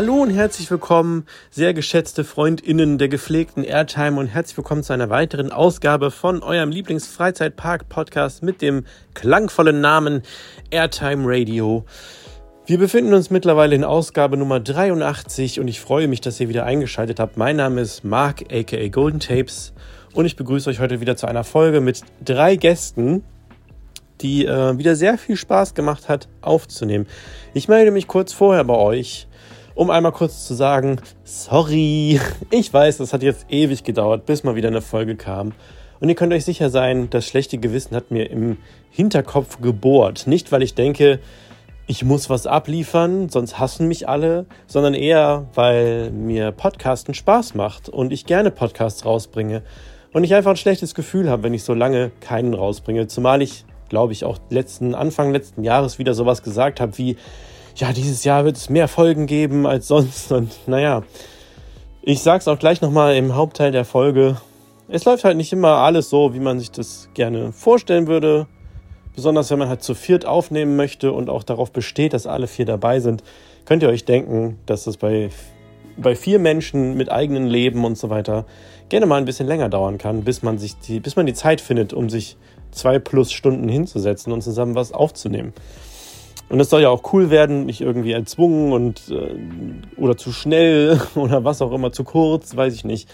Hallo und herzlich willkommen, sehr geschätzte FreundInnen der gepflegten Airtime und herzlich willkommen zu einer weiteren Ausgabe von eurem Lieblingsfreizeitpark-Podcast mit dem klangvollen Namen Airtime Radio. Wir befinden uns mittlerweile in Ausgabe Nummer 83 und ich freue mich, dass ihr wieder eingeschaltet habt. Mein Name ist Mark aka Golden Tapes und ich begrüße euch heute wieder zu einer Folge mit drei Gästen, die äh, wieder sehr viel Spaß gemacht hat aufzunehmen. Ich melde mich kurz vorher bei euch um einmal kurz zu sagen, sorry, ich weiß, das hat jetzt ewig gedauert, bis mal wieder eine Folge kam. Und ihr könnt euch sicher sein, das schlechte Gewissen hat mir im Hinterkopf gebohrt. Nicht, weil ich denke, ich muss was abliefern, sonst hassen mich alle, sondern eher, weil mir Podcasten Spaß macht und ich gerne Podcasts rausbringe. Und ich einfach ein schlechtes Gefühl habe, wenn ich so lange keinen rausbringe. Zumal ich, glaube ich, auch letzten, Anfang letzten Jahres wieder sowas gesagt habe wie, ja, dieses Jahr wird es mehr Folgen geben als sonst. Und naja, ich sag's auch gleich nochmal im Hauptteil der Folge. Es läuft halt nicht immer alles so, wie man sich das gerne vorstellen würde. Besonders wenn man halt zu viert aufnehmen möchte und auch darauf besteht, dass alle vier dabei sind, könnt ihr euch denken, dass das bei, bei vier Menschen mit eigenen Leben und so weiter gerne mal ein bisschen länger dauern kann, bis man sich die, bis man die Zeit findet, um sich zwei plus Stunden hinzusetzen und zusammen was aufzunehmen. Und es soll ja auch cool werden, nicht irgendwie erzwungen und äh, oder zu schnell oder was auch immer, zu kurz, weiß ich nicht.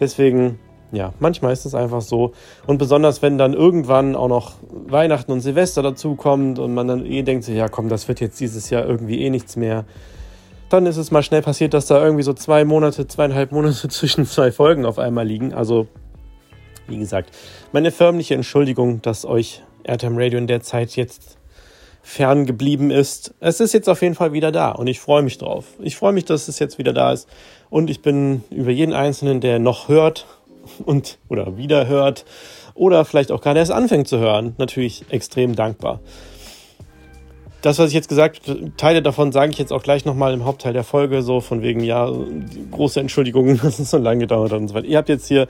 Deswegen, ja, manchmal ist es einfach so. Und besonders, wenn dann irgendwann auch noch Weihnachten und Silvester dazukommt und man dann eh denkt, so, ja komm, das wird jetzt dieses Jahr irgendwie eh nichts mehr. Dann ist es mal schnell passiert, dass da irgendwie so zwei Monate, zweieinhalb Monate zwischen zwei Folgen auf einmal liegen. Also, wie gesagt, meine förmliche Entschuldigung, dass euch Airtime Radio in der Zeit jetzt fern geblieben ist. Es ist jetzt auf jeden Fall wieder da und ich freue mich drauf. Ich freue mich, dass es jetzt wieder da ist und ich bin über jeden Einzelnen, der noch hört und oder wieder hört oder vielleicht auch gerade erst anfängt zu hören, natürlich extrem dankbar. Das, was ich jetzt gesagt habe, Teile davon sage ich jetzt auch gleich nochmal im Hauptteil der Folge, so von wegen, ja, große Entschuldigungen, dass es so lange gedauert hat und so weiter. Ihr habt jetzt hier,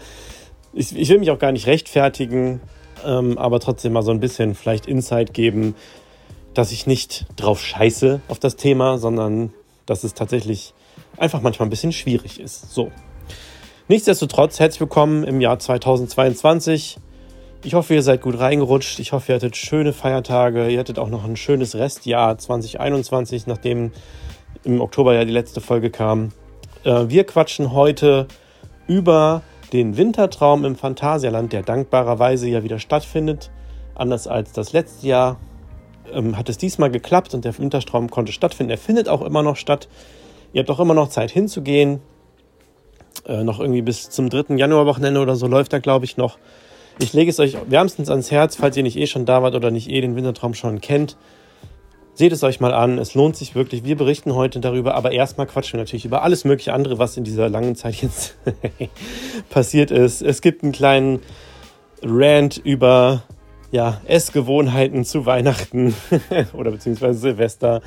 ich, ich will mich auch gar nicht rechtfertigen, ähm, aber trotzdem mal so ein bisschen vielleicht Insight geben, dass ich nicht drauf scheiße auf das Thema, sondern dass es tatsächlich einfach manchmal ein bisschen schwierig ist. So. Nichtsdestotrotz, herzlich willkommen im Jahr 2022. Ich hoffe, ihr seid gut reingerutscht. Ich hoffe, ihr hattet schöne Feiertage. Ihr hattet auch noch ein schönes Restjahr 2021, nachdem im Oktober ja die letzte Folge kam. Äh, wir quatschen heute über den Wintertraum im Phantasialand, der dankbarerweise ja wieder stattfindet. Anders als das letzte Jahr ähm, hat es diesmal geklappt und der Winterstrom konnte stattfinden. Er findet auch immer noch statt. Ihr habt auch immer noch Zeit hinzugehen. Äh, noch irgendwie bis zum 3. Januarwochenende oder so läuft er, glaube ich, noch. Ich lege es euch wärmstens ans Herz, falls ihr nicht eh schon da wart oder nicht eh den Wintertraum schon kennt. Seht es euch mal an, es lohnt sich wirklich. Wir berichten heute darüber, aber erstmal quatschen wir natürlich über alles mögliche andere, was in dieser langen Zeit jetzt passiert ist. Es gibt einen kleinen Rant über ja, Essgewohnheiten zu Weihnachten oder beziehungsweise Silvester.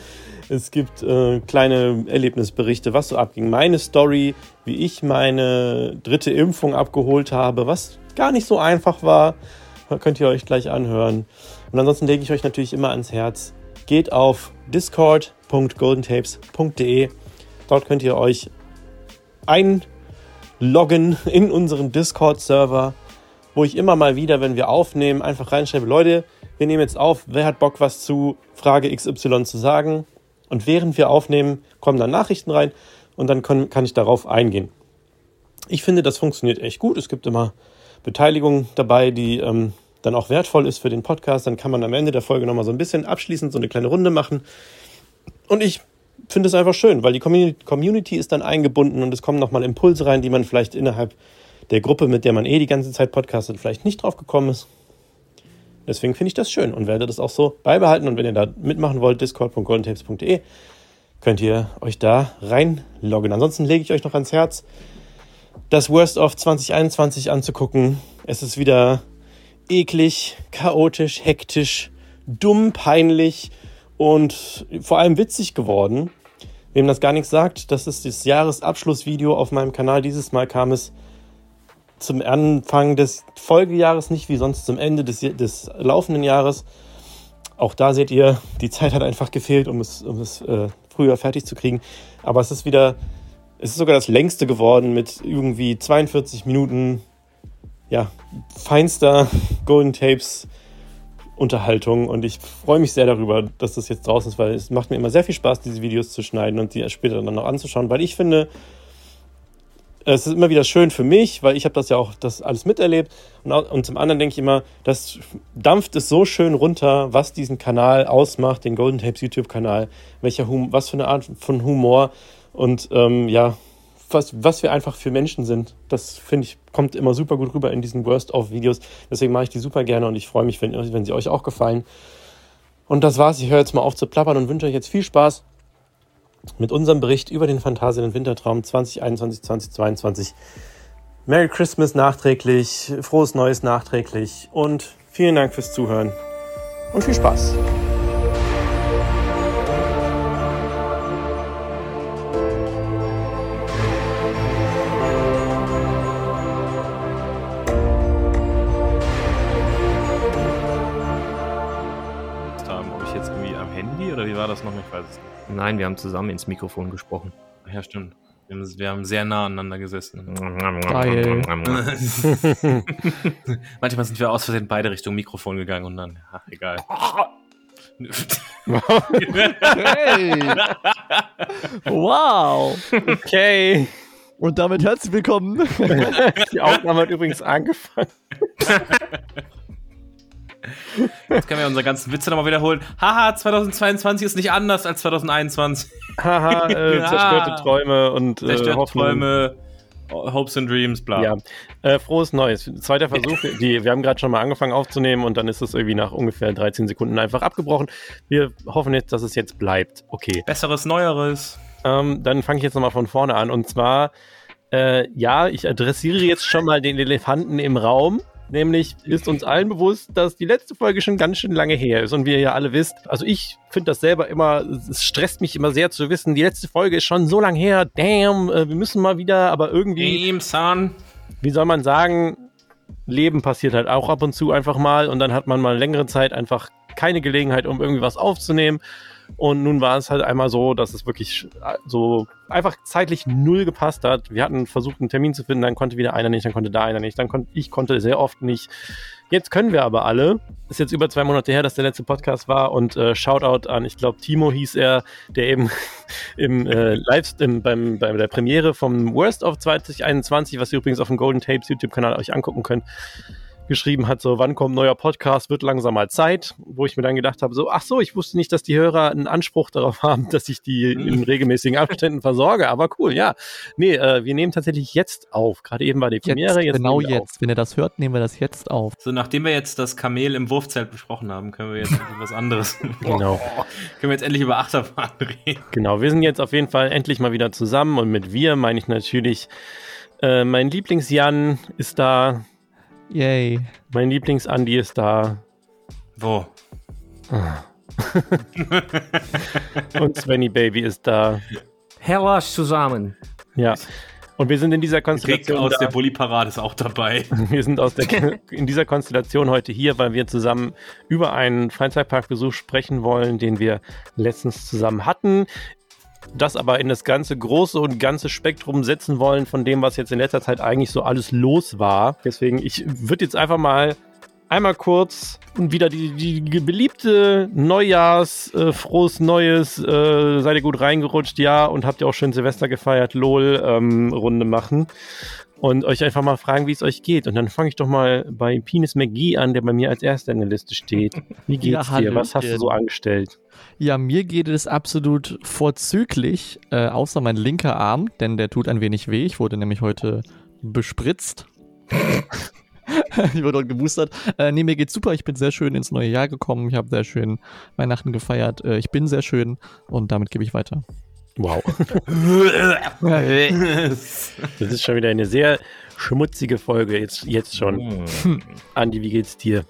Es gibt äh, kleine Erlebnisberichte, was so abging. Meine Story, wie ich meine dritte Impfung abgeholt habe, was gar nicht so einfach war, könnt ihr euch gleich anhören. Und ansonsten lege ich euch natürlich immer ans Herz. Geht auf discord.goldentapes.de. Dort könnt ihr euch einloggen in unseren Discord-Server wo ich immer mal wieder, wenn wir aufnehmen, einfach reinschreibe, Leute, wir nehmen jetzt auf, wer hat Bock, was zu Frage XY zu sagen? Und während wir aufnehmen, kommen dann Nachrichten rein und dann kann, kann ich darauf eingehen. Ich finde, das funktioniert echt gut. Es gibt immer Beteiligung dabei, die ähm, dann auch wertvoll ist für den Podcast. Dann kann man am Ende der Folge nochmal so ein bisschen abschließend so eine kleine Runde machen. Und ich finde es einfach schön, weil die Community ist dann eingebunden und es kommen nochmal Impulse rein, die man vielleicht innerhalb der Gruppe, mit der man eh die ganze Zeit podcastet, vielleicht nicht drauf gekommen ist. Deswegen finde ich das schön und werde das auch so beibehalten. Und wenn ihr da mitmachen wollt, discord.goldentapes.de, könnt ihr euch da reinloggen. Ansonsten lege ich euch noch ans Herz, das Worst of 2021 anzugucken. Es ist wieder eklig, chaotisch, hektisch, dumm, peinlich und vor allem witzig geworden. Wem das gar nichts sagt, das ist das Jahresabschlussvideo auf meinem Kanal. Dieses Mal kam es zum Anfang des Folgejahres, nicht wie sonst zum Ende des, des laufenden Jahres. auch da seht ihr, die Zeit hat einfach gefehlt, um es, um es äh, früher fertig zu kriegen. Aber es ist wieder, es ist sogar das längste geworden mit irgendwie 42 Minuten, ja, feinster Golden Tapes Unterhaltung und ich freue mich sehr darüber, dass das jetzt draußen ist, weil es macht mir immer sehr viel Spaß, diese Videos zu schneiden und die später dann noch anzuschauen, weil ich finde, es ist immer wieder schön für mich, weil ich habe das ja auch das alles miterlebt und, und zum anderen denke ich immer, das dampft es so schön runter, was diesen Kanal ausmacht, den Golden Tapes YouTube-Kanal, welcher hum was für eine Art von Humor und ähm, ja, was, was wir einfach für Menschen sind. Das finde ich, kommt immer super gut rüber in diesen Worst-of-Videos. Deswegen mache ich die super gerne und ich freue mich, wenn, wenn sie euch auch gefallen. Und das war's. Ich höre jetzt mal auf zu plappern und wünsche euch jetzt viel Spaß mit unserem Bericht über den Phantasien Wintertraum 2021, 2022. Merry Christmas nachträglich, frohes Neues nachträglich und vielen Dank fürs Zuhören und viel Spaß. das noch? Ich weiß es nicht. Nein, wir haben zusammen ins Mikrofon gesprochen. Ja, stimmt. Wir haben, wir haben sehr nah aneinander gesessen. Geil. Manchmal sind wir aus Versehen beide Richtung Mikrofon gegangen und dann, ach, egal. hey. Wow. Okay. Und damit herzlich willkommen. Die Aufnahme hat übrigens angefangen. Jetzt können wir unsere ganzen Witze nochmal wiederholen. Haha, 2022 ist nicht anders als 2021. Haha, äh, zerstörte Träume und äh, zerstörte Träume, Hopes and Dreams, bla. Ja. Äh, frohes Neues. Zweiter Versuch. Die, wir haben gerade schon mal angefangen aufzunehmen und dann ist es irgendwie nach ungefähr 13 Sekunden einfach abgebrochen. Wir hoffen jetzt, dass es jetzt bleibt. Okay. Besseres, Neueres. Ähm, dann fange ich jetzt nochmal von vorne an. Und zwar, äh, ja, ich adressiere jetzt schon mal den Elefanten im Raum. Nämlich ist uns allen bewusst, dass die letzte Folge schon ganz schön lange her ist und wie ihr ja alle wisst, also ich finde das selber immer, es stresst mich immer sehr zu wissen, die letzte Folge ist schon so lange her, damn, äh, wir müssen mal wieder, aber irgendwie, Damn, son. wie soll man sagen, Leben passiert halt auch ab und zu einfach mal und dann hat man mal längere Zeit einfach keine Gelegenheit, um irgendwie was aufzunehmen. Und nun war es halt einmal so, dass es wirklich so einfach zeitlich null gepasst hat. Wir hatten versucht, einen Termin zu finden, dann konnte wieder einer nicht, dann konnte da einer nicht, dann konnte ich konnte sehr oft nicht. Jetzt können wir aber alle. Ist jetzt über zwei Monate her, dass der letzte Podcast war und äh, Shoutout an, ich glaube, Timo hieß er, der eben im äh, Livestream beim, bei der Premiere vom Worst of 2021, was ihr übrigens auf dem Golden Tapes YouTube-Kanal euch angucken könnt, geschrieben hat, so wann kommt ein neuer Podcast, wird langsam mal Zeit, wo ich mir dann gedacht habe, so ach so, ich wusste nicht, dass die Hörer einen Anspruch darauf haben, dass ich die in regelmäßigen Abständen versorge, aber cool, ja. Nee, äh, wir nehmen tatsächlich jetzt auf. Gerade eben war die Premiere. Jetzt, jetzt genau jetzt. Auf. Wenn ihr das hört, nehmen wir das jetzt auf. So, nachdem wir jetzt das Kamel im Wurfzelt besprochen haben, können wir jetzt was anderes. genau. können wir jetzt endlich über Achterbahn reden. Genau, wir sind jetzt auf jeden Fall endlich mal wieder zusammen und mit wir meine ich natürlich äh, mein Lieblings-Jan ist da, Yay. Mein Lieblings-Andi ist da. Wo? Und Svenny Baby ist da. Herrlich zusammen. Ja. Und wir sind in dieser Konstellation. Rick aus da. der Bulli-Parade ist auch dabei. Wir sind aus der, in dieser Konstellation heute hier, weil wir zusammen über einen Freizeitparkbesuch sprechen wollen, den wir letztens zusammen hatten das aber in das ganze große und ganze Spektrum setzen wollen von dem, was jetzt in letzter Zeit eigentlich so alles los war. Deswegen, ich würde jetzt einfach mal einmal kurz und wieder die, die beliebte Neujahrs, äh, frohes Neues, äh, seid ihr gut reingerutscht, ja, und habt ihr auch schön Silvester gefeiert, lol, ähm, Runde machen und euch einfach mal fragen, wie es euch geht. Und dann fange ich doch mal bei Penis McGee an, der bei mir als erster in der Liste steht. Wie geht's ja, dir? Was hast du so angestellt? Ja, mir geht es absolut vorzüglich, äh, außer mein linker Arm, denn der tut ein wenig weh. Ich wurde nämlich heute bespritzt. ich wurde dort geboostert. Äh, nee, mir geht's super. Ich bin sehr schön ins neue Jahr gekommen. Ich habe sehr schön Weihnachten gefeiert. Äh, ich bin sehr schön und damit gebe ich weiter. Wow. das ist schon wieder eine sehr schmutzige Folge, jetzt, jetzt schon. Hm. Andi, wie geht's dir?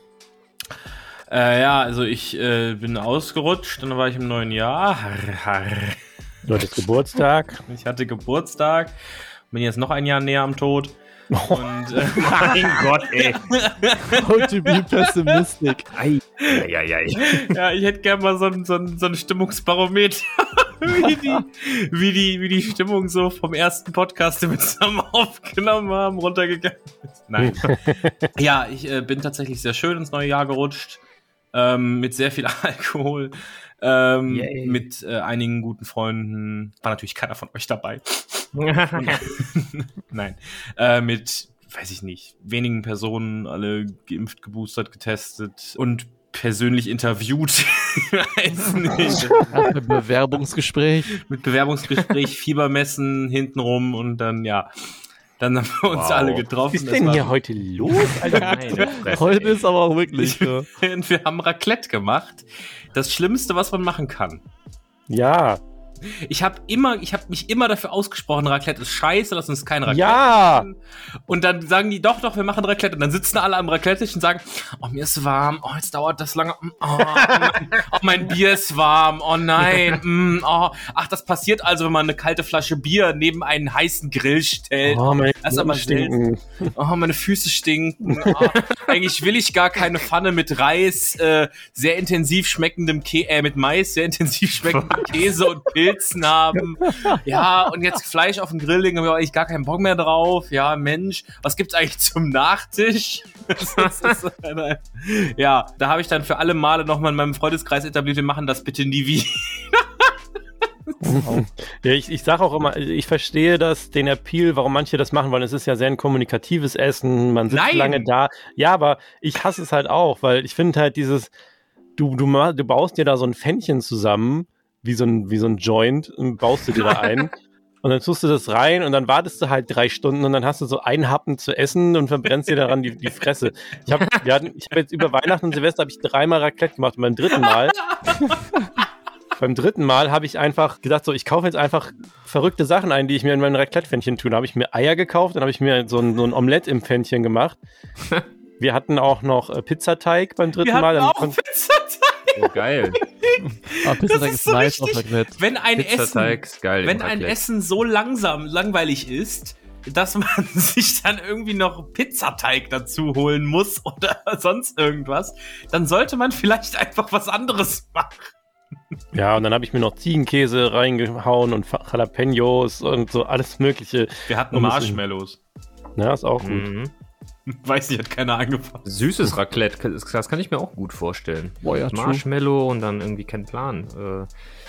Äh, ja, also ich äh, bin ausgerutscht, dann war ich im neuen Jahr. Du hattest Geburtstag. Ich hatte Geburtstag, bin jetzt noch ein Jahr näher am Tod. Und, äh, Mein Gott, ey. How to be pessimistic. Ei, ei, ei, ei. ja, ich hätte gerne mal so ein, so ein, so ein Stimmungsbarometer, wie, die, wie, die, wie die Stimmung so vom ersten Podcast, den wir zusammen aufgenommen haben, runtergegangen ist. Nein. ja, ich äh, bin tatsächlich sehr schön ins neue Jahr gerutscht. Ähm, mit sehr viel Alkohol. Ähm, Yay. mit äh, einigen guten Freunden. War natürlich keiner von euch dabei. Nein. Äh, mit, weiß ich nicht, wenigen Personen, alle geimpft, geboostert, getestet und persönlich interviewt. weiß nicht. Einem Bewerbungsgespräch. Mit Bewerbungsgespräch, Fiebermessen hintenrum und dann, ja. Dann haben wir uns Wow. alle getroffen. Was ist denn war- hier heute los? Alter, Heute ist aber auch wirklich. Ja. Und wir haben Raclette gemacht. Das Schlimmste, was man machen kann. Ja. Ich habe immer, ich habe mich immer dafür ausgesprochen, Raclette ist scheiße, lass uns kein Raclette Ja. machen. Und dann sagen die, doch, doch, wir machen Raclette. Und dann sitzen alle am Raclette-Tisch und sagen, oh, mir ist warm, oh, jetzt dauert das lange, Mm, oh, mein, oh, mein Bier ist warm, oh nein, mm, oh. ach, das passiert also, wenn man eine kalte Flasche Bier neben einen heißen Grill stellt. Oh, mein Das ist aber stinken. Oh, meine Füße stinken. Oh, eigentlich will ich gar keine Pfanne mit Reis, äh, sehr intensiv schmeckendem Kä äh, mit Mais, sehr intensiv schmeckendem Käse und Pilzen haben. Ja, und jetzt Fleisch auf den Grill legen, habe ich eigentlich gar keinen Bock mehr drauf. Ja, Mensch, was gibt's eigentlich zum Nachtisch? Ja, da habe ich dann für alle Male nochmal in meinem Freundeskreis etabliert, wir machen das bitte nie wieder. Ja, ich, ich sage auch immer, ich verstehe das, den Appeal, warum manche das machen wollen. Es ist ja sehr ein kommunikatives Essen, man sitzt Nein! lange da. Ja, aber ich hasse es halt auch, weil ich finde halt dieses, du, du, du baust dir da so ein Fännchen zusammen, wie so ein, wie so ein Joint, und baust du dir da ein. Und dann tust du das rein und dann wartest du halt drei Stunden und dann hast du so einen Happen zu essen und verbrennst dir daran die, die Fresse. Ich habe ich hab jetzt über Weihnachten und Silvester habe ich dreimal Raclette gemacht und beim dritten Mal beim dritten Mal habe ich einfach gedacht, so, ich kaufe jetzt einfach verrückte Sachen ein, die ich mir in mein Raclette-Pfännchen tue. Da habe ich mir Eier gekauft, dann habe ich mir so ein, so ein Omelett im Pfännchen gemacht. Wir hatten auch noch äh, Pizzateig beim dritten Wir hatten Mal. Dann auch Pizzateig. Oh, geil. Aber Pizzateig ist so nice richtig-. Wenn ein Essen geil. wenn ein. Essen so langsam, langweilig ist, dass man sich dann irgendwie noch Pizzateig dazu holen muss oder sonst irgendwas, dann sollte man vielleicht einfach was anderes machen. ja, und dann habe ich mir noch Ziegenkäse reingehauen und Jalapenos und so alles Mögliche. Wir hatten Marshmallows. Ja, ist auch gut. Mhm. Weiß nicht, hat keiner angefangen. Süßes Raclette, das kann ich mir auch gut vorstellen. Boah, ja, true. Marshmallow und dann irgendwie kein Plan.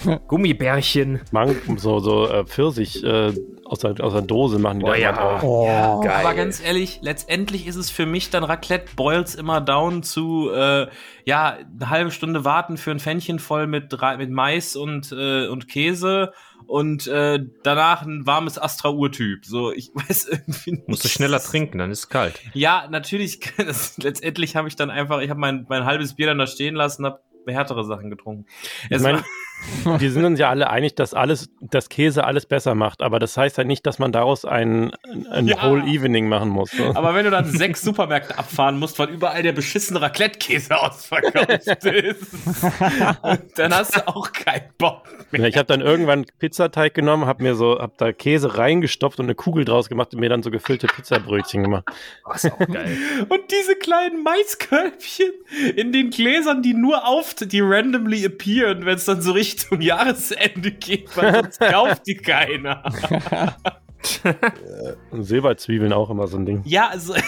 Äh, Gummibärchen. Mang so, so äh, Pfirsich äh, aus, der, aus der Dose machen die da ja. drauf. Oh. Geil. Aber ganz ehrlich, letztendlich ist es für mich dann Raclette boils immer down zu äh, ja eine halbe Stunde warten für ein Pfännchen voll mit mit Mais und äh, und Käse und äh, danach ein warmes Astra Urtyp. So, ich weiß irgendwie nicht. Musst du schneller trinken, dann ist es kalt. Ja, natürlich. Das, letztendlich habe ich dann einfach, ich habe mein, mein halbes Bier dann da stehen lassen, habe härtere Sachen getrunken. Ich Es meine, war- wir sind uns ja alle einig, dass alles, dass Käse alles besser macht, aber das heißt halt nicht, dass man daraus ein, ein Ja. Whole Evening machen muss. Ne? aber wenn du dann sechs Supermärkte abfahren musst, weil überall der beschissene Raclette-Käse ausverkauft ist, dann hast du auch keinen Bock mehr. Ich habe dann irgendwann Pizzateig genommen, habe mir so, hab da Käse reingestopft und eine Kugel draus gemacht und mir dann so gefüllte Pizzabrötchen gemacht. Oh, ist auch geil. Und diese kleinen Maiskölbchen in den Gläsern, die nur auf, die randomly appearen, wenn es dann so Richtung Jahresende geht, weil sonst kauft die keiner. Silberzwiebeln auch immer so ein Ding. Ja, also.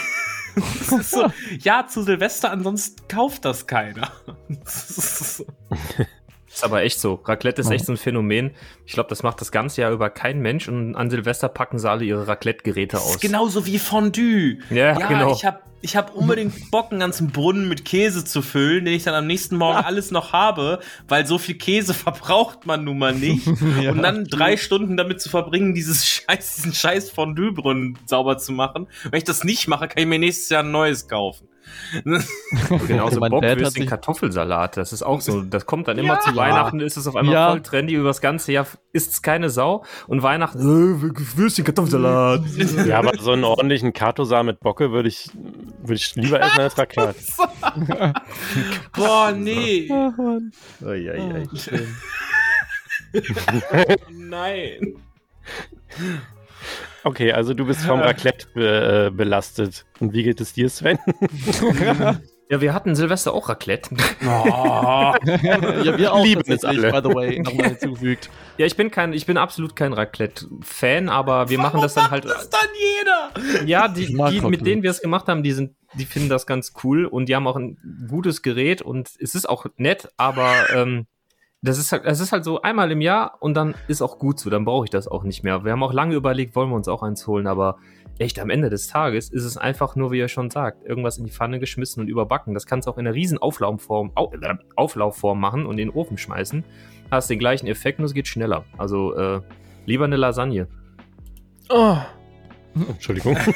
So, ja, zu Silvester, ansonsten kauft das keiner. Das so. Ist aber echt so. Raclette ist echt so ein Phänomen. Ich glaube, das macht das ganze Jahr über kein Mensch und an Silvester packen sie alle ihre Raclette-Geräte Das aus. ist genauso wie Fondue. Ja, genau. ich habe ich hab unbedingt Bock, einen ganzen Brunnen mit Käse zu füllen, den ich dann am nächsten Morgen alles noch habe, weil so viel Käse verbraucht man nun mal nicht. Ja, und dann drei Stunden damit zu verbringen, dieses Scheiß, diesen scheiß Fondue-Brunnen sauber zu machen. Wenn ich das nicht mache, kann ich mir nächstes Jahr ein neues kaufen. Genauso Mein Dad hat Bockwürstchen, sich- Kartoffelsalat. Das ist auch so. Das kommt dann immer Ja. zu Weihnachten, ist es auf einmal Ja. voll trendy. Über das ganze Jahr isst es keine Sau. Und Weihnachten, äh, Würstchen, Kartoffelsalat. Ja, aber so einen ordentlichen Katosan mit Bocke würde ich, würde ich lieber essen als Raclette. Boah, nee. Ei, ei, ei. Nein. Okay, also du bist vom Raclette be äh, belastet. Und wie geht es dir, Sven? Ja, wir hatten Silvester auch Raclette. Oh. ja, wir auch Lieben es alle. by the way, nochmal hinzufügt. Ja, ich bin kein, ich bin absolut kein Raclette-Fan, aber wir machen das dann halt. Das dann jeder. Ja, die, die Raclette. mit denen wir es gemacht haben, die sind, die finden das ganz cool und die haben auch ein gutes Gerät und es ist auch nett, aber ähm, das ist halt, das ist halt so einmal im Jahr und dann ist auch gut so, dann brauche ich das auch nicht mehr. Wir haben auch lange überlegt, wollen wir uns auch eins holen, aber echt am Ende des Tages ist es einfach nur, wie ihr schon sagt, irgendwas in die Pfanne geschmissen und überbacken. Das kannst du auch in einer riesen Auflaufform, Au, äh, Auflaufform machen und in den Ofen schmeißen. Hast den gleichen Effekt und es geht schneller. Also äh, lieber eine Lasagne. Oh. Entschuldigung.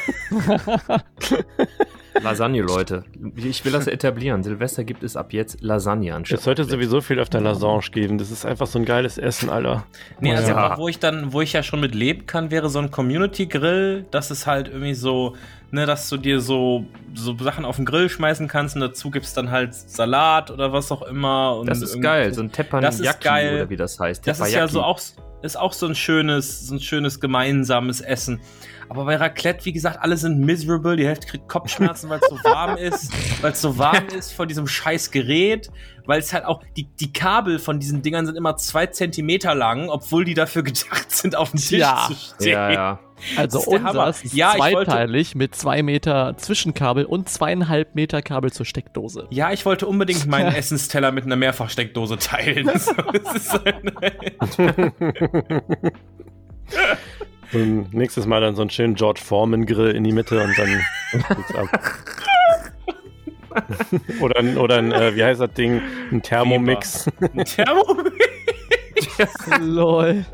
Lasagne, Leute. Ich will das etablieren. Silvester gibt es ab jetzt Lasagne anstatt. Es sollte sowieso viel öfter Lasange geben. Das ist einfach so ein geiles Essen, Alter. Nee, also Ja. wo ich dann, wo ich ja schon mit leben kann, wäre so ein Community-Grill. Das ist halt irgendwie so, ne, dass du dir so, so Sachen auf den Grill schmeißen kannst und dazu gibt's dann halt Salat oder was auch immer. Und Das ist geil, so ein Teppanyaki Das ist geil. oder wie das heißt. Das ist ja so auch, ist auch so ein schönes, so ein schönes gemeinsames Essen. Aber bei Raclette, wie gesagt, alle sind miserable. Die Hälfte kriegt Kopfschmerzen, weil es so warm ist, weil es so warm ist von diesem scheiß Gerät, weil es halt auch, die, die Kabel von diesen Dingern sind immer zwei Zentimeter lang, obwohl die dafür gedacht sind, auf dem Tisch Tja. zu stehen. Ja, ja. Also unseres ist Ja, ich wollte- zweiteilig mit zwei Meter Zwischenkabel und zweieinhalb Meter Kabel zur Steckdose. Ja, ich wollte unbedingt meinen Essensteller mit einer Mehrfachsteckdose teilen. So, ein, nächstes Mal dann so einen schönen George Foreman Grill in die Mitte und dann geht's ab. oder ein, oder ein äh, wie heißt das Ding? Ein Thermomix. ein Thermomix. Lol.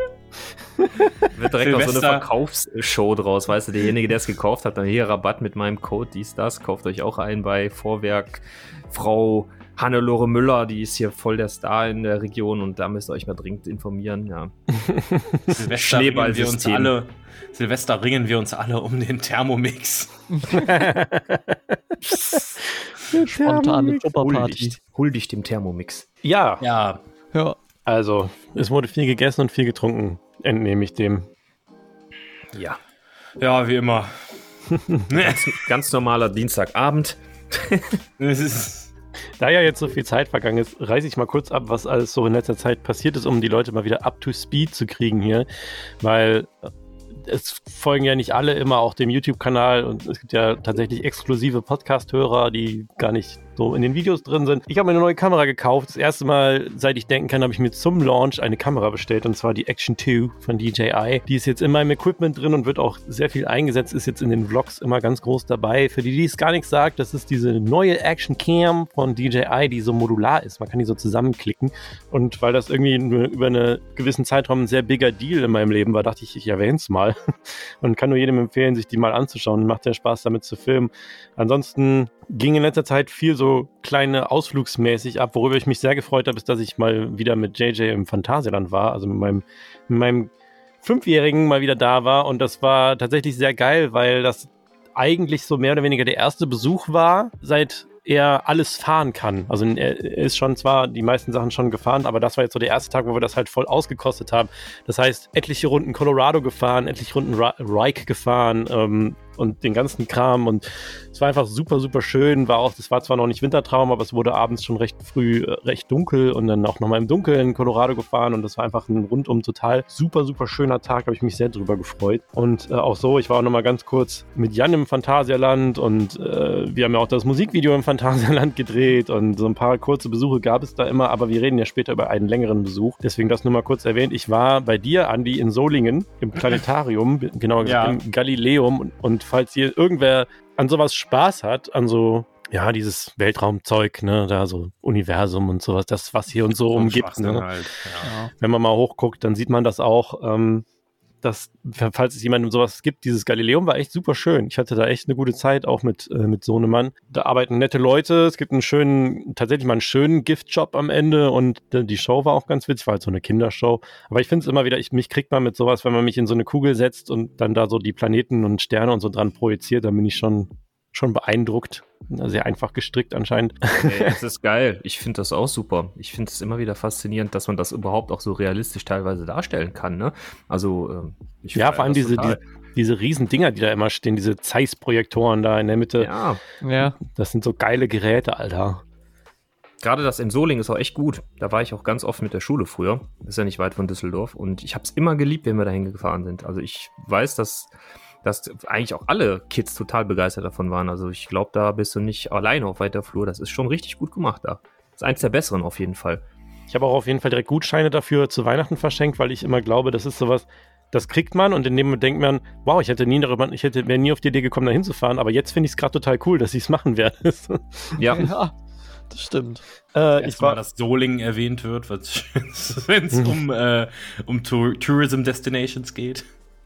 Wird direkt noch so eine Silvester. Verkaufsshow draus, weißt du, derjenige, der es gekauft hat, dann hier Rabatt mit meinem Code, dies, das, kauft euch auch ein bei Vorwerk. Frau Hannelore Müller, die ist hier voll der Star in der Region und da müsst ihr euch mal dringend informieren, ja. Silvester ringen wir uns alle. Silvester ringen wir uns alle um den Thermomix. Spontane Tupperparty. dich, hul dich dem Thermomix. Ja, Ja, Ja. also es wurde viel gegessen und viel getrunken, entnehme ich dem. Ja. ja, wie immer. Ganz normaler Dienstagabend. Es ist, Da ja jetzt so viel Zeit vergangen ist, reiße ich mal kurz ab, was alles so in letzter Zeit passiert ist, um die Leute mal wieder up to speed zu kriegen hier. Weil es folgen ja nicht alle immer auch dem YouTube-Kanal und es gibt ja tatsächlich exklusive Podcast-Hörer, die gar nicht so in den Videos drin sind. Ich habe mir eine neue Kamera gekauft. Das erste Mal, seit ich denken kann, habe ich mir zum Launch eine Kamera bestellt und zwar die Action 2 von DJI. Die ist jetzt in meinem Equipment drin und wird auch sehr viel eingesetzt, ist jetzt in den Vlogs immer ganz groß dabei. Für die, die es gar nicht sagt, das ist diese neue Action Cam von DJI, die so modular ist. Man kann die so zusammenklicken. Und weil das irgendwie über einen gewissen Zeitraum ein sehr bigger Deal in meinem Leben war, dachte ich, ich erwähne es mal. Und kann nur jedem empfehlen, sich die mal anzuschauen. Macht ja Spaß, damit zu filmen. Ansonsten ging in letzter Zeit viel so kleine Ausflugsmäßig ab. Worüber ich mich sehr gefreut habe, ist, dass ich mal wieder mit JJ im Phantasialand war. Also mit meinem, mit meinem Fünfjährigen mal wieder da war. Und das war tatsächlich sehr geil, weil das eigentlich so mehr oder weniger der erste Besuch war, seit er alles fahren kann. Also er ist schon zwar die meisten Sachen schon gefahren, aber das war jetzt so der erste Tag, wo wir das halt voll ausgekostet haben. Das heißt, etliche Runden Colorado gefahren, etliche Runden Rike gefahren ähm, und den ganzen Kram und es war einfach super, super schön. War auch, das war zwar noch nicht Wintertraum, aber es wurde abends schon recht früh äh, recht dunkel und dann auch nochmal im Dunkeln Colorado gefahren und das war einfach ein rundum total super, super schöner Tag. Habe ich mich sehr drüber gefreut. Und äh, auch so, ich war auch nochmal ganz kurz mit Jan im Phantasialand und äh, wir haben ja auch das Musikvideo im Phantasialand gedreht und so ein paar kurze Besuche gab es da immer, aber wir reden ja später über einen längeren Besuch. Deswegen das nur mal kurz erwähnt. Ich war bei dir, Andi, in Solingen im Planetarium, genauer gesagt Ja. im Galileum und, und falls hier irgendwer an sowas Spaß hat, an so ja, dieses Weltraumzeug, ne, da so Universum und sowas, das, was hier uns so umgibt, ne? halt. Ja. wenn man mal hochguckt, dann sieht man das auch. Ähm, dass, falls es jemandem sowas gibt, dieses Galileum war echt super schön. Ich hatte da echt eine gute Zeit, auch mit, äh, mit Sohnemann. Da arbeiten nette Leute. Es gibt einen schönen, tatsächlich mal einen schönen Giftjob am Ende und die Show war auch ganz witzig, war halt so eine Kindershow. Aber ich finde es immer wieder, ich, mich kriegt man mit sowas, wenn man mich in so eine Kugel setzt und dann da so die Planeten und Sterne und so dran projiziert, dann bin ich schon, schon beeindruckt. Sehr einfach gestrickt anscheinend. Ey, das ist geil. Ich finde das auch super. Ich finde es immer wieder faszinierend, dass man das überhaupt auch so realistisch teilweise darstellen kann. Ne? Also, ähm, ich Ja, vor allem diese, diese, diese riesen Dinger, die da immer stehen, diese Zeiss-Projektoren da in der Mitte. Ja, Ja. Das sind so geile Geräte, Alter. gerade das in Solingen ist auch echt gut. Da war ich auch ganz oft mit der Schule früher. Ist ja nicht weit von Düsseldorf. Und ich habe es immer geliebt, wenn wir dahin gefahren sind. Also ich weiß, dass, dass eigentlich auch alle Kids total begeistert davon waren. Also ich glaube, da bist du nicht alleine auf weiter Flur. Das ist schon richtig gut gemacht da. Das ist eins der besseren auf jeden Fall. Ich habe auch auf jeden Fall direkt Gutscheine dafür zu Weihnachten verschenkt, weil ich immer glaube, das ist sowas, das kriegt man und in dem Moment denkt man, wow, ich hätte nie darüber, ich hätte wäre nie auf die Idee gekommen, da hinzufahren, aber jetzt finde ich es gerade total cool, dass ich es machen werde. Ja, Ja, das stimmt. äh, ich war, dass Solingen erwähnt wird, wenn es um, äh, um Tour Tourism Destinations geht.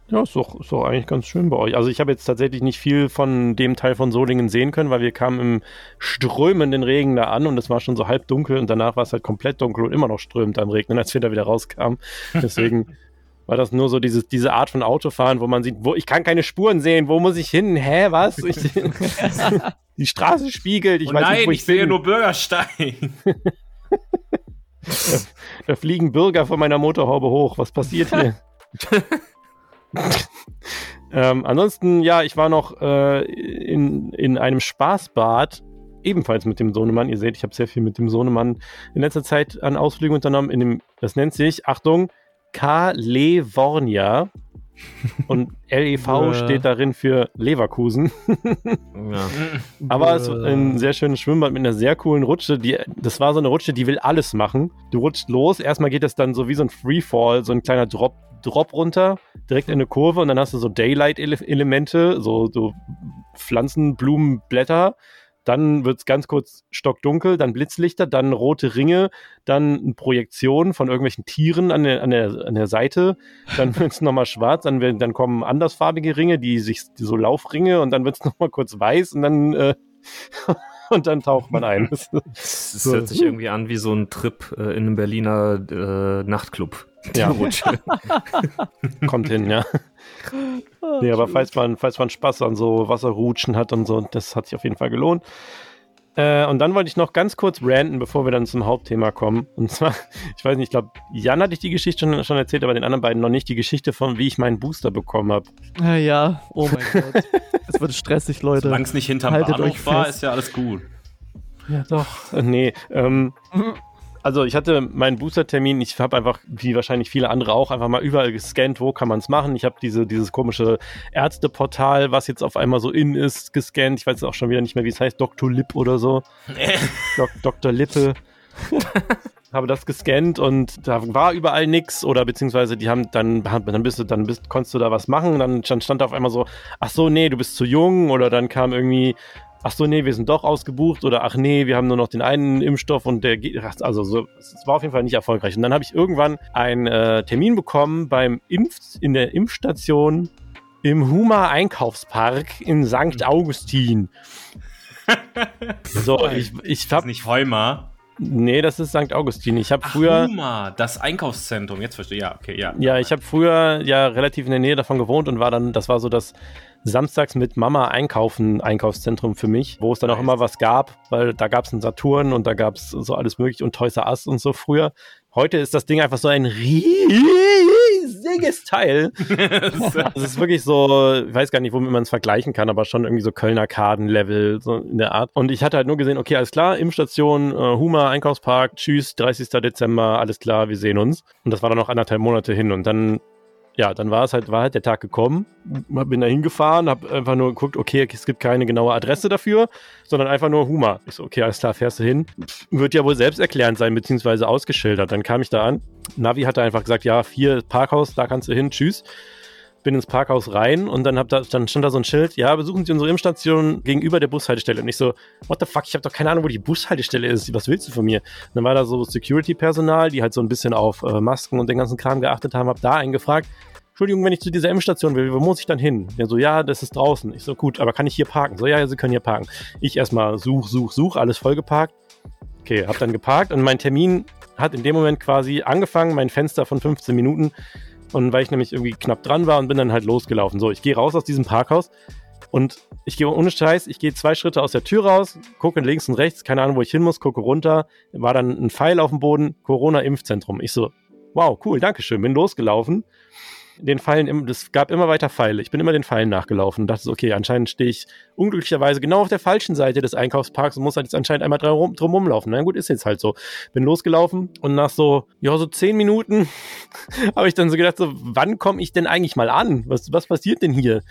Ja, ist doch, ist doch eigentlich ganz schön bei euch. Also ich habe jetzt tatsächlich nicht viel von dem Teil von Solingen sehen können, weil wir kamen im strömenden Regen da an und es war schon so halb dunkel und danach war es halt komplett dunkel und immer noch strömend am Regnen, als wir da wieder rauskamen. Deswegen war das nur so dieses, diese Art von Autofahren, wo man sieht, wo ich kann keine Spuren sehen, wo muss ich hin? Hä, was? Ich, die Straße spiegelt, ich oh weiß nein, nicht, wo ich ich, sehe bin. nur Bürgersteig. Da fliegen Bürger von meiner Motorhaube hoch. Was passiert hier? ähm, ansonsten, ja, ich war noch äh, in, in einem Spaßbad, ebenfalls mit dem Sohnemann. Ihr seht, ich habe sehr viel mit dem Sohnemann in letzter Zeit an Ausflügen unternommen. In dem, das nennt sich, Achtung, Kalevornia. Und LEV Bäh. steht darin für Leverkusen. ja. Aber es war ein sehr schönes Schwimmbad mit einer sehr coolen Rutsche. Die, das war so eine Rutsche, die will alles machen. Du rutscht los, erstmal geht es dann so wie so ein Freefall, so ein kleiner Drop, Drop runter, direkt in eine Kurve und dann hast du so Daylight-Elemente, so, so Pflanzen, Blumen, Blätter. Dann wird es ganz kurz stockdunkel, dann Blitzlichter, dann rote Ringe, dann Projektionen von irgendwelchen Tieren an der, an der, an der Seite. Dann wird es nochmal schwarz, dann, werden- dann kommen andersfarbige Ringe, die sich die so Laufringe und dann wird es nochmal kurz weiß und dann, äh, und dann taucht man ein. Das, Es es hört sich irgendwie an wie so ein Trip äh, in einem Berliner äh, Nachtclub. Die Ja. Kommt hin, ja. Nee, aber falls man, falls man Spaß an so Wasserrutschen hat und so, das hat sich auf jeden Fall gelohnt. Äh, und dann wollte ich noch ganz kurz ranten, bevor wir dann zum Hauptthema kommen. Und zwar, ich weiß nicht, ich glaube, Jan hatte ich die Geschichte schon, schon erzählt, aber den anderen beiden noch nicht, die Geschichte von, wie ich meinen Booster bekommen habe. Ja, ja, oh mein Gott. Es wird stressig, Leute. Solange es nicht hinterm Haltet Bahnhof euch war, fest. ist ja alles gut. Ja, doch. Äh, Nee, ähm, also ich hatte meinen Booster-Termin, ich habe einfach, wie wahrscheinlich viele andere auch, einfach mal überall gescannt, wo kann man es machen. Ich habe diese, dieses komische Ärzteportal, was jetzt auf einmal so in ist, gescannt. Ich weiß auch schon wieder nicht mehr, wie es heißt, Dr. Lip oder so. Dok Dr. Lippe. habe das gescannt und da war überall nix oder beziehungsweise die haben dann dann bist du dann bist konntest du da was machen dann stand, stand da auf einmal so ach so nee du bist zu jung oder dann kam irgendwie ach so nee wir sind doch ausgebucht oder ach nee wir haben nur noch den einen Impfstoff und der geht also so es war auf jeden Fall nicht erfolgreich und dann habe ich irgendwann einen äh, Termin bekommen beim Impf in der Impfstation im Huma Einkaufspark in St. Augustin so ich ich Das habe ist nicht Heuma. Nee, das ist St. Augustin. Ich habe früher, Huma, das Einkaufszentrum. Jetzt verstehe ich. Ja, okay, ja. ja, ich habe früher ja relativ in der Nähe davon gewohnt und war dann, das war so das Samstags mit Mama einkaufen Einkaufszentrum für mich, wo es dann auch immer was gab, weil da gab es einen Saturn und da gab es so alles mögliche und Toys R Us und so früher. Heute ist das Ding einfach so ein riesiges Teil. Es ist wirklich so, ich weiß gar nicht, womit man es vergleichen kann, aber schon irgendwie so Kölner Karten-Level, so in der Art. Und ich hatte halt nur gesehen, okay, alles klar, Impfstation, äh, Huma, Einkaufspark, tschüss, 30. Dezember, alles klar, wir sehen uns. Und das war dann noch anderthalb Monate hin. Und dann, ja, dann war es halt, war halt der Tag gekommen, bin da hingefahren, hab einfach nur geguckt, okay, es gibt keine genaue Adresse dafür, sondern einfach nur Huma. Ich so, okay, alles klar, fährst du hin. Wird ja wohl selbsterklärend sein, beziehungsweise ausgeschildert. Dann kam ich da an. Navi hatte einfach gesagt, ja, vier Parkhaus, da kannst du hin, tschüss bin ins Parkhaus rein und dann, hab da, dann stand da so ein Schild, ja, besuchen Sie unsere Impfstation gegenüber der Bushaltestelle. Und ich so, what the fuck, ich habe doch keine Ahnung, wo die Bushaltestelle ist. Was willst du von mir? Und dann war da so Security-Personal, die halt so ein bisschen auf äh, Masken und den ganzen Kram geachtet haben, hab da einen gefragt, Entschuldigung, wenn ich zu dieser Impfstation will, wo muss ich dann hin? Der so, ja, das ist draußen. Ich so, gut, aber kann ich hier parken? So, ja, ja, Sie können hier parken. Ich erstmal such, such, such, alles vollgeparkt. Okay, hab dann geparkt und mein Termin hat in dem Moment quasi angefangen, mein Fenster von 15 Minuten. Und weil ich nämlich irgendwie knapp dran war und bin dann halt losgelaufen. So, ich gehe raus aus diesem Parkhaus und ich gehe ohne Scheiß, ich gehe zwei Schritte aus der Tür raus, gucke links und rechts, keine Ahnung, wo ich hin muss, gucke runter, war dann ein Pfeil auf dem Boden, Corona-Impfzentrum. Ich so, wow, cool, Dankeschön, bin losgelaufen den Pfeilen, es gab immer weiter Pfeile. Ich bin immer den Pfeilen nachgelaufen und dachte so, okay, anscheinend stehe ich unglücklicherweise genau auf der falschen Seite des Einkaufsparks und muss halt jetzt anscheinend einmal drum, drum rumlaufen. Na gut, ist jetzt halt so. Bin losgelaufen und nach so, ja, so zehn Minuten habe ich dann so gedacht, so, wann komme ich denn eigentlich mal an? Was, was passiert denn hier?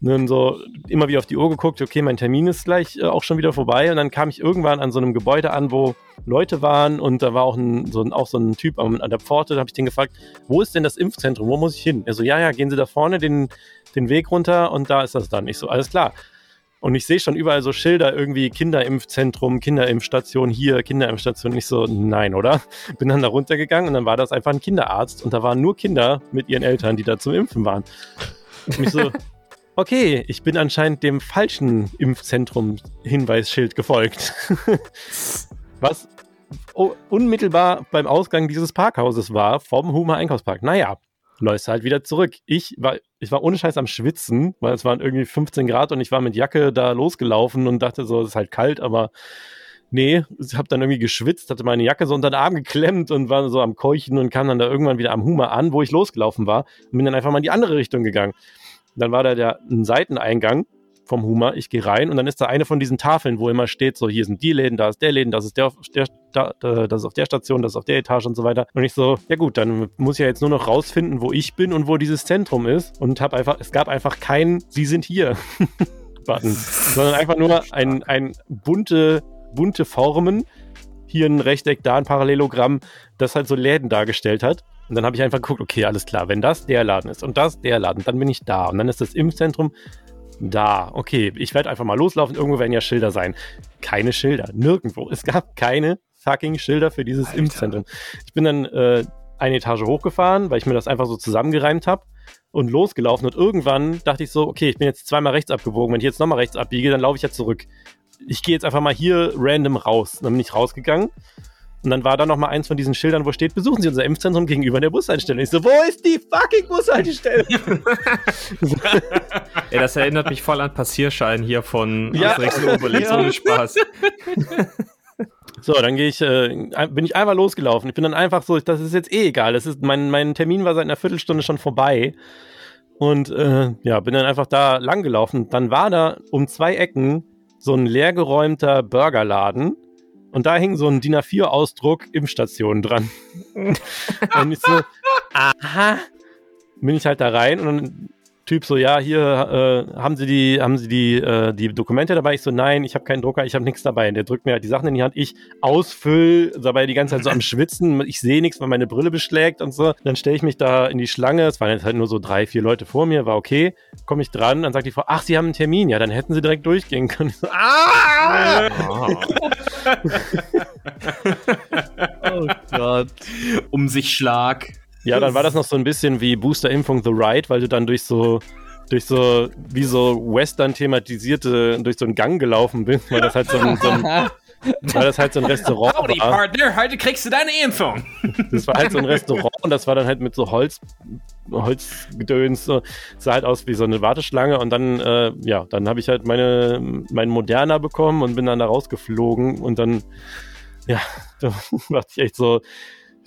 Und dann so immer wieder auf die Uhr geguckt, okay, mein Termin ist gleich äh, auch schon wieder vorbei und dann kam ich irgendwann an so einem Gebäude an, wo Leute waren und da war auch, ein, so ein, auch so ein Typ an, an der Pforte, da habe ich den gefragt, wo ist denn das Impfzentrum, wo muss ich hin? Er so, ja, ja, gehen Sie da vorne den, den Weg runter und da ist das dann. Ich so, alles klar. Und ich sehe schon überall so Schilder, irgendwie Kinderimpfzentrum, Kinderimpfstation hier, Kinderimpfstation. Ich so, nein, oder? Bin dann da runtergegangen und dann war das einfach ein Kinderarzt und da waren nur Kinder mit ihren Eltern, die da zum Impfen waren. Und ich so, okay, ich bin anscheinend dem falschen Impfzentrum-Hinweisschild gefolgt. Was unmittelbar beim Ausgang dieses Parkhauses war, vom Humer Einkaufspark. Naja, läufst halt wieder zurück. Ich war, ich war ohne Scheiß am Schwitzen, weil es waren irgendwie 15 Grad und ich war mit Jacke da losgelaufen und dachte so, es ist halt kalt, aber nee, ich habe dann irgendwie geschwitzt, hatte meine Jacke so unter den Arm geklemmt und war so am Keuchen und kam dann da irgendwann wieder am Hummer an, wo ich losgelaufen war und bin dann einfach mal in die andere Richtung gegangen. Dann war da der ein Seiteneingang vom Hummer. Ich gehe rein und dann ist da eine von diesen Tafeln, wo immer steht, so hier sind die Läden, da ist der Läden, das ist der, der da, das ist auf der Station, das ist auf der Etage und so weiter. Und ich so, ja gut, dann muss ich ja jetzt nur noch rausfinden, wo ich bin und wo dieses Zentrum ist. Und habe einfach, es gab einfach kein, Sie sind hier. Button, sondern einfach nur ein, ein bunte, bunte Formen. Hier ein Rechteck, da ein Parallelogramm, das halt so Läden dargestellt hat. Und dann habe ich einfach geguckt, okay, alles klar, wenn das der Laden ist und das der Laden, dann bin ich da. Und dann ist das Impfzentrum da. Okay, ich werde einfach mal loslaufen. Irgendwo werden ja Schilder sein. Keine Schilder. Nirgendwo. Es gab keine fucking Schilder für dieses Alter. Impfzentrum. Ich bin dann äh, eine Etage hochgefahren, weil ich mir das einfach so zusammengereimt habe und losgelaufen. Und irgendwann dachte ich so, okay, ich bin jetzt zweimal rechts abgebogen. Wenn ich jetzt nochmal rechts abbiege, dann laufe ich ja zurück. Ich gehe jetzt einfach mal hier random raus. Dann bin ich rausgegangen und dann war da noch mal eins von diesen Schildern, wo steht, besuchen Sie unser Impfzentrum gegenüber der Bushaltestelle. Ich so, wo ist die fucking Bushaltestelle? Ey, das erinnert mich voll an Passierschein hier von ja. Asterix und Obelix, ja. ohne Spaß. So, dann gehe ich, äh, bin ich einmal losgelaufen. Ich bin dann einfach so, das ist jetzt eh egal. Das ist, mein, mein Termin war seit einer Viertelstunde schon vorbei. Und äh, ja, bin dann einfach da lang gelaufen. Dann war da um zwei Ecken so ein leergeräumter Burgerladen und da hing so ein DIN A4-Ausdruck Impfstation dran. und ich so, aha, bin ich halt da rein und dann Typ so, ja, hier äh, haben Sie die, haben Sie die, äh, die Dokumente dabei? Ich so, nein, ich habe keinen Drucker, ich habe nichts dabei. Und der drückt mir halt die Sachen in die Hand. Ich ausfüll, dabei die ganze Zeit so am Schwitzen. Ich sehe nichts, weil meine Brille beschlägt und so. Dann stelle ich mich da in die Schlange. Es waren jetzt halt nur so drei, vier Leute vor mir, war okay. Komme ich dran, dann sagt die Frau, ach, Sie haben einen Termin. Ja, dann hätten Sie direkt durchgehen können. Ich so, ah! oh Gott. Um sich Schlag. Ja, dann war das noch so ein bisschen wie Boosterimpfung The Ride, weil du dann durch so durch so wie so Western thematisierte durch so einen Gang gelaufen bist, weil das halt so ein, so ein weil das halt so ein Restaurant Howdy, war. Partner, heute kriegst du deine Impfung. Das war halt so ein Restaurant und das war dann halt mit so Holz Holzgedöns, so, sah halt aus wie so eine Warteschlange und dann, äh, ja, dann habe ich halt meine, meinen Moderner bekommen und bin dann da rausgeflogen und dann, ja, da dachte ich echt so,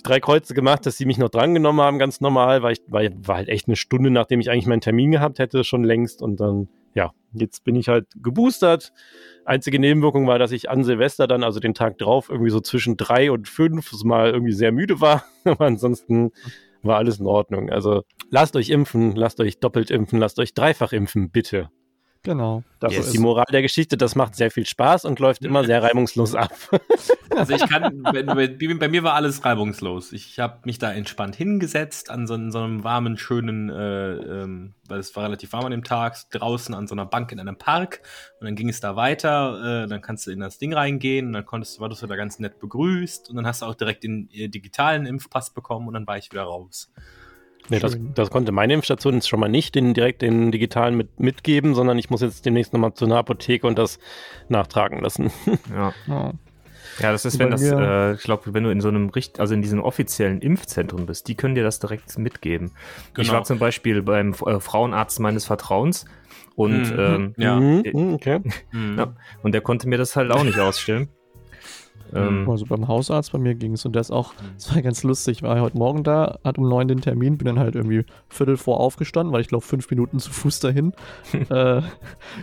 drei Kreuze gemacht, dass sie mich noch drangenommen haben, ganz normal, weil ich war, war halt echt eine Stunde, nachdem ich eigentlich meinen Termin gehabt hätte, schon längst. Und dann, ja, jetzt bin ich halt geboostert. Einzige Nebenwirkung war, dass ich an Silvester dann, also den Tag drauf, irgendwie so zwischen drei und fünf mal irgendwie sehr müde war. Aber ansonsten war alles in Ordnung. Also lasst euch impfen, lasst euch doppelt impfen, lasst euch dreifach impfen, bitte. Genau. Das yes. ist die Moral der Geschichte. Das macht sehr viel Spaß und läuft immer sehr reibungslos ab. Also ich kann, bei, bei mir war alles reibungslos. Ich habe mich da entspannt hingesetzt an so, so einem warmen, schönen, äh, ähm, weil es war relativ warm an dem Tag, draußen an so einer Bank in einem Park. Und dann ging es da weiter. Äh, dann kannst du in das Ding reingehen und dann konntest, warst du da ganz nett begrüßt und dann hast du auch direkt den äh, digitalen Impfpass bekommen und dann war ich wieder raus. Nee, das, das, konnte meine Impfstation jetzt schon mal nicht den, direkt den digitalen mit, mitgeben, sondern ich muss jetzt demnächst nochmal zu einer Apotheke und das nachtragen lassen. Ja. ja. Ja, das ist, Bei wenn das, äh, ich glaube, wenn du in so einem Richt also in diesen offiziellen Impfzentren bist, die können dir das direkt mitgeben. Ich Genau. war zum Beispiel beim äh, Frauenarzt meines Vertrauens und, Mhm. ähm, Ja. Mhm, mhm, okay. Ja. und der konnte mir das halt auch nicht ausstellen. Ähm, Also beim Hausarzt bei mir ging es und der ist auch, das war ganz lustig, war heute Morgen da, hat um neun den Termin, bin dann halt irgendwie Viertel vor aufgestanden, weil ich glaube fünf Minuten zu Fuß dahin. äh,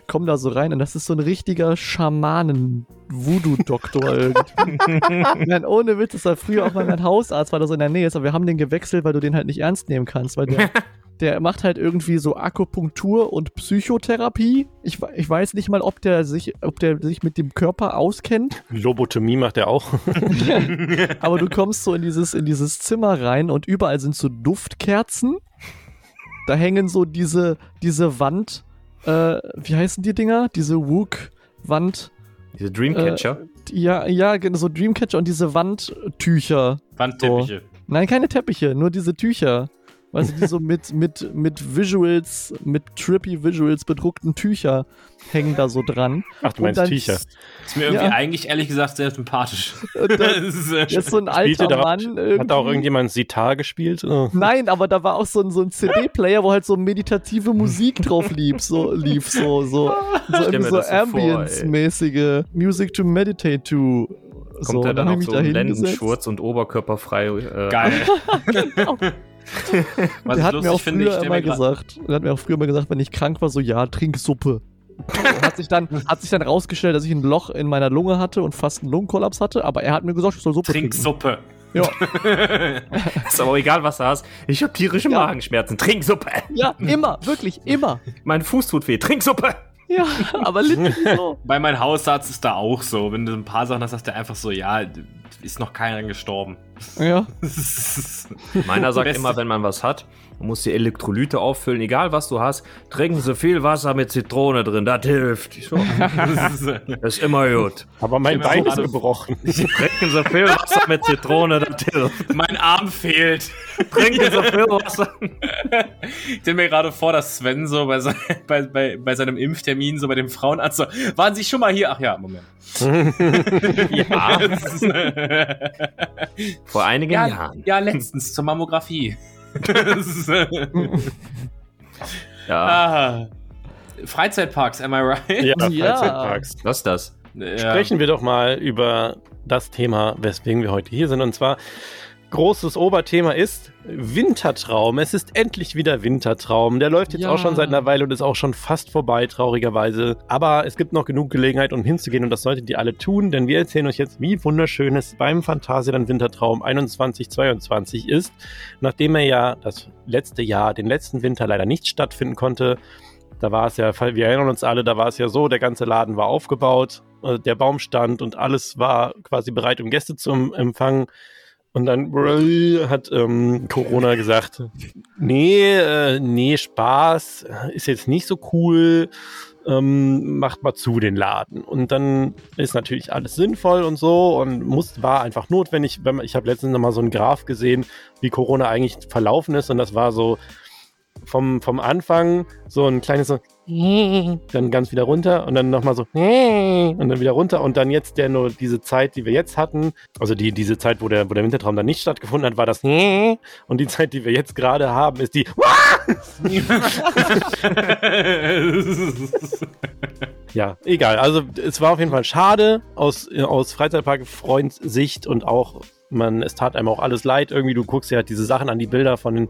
komm da so rein und das ist so ein richtiger Schamanen-Voodoo-Doktor irgendwie. Nein, ohne Witz, das war früher auch mal mein Hausarzt, weil er so in der Nähe ist, aber wir haben den gewechselt, weil du den halt nicht ernst nehmen kannst, weil der, der macht halt irgendwie so Akupunktur und Psychotherapie. Ich, ich weiß nicht mal, ob der sich, ob der sich mit dem Körper auskennt. Lobotomie macht er auch. Aber du kommst so in dieses, in dieses Zimmer rein und überall sind so Duftkerzen. Da hängen so diese, diese Wand, äh, wie heißen die Dinger? Diese Wook-Wand. diese Dreamcatcher. Ja, ja, genau, so Dreamcatcher und diese Wandtücher. Wandteppiche. Nein, keine Teppiche, nur diese Tücher. Weißt du, die so mit, mit, mit Visuals, mit trippy Visuals bedruckten Tücher hängen da so dran. Ach, du Und meinst dann- Tücher. Ist mir irgendwie Ja. eigentlich ehrlich gesagt sehr sympathisch. Und dann Das ist, äh, ist so ein alter da, Mann. hat da auch irgendwie. irgendjemand Sitar gespielt? Oh. Nein, aber da war auch so ein, so ein CD-Player, wo halt so meditative Musik drauf lief, so lief, so, so, so, irgendwie so Ambience-mäßige Music to meditate to. Kommt so, der dann dann auch so. Lendenschurz und oberkörperfrei. Äh, Geil. Was Der ich hat mir auch ich früher stell immer gesagt, der hat mir auch früher immer gesagt, wenn ich krank war, so ja, trink Suppe. hat sich dann hat sich dann rausgestellt, dass ich ein Loch in meiner Lunge hatte und fast einen Lungenkollaps hatte, aber er hat mir gesagt, ich soll Suppe Trink trinken. Suppe. Ja, Ist aber egal, was du hast. Ich habe tierische Ja. Magenschmerzen. Trinksuppe. ja, immer, wirklich, immer. Mein Fuß tut weh. Trinksuppe. Ja, aber literally so. Bei meinem Hausarzt ist da auch so. Wenn du ein paar Sachen hast, sagt der einfach so, ja, ist noch keiner gestorben. Ja. Meiner sagt Beste. immer, wenn man was hat, man muss die Elektrolyte auffüllen, egal was du hast, trinken Sie viel Wasser mit Zitrone drin, das hilft. So, Das ist, das ist immer gut. Aber mein Bein ist so- gebrochen. Trinken Sie viel Wasser mit Zitrone, das hilft. mein Arm fehlt. Trinken Sie viel Wasser. Ich stell mir gerade vor, dass Sven so bei, sein, bei, bei, bei seinem Impftermin, so bei dem Frauenarzt, so, waren Sie schon mal hier? Ach ja, Moment. Ja, vor einigen ja, Jahren. ja, letztens zur Mammographie. Das ist, Ja, ah. Freizeitparks, am I right? Ja, Ja. Freizeitparks. was ist das? Ja. Sprechen wir doch mal über das Thema, weswegen wir heute hier sind. Und zwar, großes Oberthema ist Wintertraum. Es ist endlich wieder Wintertraum. Der läuft jetzt Ja. auch schon seit einer Weile und ist auch schon fast vorbei, traurigerweise. Aber es gibt noch genug Gelegenheit, um hinzugehen und das solltet ihr alle tun, denn wir erzählen euch jetzt, wie wunderschön es beim Phantasialand Wintertraum 21-22 ist. Nachdem er ja das letzte Jahr, den letzten Winter leider nicht stattfinden konnte, da war es ja, wir erinnern uns alle, da war es ja so, der ganze Laden war aufgebaut, äh, der Baum stand und alles war quasi bereit, um Gäste zu empfangen. Und dann hat ähm, Corona gesagt, nee, äh, nee, Spaß, ist jetzt nicht so cool, ähm, macht mal zu den Laden. Und dann ist natürlich alles sinnvoll und so und muss, war einfach notwendig. Wenn man, ich habe letztens noch mal so einen Graph gesehen, wie Corona eigentlich verlaufen ist und das war so vom, vom Anfang so ein kleines so dann ganz wieder runter und dann nochmal so und dann wieder runter und dann jetzt der nur diese Zeit, die wir jetzt hatten, also die, diese Zeit, wo der, wo der Wintertraum dann nicht stattgefunden hat, war das und die Zeit, die wir jetzt gerade haben, ist die Ja, egal. Also es war auf jeden Fall schade aus, aus Freizeitpark-Freundsicht und auch, man, es tat einem auch alles leid. Irgendwie, du guckst ja halt diese Sachen an, die Bilder von, den,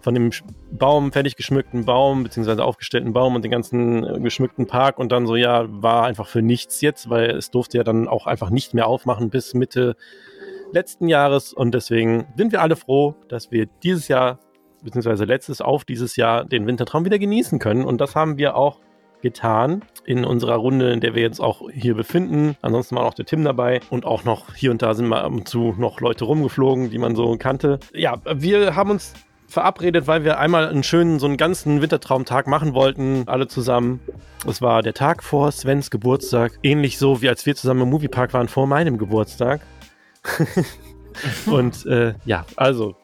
von dem Baum, fertig geschmückten Baum, beziehungsweise aufgestellten Baum und den ganzen äh, geschmückten Park und dann so, ja, war einfach für nichts jetzt, weil es durfte ja dann auch einfach nicht mehr aufmachen bis Mitte letzten Jahres und deswegen sind wir alle froh, dass wir dieses Jahr, beziehungsweise letztes auf dieses Jahr, den Wintertraum wieder genießen können und das haben wir auch getan in unserer Runde, in der wir jetzt auch hier befinden. Ansonsten war auch der Tim dabei und auch noch hier und da sind mal ab und zu noch Leute rumgeflogen, die man so kannte. Ja, wir haben uns verabredet, weil wir einmal einen schönen, so einen ganzen Wintertraumtag machen wollten, alle zusammen. Es war der Tag vor Svens Geburtstag, ähnlich so wie als wir zusammen im Moviepark waren vor meinem Geburtstag. und äh, ja, also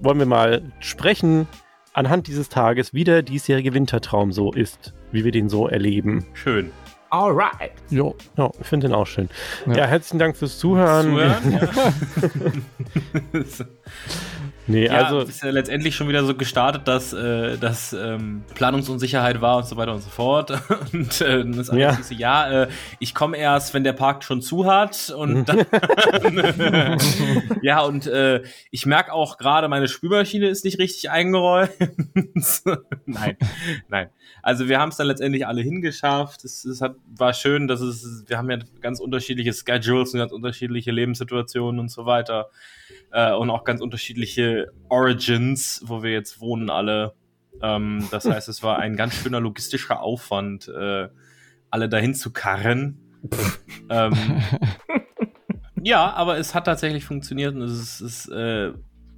wollen wir mal sprechen anhand dieses Tages, wie der diesjährige Wintertraum so ist, wie wir den so erleben. Schön. Alright. Jo. Ja, ich finde den auch schön. Ja. Ja. herzlichen Dank fürs Zuhören. Zuhören, ja. Nee, Ja, also ist ja letztendlich schon wieder so gestartet, dass, äh, dass ähm, Planungsunsicherheit war und so weiter und so fort. Und äh, dann ist alles Ja. so, ja, äh, ich komme erst, wenn der Park schon zu hat. Und dann, ja, und äh, ich merke auch gerade, meine Spülmaschine ist nicht richtig eingeräumt. nein, nein. Also wir haben es dann letztendlich alle hingeschafft. Es, es hat, war schön, dass es, wir haben ja ganz unterschiedliche Schedules und ganz unterschiedliche Lebenssituationen und so weiter äh, und auch ganz unterschiedliche Origins, wo wir jetzt wohnen alle. Ähm, das heißt, es war ein ganz schöner logistischer Aufwand, äh, alle dahin zu karren. ähm, ja, aber es hat tatsächlich funktioniert und es, es äh,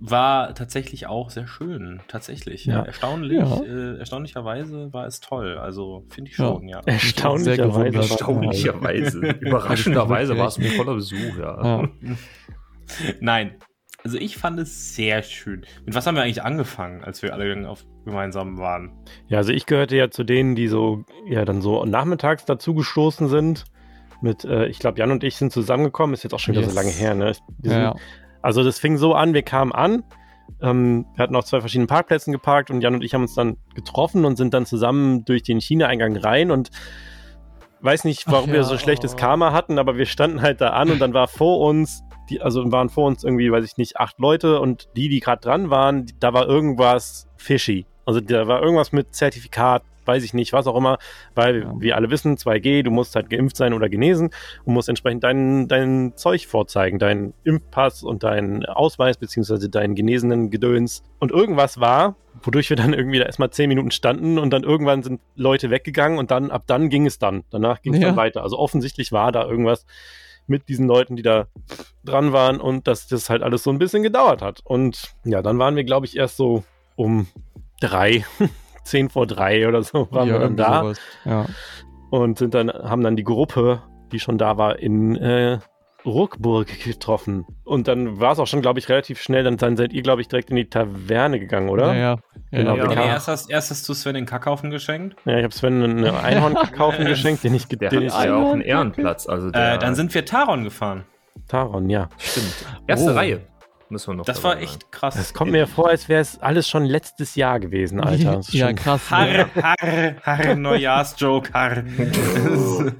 war tatsächlich auch sehr schön. Tatsächlich. Ja. Ja. Erstaunlich, Ja. Äh, erstaunlicherweise war es toll. Also finde ich Ja. schon, ja. erstaunlicherweise. Erstaunlicherweise. Überraschenderweise war es mir voller Besuch, ja. Ja. Nein. Also ich fand es sehr schön. Mit was haben wir eigentlich angefangen, als wir alle auf gemeinsam waren? Ja, also ich gehörte ja zu denen, die so, ja, dann so nachmittags dazu gestoßen sind. Mit, äh, ich glaube, Jan und ich sind zusammengekommen, ist jetzt auch schon wieder Yes. so lange her, ne? Sind, Ja, Also das fing so an, wir kamen an, ähm, wir hatten auf zwei verschiedenen Parkplätzen geparkt und Jan und ich haben uns dann getroffen und sind dann zusammen durch den China-Eingang rein und weiß nicht, warum Ach wir ja, so schlechtes oh. Karma hatten, aber wir standen halt da an und dann war vor uns, die, also waren vor uns irgendwie, weiß ich nicht, acht Leute und die, die gerade dran waren, da war irgendwas fishy. Also da war irgendwas mit Zertifikat, weiß ich nicht, was auch immer, weil Ja. wir alle wissen, 2G, du musst halt geimpft sein oder genesen und musst entsprechend dein, dein Zeug vorzeigen, deinen Impfpass und deinen Ausweis beziehungsweise deinen genesenen Gedöns. Und irgendwas war, wodurch wir dann irgendwie da erstmal zehn Minuten standen und dann irgendwann sind Leute weggegangen und dann ab dann ging es dann. Danach ging es Ja. dann weiter. Also offensichtlich war da irgendwas mit diesen Leuten, die da dran waren und dass das halt alles so ein bisschen gedauert hat. Und ja, dann waren wir, glaube ich, erst so um drei, zehn vor drei oder so waren ja, wir dann da sowas. Ja. und sind dann, haben dann die Gruppe, die schon da war, in äh, Ruckburg getroffen. Und dann war es auch schon, glaube ich, relativ schnell. Dann, dann seid ihr, glaube ich, direkt in die Taverne gegangen, oder? Ja, ja. Genau, ja, kamen- erst, hast, erst hast du Sven den Kackhaufen geschenkt. Ja, ich habe Sven eine Einhorn-Kaufen geschenkt, den ich, Der den hat ich ja auch einen Ehrenplatz. Also der, Äh, dann sind wir Taron gefahren. Taron, ja. stimmt. Erste Oh. Reihe. Müssen wir noch Das war echt krass. Es kommt mir vor, als wäre es alles schon letztes Jahr gewesen, Alter. Das ist ja, schon- krass. Harr, harr, harr, Neujahrsjoke, harr. Sven,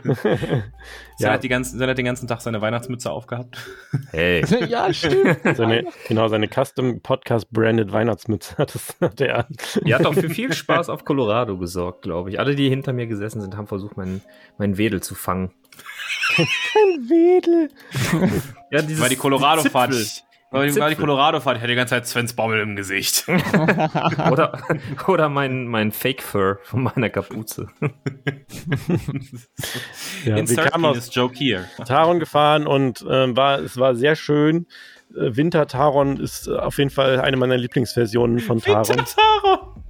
Ja. hat die ganzen, Sven hat den ganzen Tag seine Weihnachtsmütze aufgehabt. Hey. ja, stimmt. seine, genau, seine Custom Podcast Branded Weihnachtsmütze hat das hat er an. Die hat auch für viel Spaß auf Colorado gesorgt, glaube ich. Alle, die hinter mir gesessen sind, haben versucht, meinen, meinen Wedel zu fangen. Ein Wedel. Ja, dieses War die Colorado-Fahrt. Die, war die Zipfel. Colorado-Fahrt. Ich hatte die ganze Zeit Svens Baumel im Gesicht. Oder, oder mein, mein Fake-Fur von meiner Kapuze. Ja, wir Insert kamen aus Joke hier. Taron gefahren und ähm, war, es war sehr schön. Äh, Winter Taron ist äh, auf jeden Fall eine meiner Lieblingsversionen von Taron. Taron.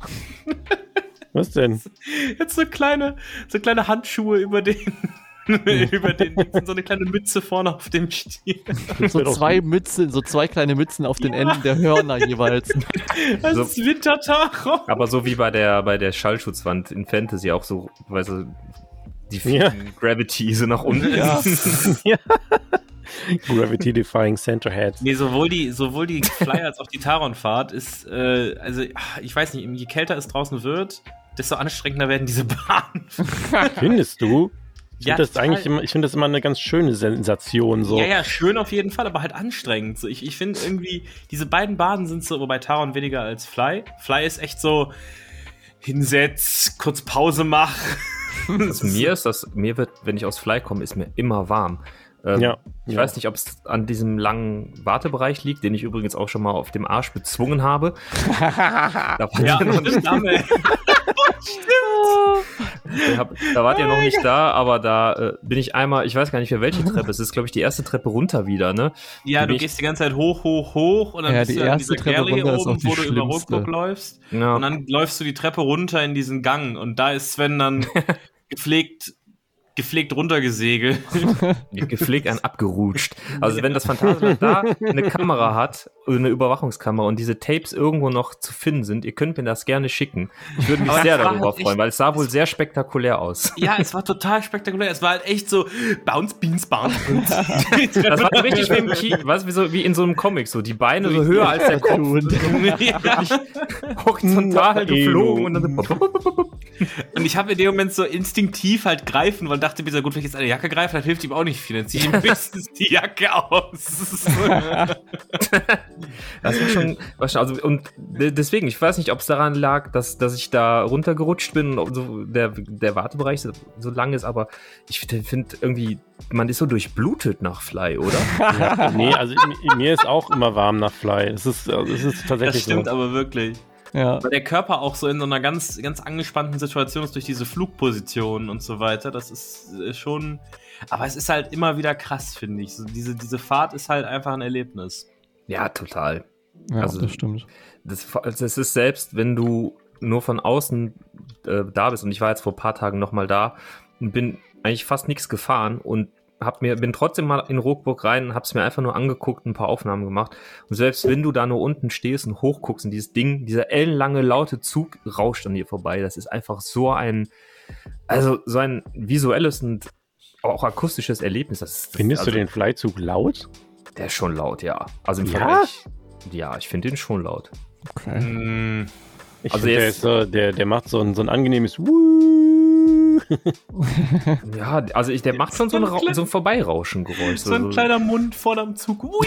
Was denn? Jetzt so kleine, so kleine Handschuhe über den, über den, so eine kleine Mütze vorne auf dem Stiel. So zwei Mützen, so zwei kleine Mützen auf den Enden der Hörner jeweils. Das So- ist Winter Taron. Aber so wie bei der, bei der Schallschutzwand in Fantasy auch so, weißt du, die Ja. Gravity so nach unten. Ja. ja. Gravity Defying Centerhead. Nee, sowohl die, sowohl die Fly als auch die Taron-Fahrt ist, äh, also, ich weiß nicht, je kälter es draußen wird, desto anstrengender werden diese Bahnen. Findest du? Ich Ja, finde das total. eigentlich immer, ich finde das immer eine ganz schöne Sensation. So. Ja, ja, schön auf jeden Fall, aber halt anstrengend. So, ich ich finde irgendwie, diese beiden Bahnen sind so, wobei Taron weniger als Fly. Fly ist echt so, hinsetz, kurz Pause mach. Also mir ist das, mir wird, wenn ich aus Fly komme, ist mir immer warm. Ähm, Ja, ich ja. weiß nicht, ob es an diesem langen Wartebereich liegt, den ich übrigens auch schon mal auf dem Arsch bezwungen habe. da, wart Ja, ihr noch nicht, stimmt, haben wir. da hab- da wart ihr noch nicht da, aber da äh, bin ich einmal, ich weiß gar nicht für welche Treppe, es ist, glaube ich, die erste Treppe runter wieder, ne? Ja, du gehst die ganze Zeit hoch, hoch, hoch und dann Ja, bist die du an erste dieser Treppe Galerie runter ist oben, auch die wo du über schlimmste. Ruckbuck läufst. Ja. Und dann läufst du die Treppe runter in diesen Gang und da ist Sven dann gepflegt gepflegt runtergesegelt. gepflegt ein abgerutscht. Also wenn das Phantasialand da eine Kamera hat, eine Überwachungskamera und diese Tapes irgendwo noch zu finden sind, ihr könnt mir das gerne schicken. Ich würde mich Aber sehr darüber halt freuen, echt- weil es sah wohl sehr spektakulär aus. Ja, es war total spektakulär. Es war halt echt so Bounce Beans, Bounce. Das war so richtig wie im Kino, du, wie, so, wie in so einem Comic, so die Beine so höher als der Kopf, horizontal geflogen und dann so Und ich habe in dem Moment so instinktiv halt greifen wollen, dachte mir so, gut, wenn ich jetzt eine Jacke greife, das hilft ihm auch nicht viel. Dann ziehe ich ihm höchstens die Jacke aus. Das war schon, war schon also, und de- deswegen, ich weiß nicht, ob es daran lag, dass, dass ich da runtergerutscht bin und so der, der Wartebereich so, so lang ist, aber ich finde irgendwie, man ist so durchblutet nach Fly, oder? Ja, nee, also mi- mir ist auch immer warm nach Fly. Es ist, also es ist Das tatsächlich stimmt so. aber wirklich. Ja. Weil der Körper auch so in so einer ganz, ganz angespannten Situation ist durch diese Flugposition und so weiter. Das ist äh, schon. Aber es ist halt immer wieder krass, finde ich. So diese, diese Fahrt ist halt einfach ein Erlebnis. Ja, total. ja, Also- das stimmt. Das, das ist selbst, wenn du nur von außen äh, da bist, und ich war jetzt vor ein paar Tagen nochmal da und bin eigentlich fast nichts gefahren und hab mir, bin trotzdem mal in Rockburg rein und hab's mir einfach nur angeguckt, ein paar Aufnahmen gemacht. Und selbst wenn du da nur unten stehst und hochguckst und dieses Ding, dieser ellenlange, laute Zug rauscht an dir vorbei, das ist einfach so ein, also so ein visuelles und auch akustisches Erlebnis. Das ist, Findest also, du den Flyzug laut? Der ist schon laut, ja. Also im Ja? Vergleich. Ja, ich finde den schon laut. Okay. Ich Also find, der, jetzt- ist so, der, der macht so ein, so ein angenehmes Wuh. Ja, also ich, der macht schon so ein, Ra so ein Vorbeirauschen-Geräusch. so ein kleiner Mund voll am Zug. Ui.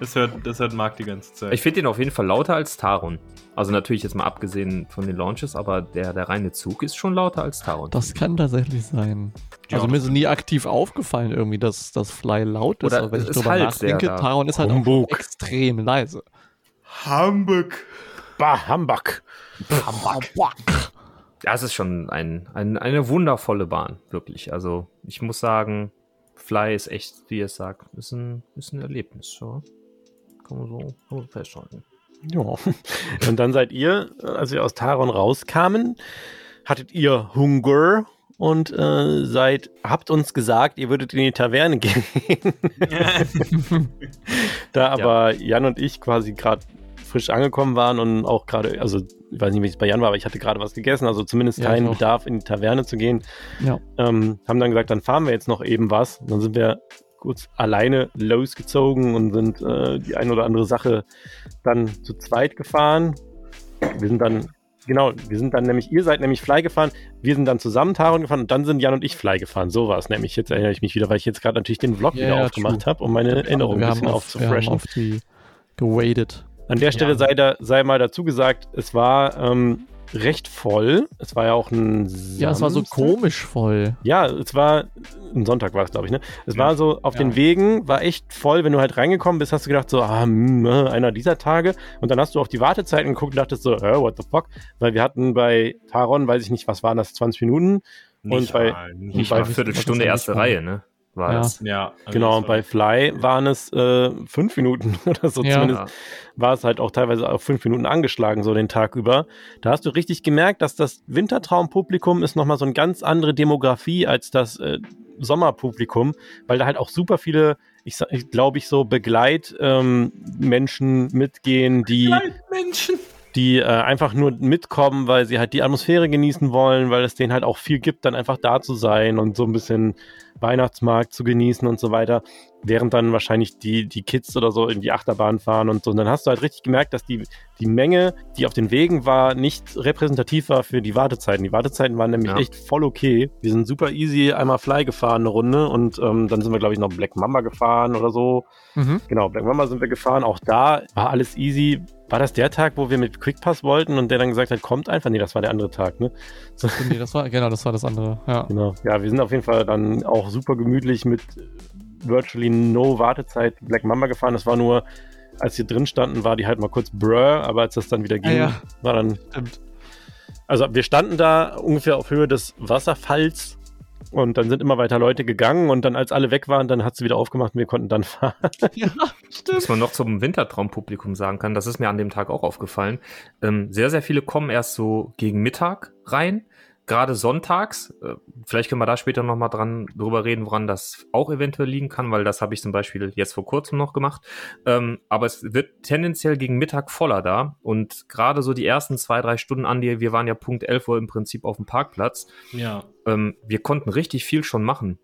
das, hört, das hört Marc die ganze Zeit. Ich finde den auf jeden Fall lauter als Taron. Also natürlich jetzt mal abgesehen von den Launches, aber der, der reine Zug ist schon lauter als Taron. Das kann tatsächlich sein. Ja, also mir ist nie aktiv aufgefallen irgendwie, dass das Fly laut ist, Oder aber wenn ich drüber halt nachdenke. Taron ist halt Humbug. auch extrem leise. Hamburg. Bah, Hamburg. Ja, es ist schon ein, ein, eine wundervolle Bahn, wirklich. Also ich muss sagen, Fly ist echt, wie es sagt, ist ein, ist ein Erlebnis. Ja. Kann man so, kann man so festhalten. Ja. Und dann seid ihr, äh, als wir aus Taron rauskamen, hattet ihr Hunger und äh, seid, habt uns gesagt, ihr würdet in die Taverne gehen. da aber Jan und ich quasi gerade frisch angekommen waren und auch gerade, also ich weiß nicht, wie es bei Jan war, aber ich hatte gerade was gegessen, also zumindest Ja, keinen. Bedarf in die Taverne zu gehen. Ja. Ähm, haben dann gesagt, dann fahren wir jetzt noch eben was. Und dann sind wir kurz alleine losgezogen und sind äh, die ein oder andere Sache dann zu zweit gefahren. Wir sind dann, genau, wir sind dann nämlich, ihr seid nämlich Fly gefahren, wir sind dann zusammen Taron gefahren und dann sind Jan und ich Fly gefahren. So war es nämlich. Jetzt erinnere ich mich wieder, weil ich jetzt gerade natürlich den Vlog Ja, wieder aufgemacht habe, um meine Erinnerung wir ein bisschen auf, wir haben aufzufreshen. auf die gewadet. An der Stelle Ja. sei, da, sei mal dazu gesagt, es war ähm, recht voll. Es war ja auch ein Ja, es war so Samstag. komisch voll. Ja, es war, ein Sonntag war es, glaube ich, ne? Es Ja. war so, auf Ja. den Wegen war echt voll, wenn du halt reingekommen bist, hast du gedacht so, ah, hm, äh, einer dieser Tage. Und dann hast du auf die Wartezeiten geguckt und dachtest so, äh, what the fuck? Weil wir hatten bei Taron, weiß ich nicht, was waren das, 20 Minuten? Und bei- nicht und Ich bei- Viertelstunde erste. Reihe, ne? War Ja. das. Ja, also Genau, und bei Fly waren es äh, fünf Minuten oder so. Ja. Zumindest war es halt auch teilweise auf fünf Minuten angeschlagen, so den Tag über. Da hast du richtig gemerkt, dass das Wintertraumpublikum ist nochmal so eine ganz andere Demografie als das äh, Sommerpublikum, weil da halt auch super viele, ich, ich glaube ich, so Begleitmenschen ähm, Menschen mitgehen, die Menschen. die äh, einfach nur mitkommen, weil sie halt die Atmosphäre genießen wollen, weil es denen halt auch viel gibt, dann einfach da zu sein und so ein bisschen Weihnachtsmarkt zu genießen und so weiter, während dann wahrscheinlich die, die Kids oder so in die Achterbahn fahren und so. Und dann hast du halt richtig gemerkt, dass die, die Menge, die auf den Wegen war, nicht repräsentativ war für die Wartezeiten. Die Wartezeiten waren nämlich Ja. echt voll okay. Wir sind super easy einmal Fly gefahren, eine Runde, und ähm, dann sind wir, glaube ich, noch Black Mamba gefahren oder so. Mhm. Genau, Black Mamba sind wir gefahren. Auch da war alles easy. War das der Tag, wo wir mit Quickpass wollten und der dann gesagt hat, kommt einfach? Nee, das war der andere Tag, ne? So, Nee, das war, genau, das war das andere. Ja. genau. Ja, wir sind auf jeden Fall dann auch super gemütlich mit virtually no Wartezeit Black Mamba gefahren. Das war nur, als wir drin standen, war die halt mal kurz brr, aber als das dann wieder ging, Ah, ja. war dann. Stimmt. Also wir standen da ungefähr auf Höhe des Wasserfalls Und dann sind immer weiter Leute gegangen und dann, als alle weg waren, dann hat sie wieder aufgemacht und wir konnten dann fahren. Ja, stimmt. Was man noch zum Wintertraumpublikum sagen kann, das ist mir an dem Tag auch aufgefallen. Ähm, sehr, sehr viele kommen erst so gegen Mittag rein. Gerade sonntags, äh, vielleicht können wir da später nochmal dran drüber reden, woran das auch eventuell liegen kann, weil das habe ich zum Beispiel jetzt vor kurzem noch gemacht. Ähm, aber es wird tendenziell gegen Mittag voller da. Und gerade so die ersten zwei, drei Stunden an dir, wir waren ja Punkt 11 Uhr im Prinzip auf dem Parkplatz. Ja. Ähm, wir konnten richtig viel schon machen.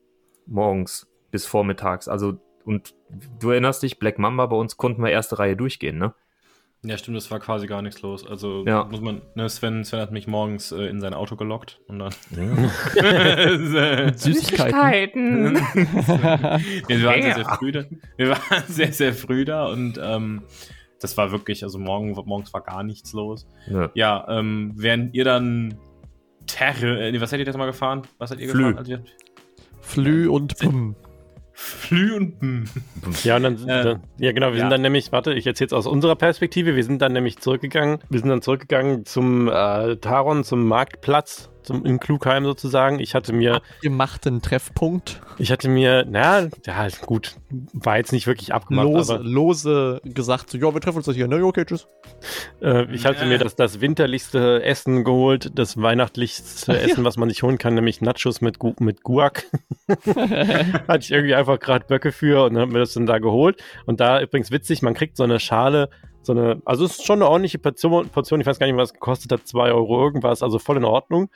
Morgens bis vormittags. Also, und du erinnerst dich, Black Mamba, bei uns konnten wir erste Reihe durchgehen, ne? Ja, stimmt, es war quasi gar nichts los. Also Ja. muss man, ne, Sven, Sven hat mich morgens äh, in sein Auto gelockt und dann. Süßigkeiten. wir waren sehr, sehr früh da. Wir waren sehr, sehr früh da und ähm, das war wirklich, also morgen, morgens war gar nichts los. Ja. Ja, ähm, während ihr dann Terre, äh, was seid ihr das mal gefahren? Was seid ihr Flü. gefahren? Flü und Pum. Flü und. Ja, und dann, Äh, dann ja genau, wir ja. sind dann nämlich, warte, ich erzähle es aus unserer Perspektive, wir sind dann nämlich zurückgegangen, wir sind dann zurückgegangen zum äh, Taron, zum Marktplatz, zum, in Klugheim sozusagen. Ich hatte mir, Gemachten Treffpunkt. ich hatte mir, naja, ja, gut, war jetzt nicht wirklich abgemacht, Lose, aber lose gesagt, so, ja, wir treffen uns hier, ne? Okay, tschüss. äh, ich hatte Ja. mir das, das winterlichste Essen geholt, das weihnachtlichste Essen, was man sich holen kann, nämlich Nachos mit, Gu mit Guac. hatte ich irgendwie einfach gerade Böcke für und habe mir das dann da geholt. Und da übrigens witzig, man kriegt so eine Schale, so eine, also es ist schon eine ordentliche Portion, Portion, ich weiß gar nicht, was es gekostet hat, 2 Euro irgendwas, also voll in Ordnung.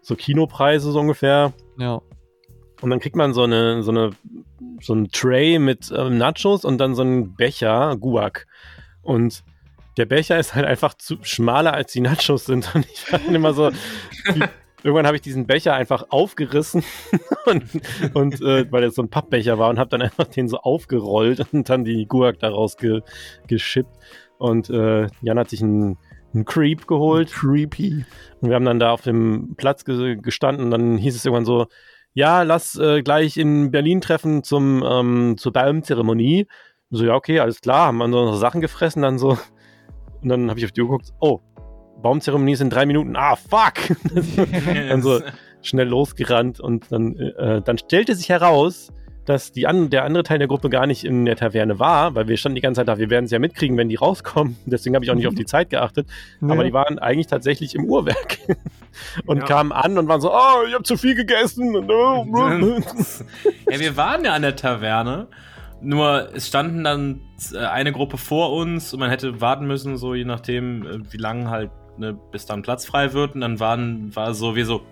So Kinopreise so ungefähr. Ja. Und dann kriegt man so eine, so eine, so ein Tray mit ähm, Nachos und dann so einen Becher Guac. Und der Becher ist halt einfach zu schmaler als die Nachos sind. Und ich war immer so, irgendwann habe ich diesen Becher einfach aufgerissen und, und äh, weil das so ein Pappbecher war und habe dann einfach den so aufgerollt und dann die Guac daraus ge, geschippt. Und äh, Jan hat sich einen, einen Creep geholt. Creepy. Und wir haben dann da auf dem Platz ge gestanden und dann hieß es irgendwann so, ja, lass äh, gleich in Berlin treffen zum, ähm, zur Baumzeremonie. So, ja, okay, alles klar, haben wir so unsere Sachen gefressen, dann so. Und dann habe ich auf die Uhr geguckt, oh, Baumzeremonie ist in drei Minuten, ah, fuck. dann so schnell losgerannt und dann, äh, dann stellte sich heraus, dass die an, der andere Teil der Gruppe gar nicht in der Taverne war, weil wir standen die ganze Zeit da, wir werden es ja mitkriegen, wenn die rauskommen. Deswegen habe ich auch nicht auf die Zeit geachtet. Aber die waren eigentlich tatsächlich im Uhrwerk und Ja. kamen an und waren so, oh, ich habe zu viel gegessen. Und, oh, ja, wir waren ja an der Taverne. Nur es standen dann äh, eine Gruppe vor uns und man hätte warten müssen, so je nachdem, äh, wie lange halt, ne, bis dann Platz frei wird. Und dann waren, war so, wir so,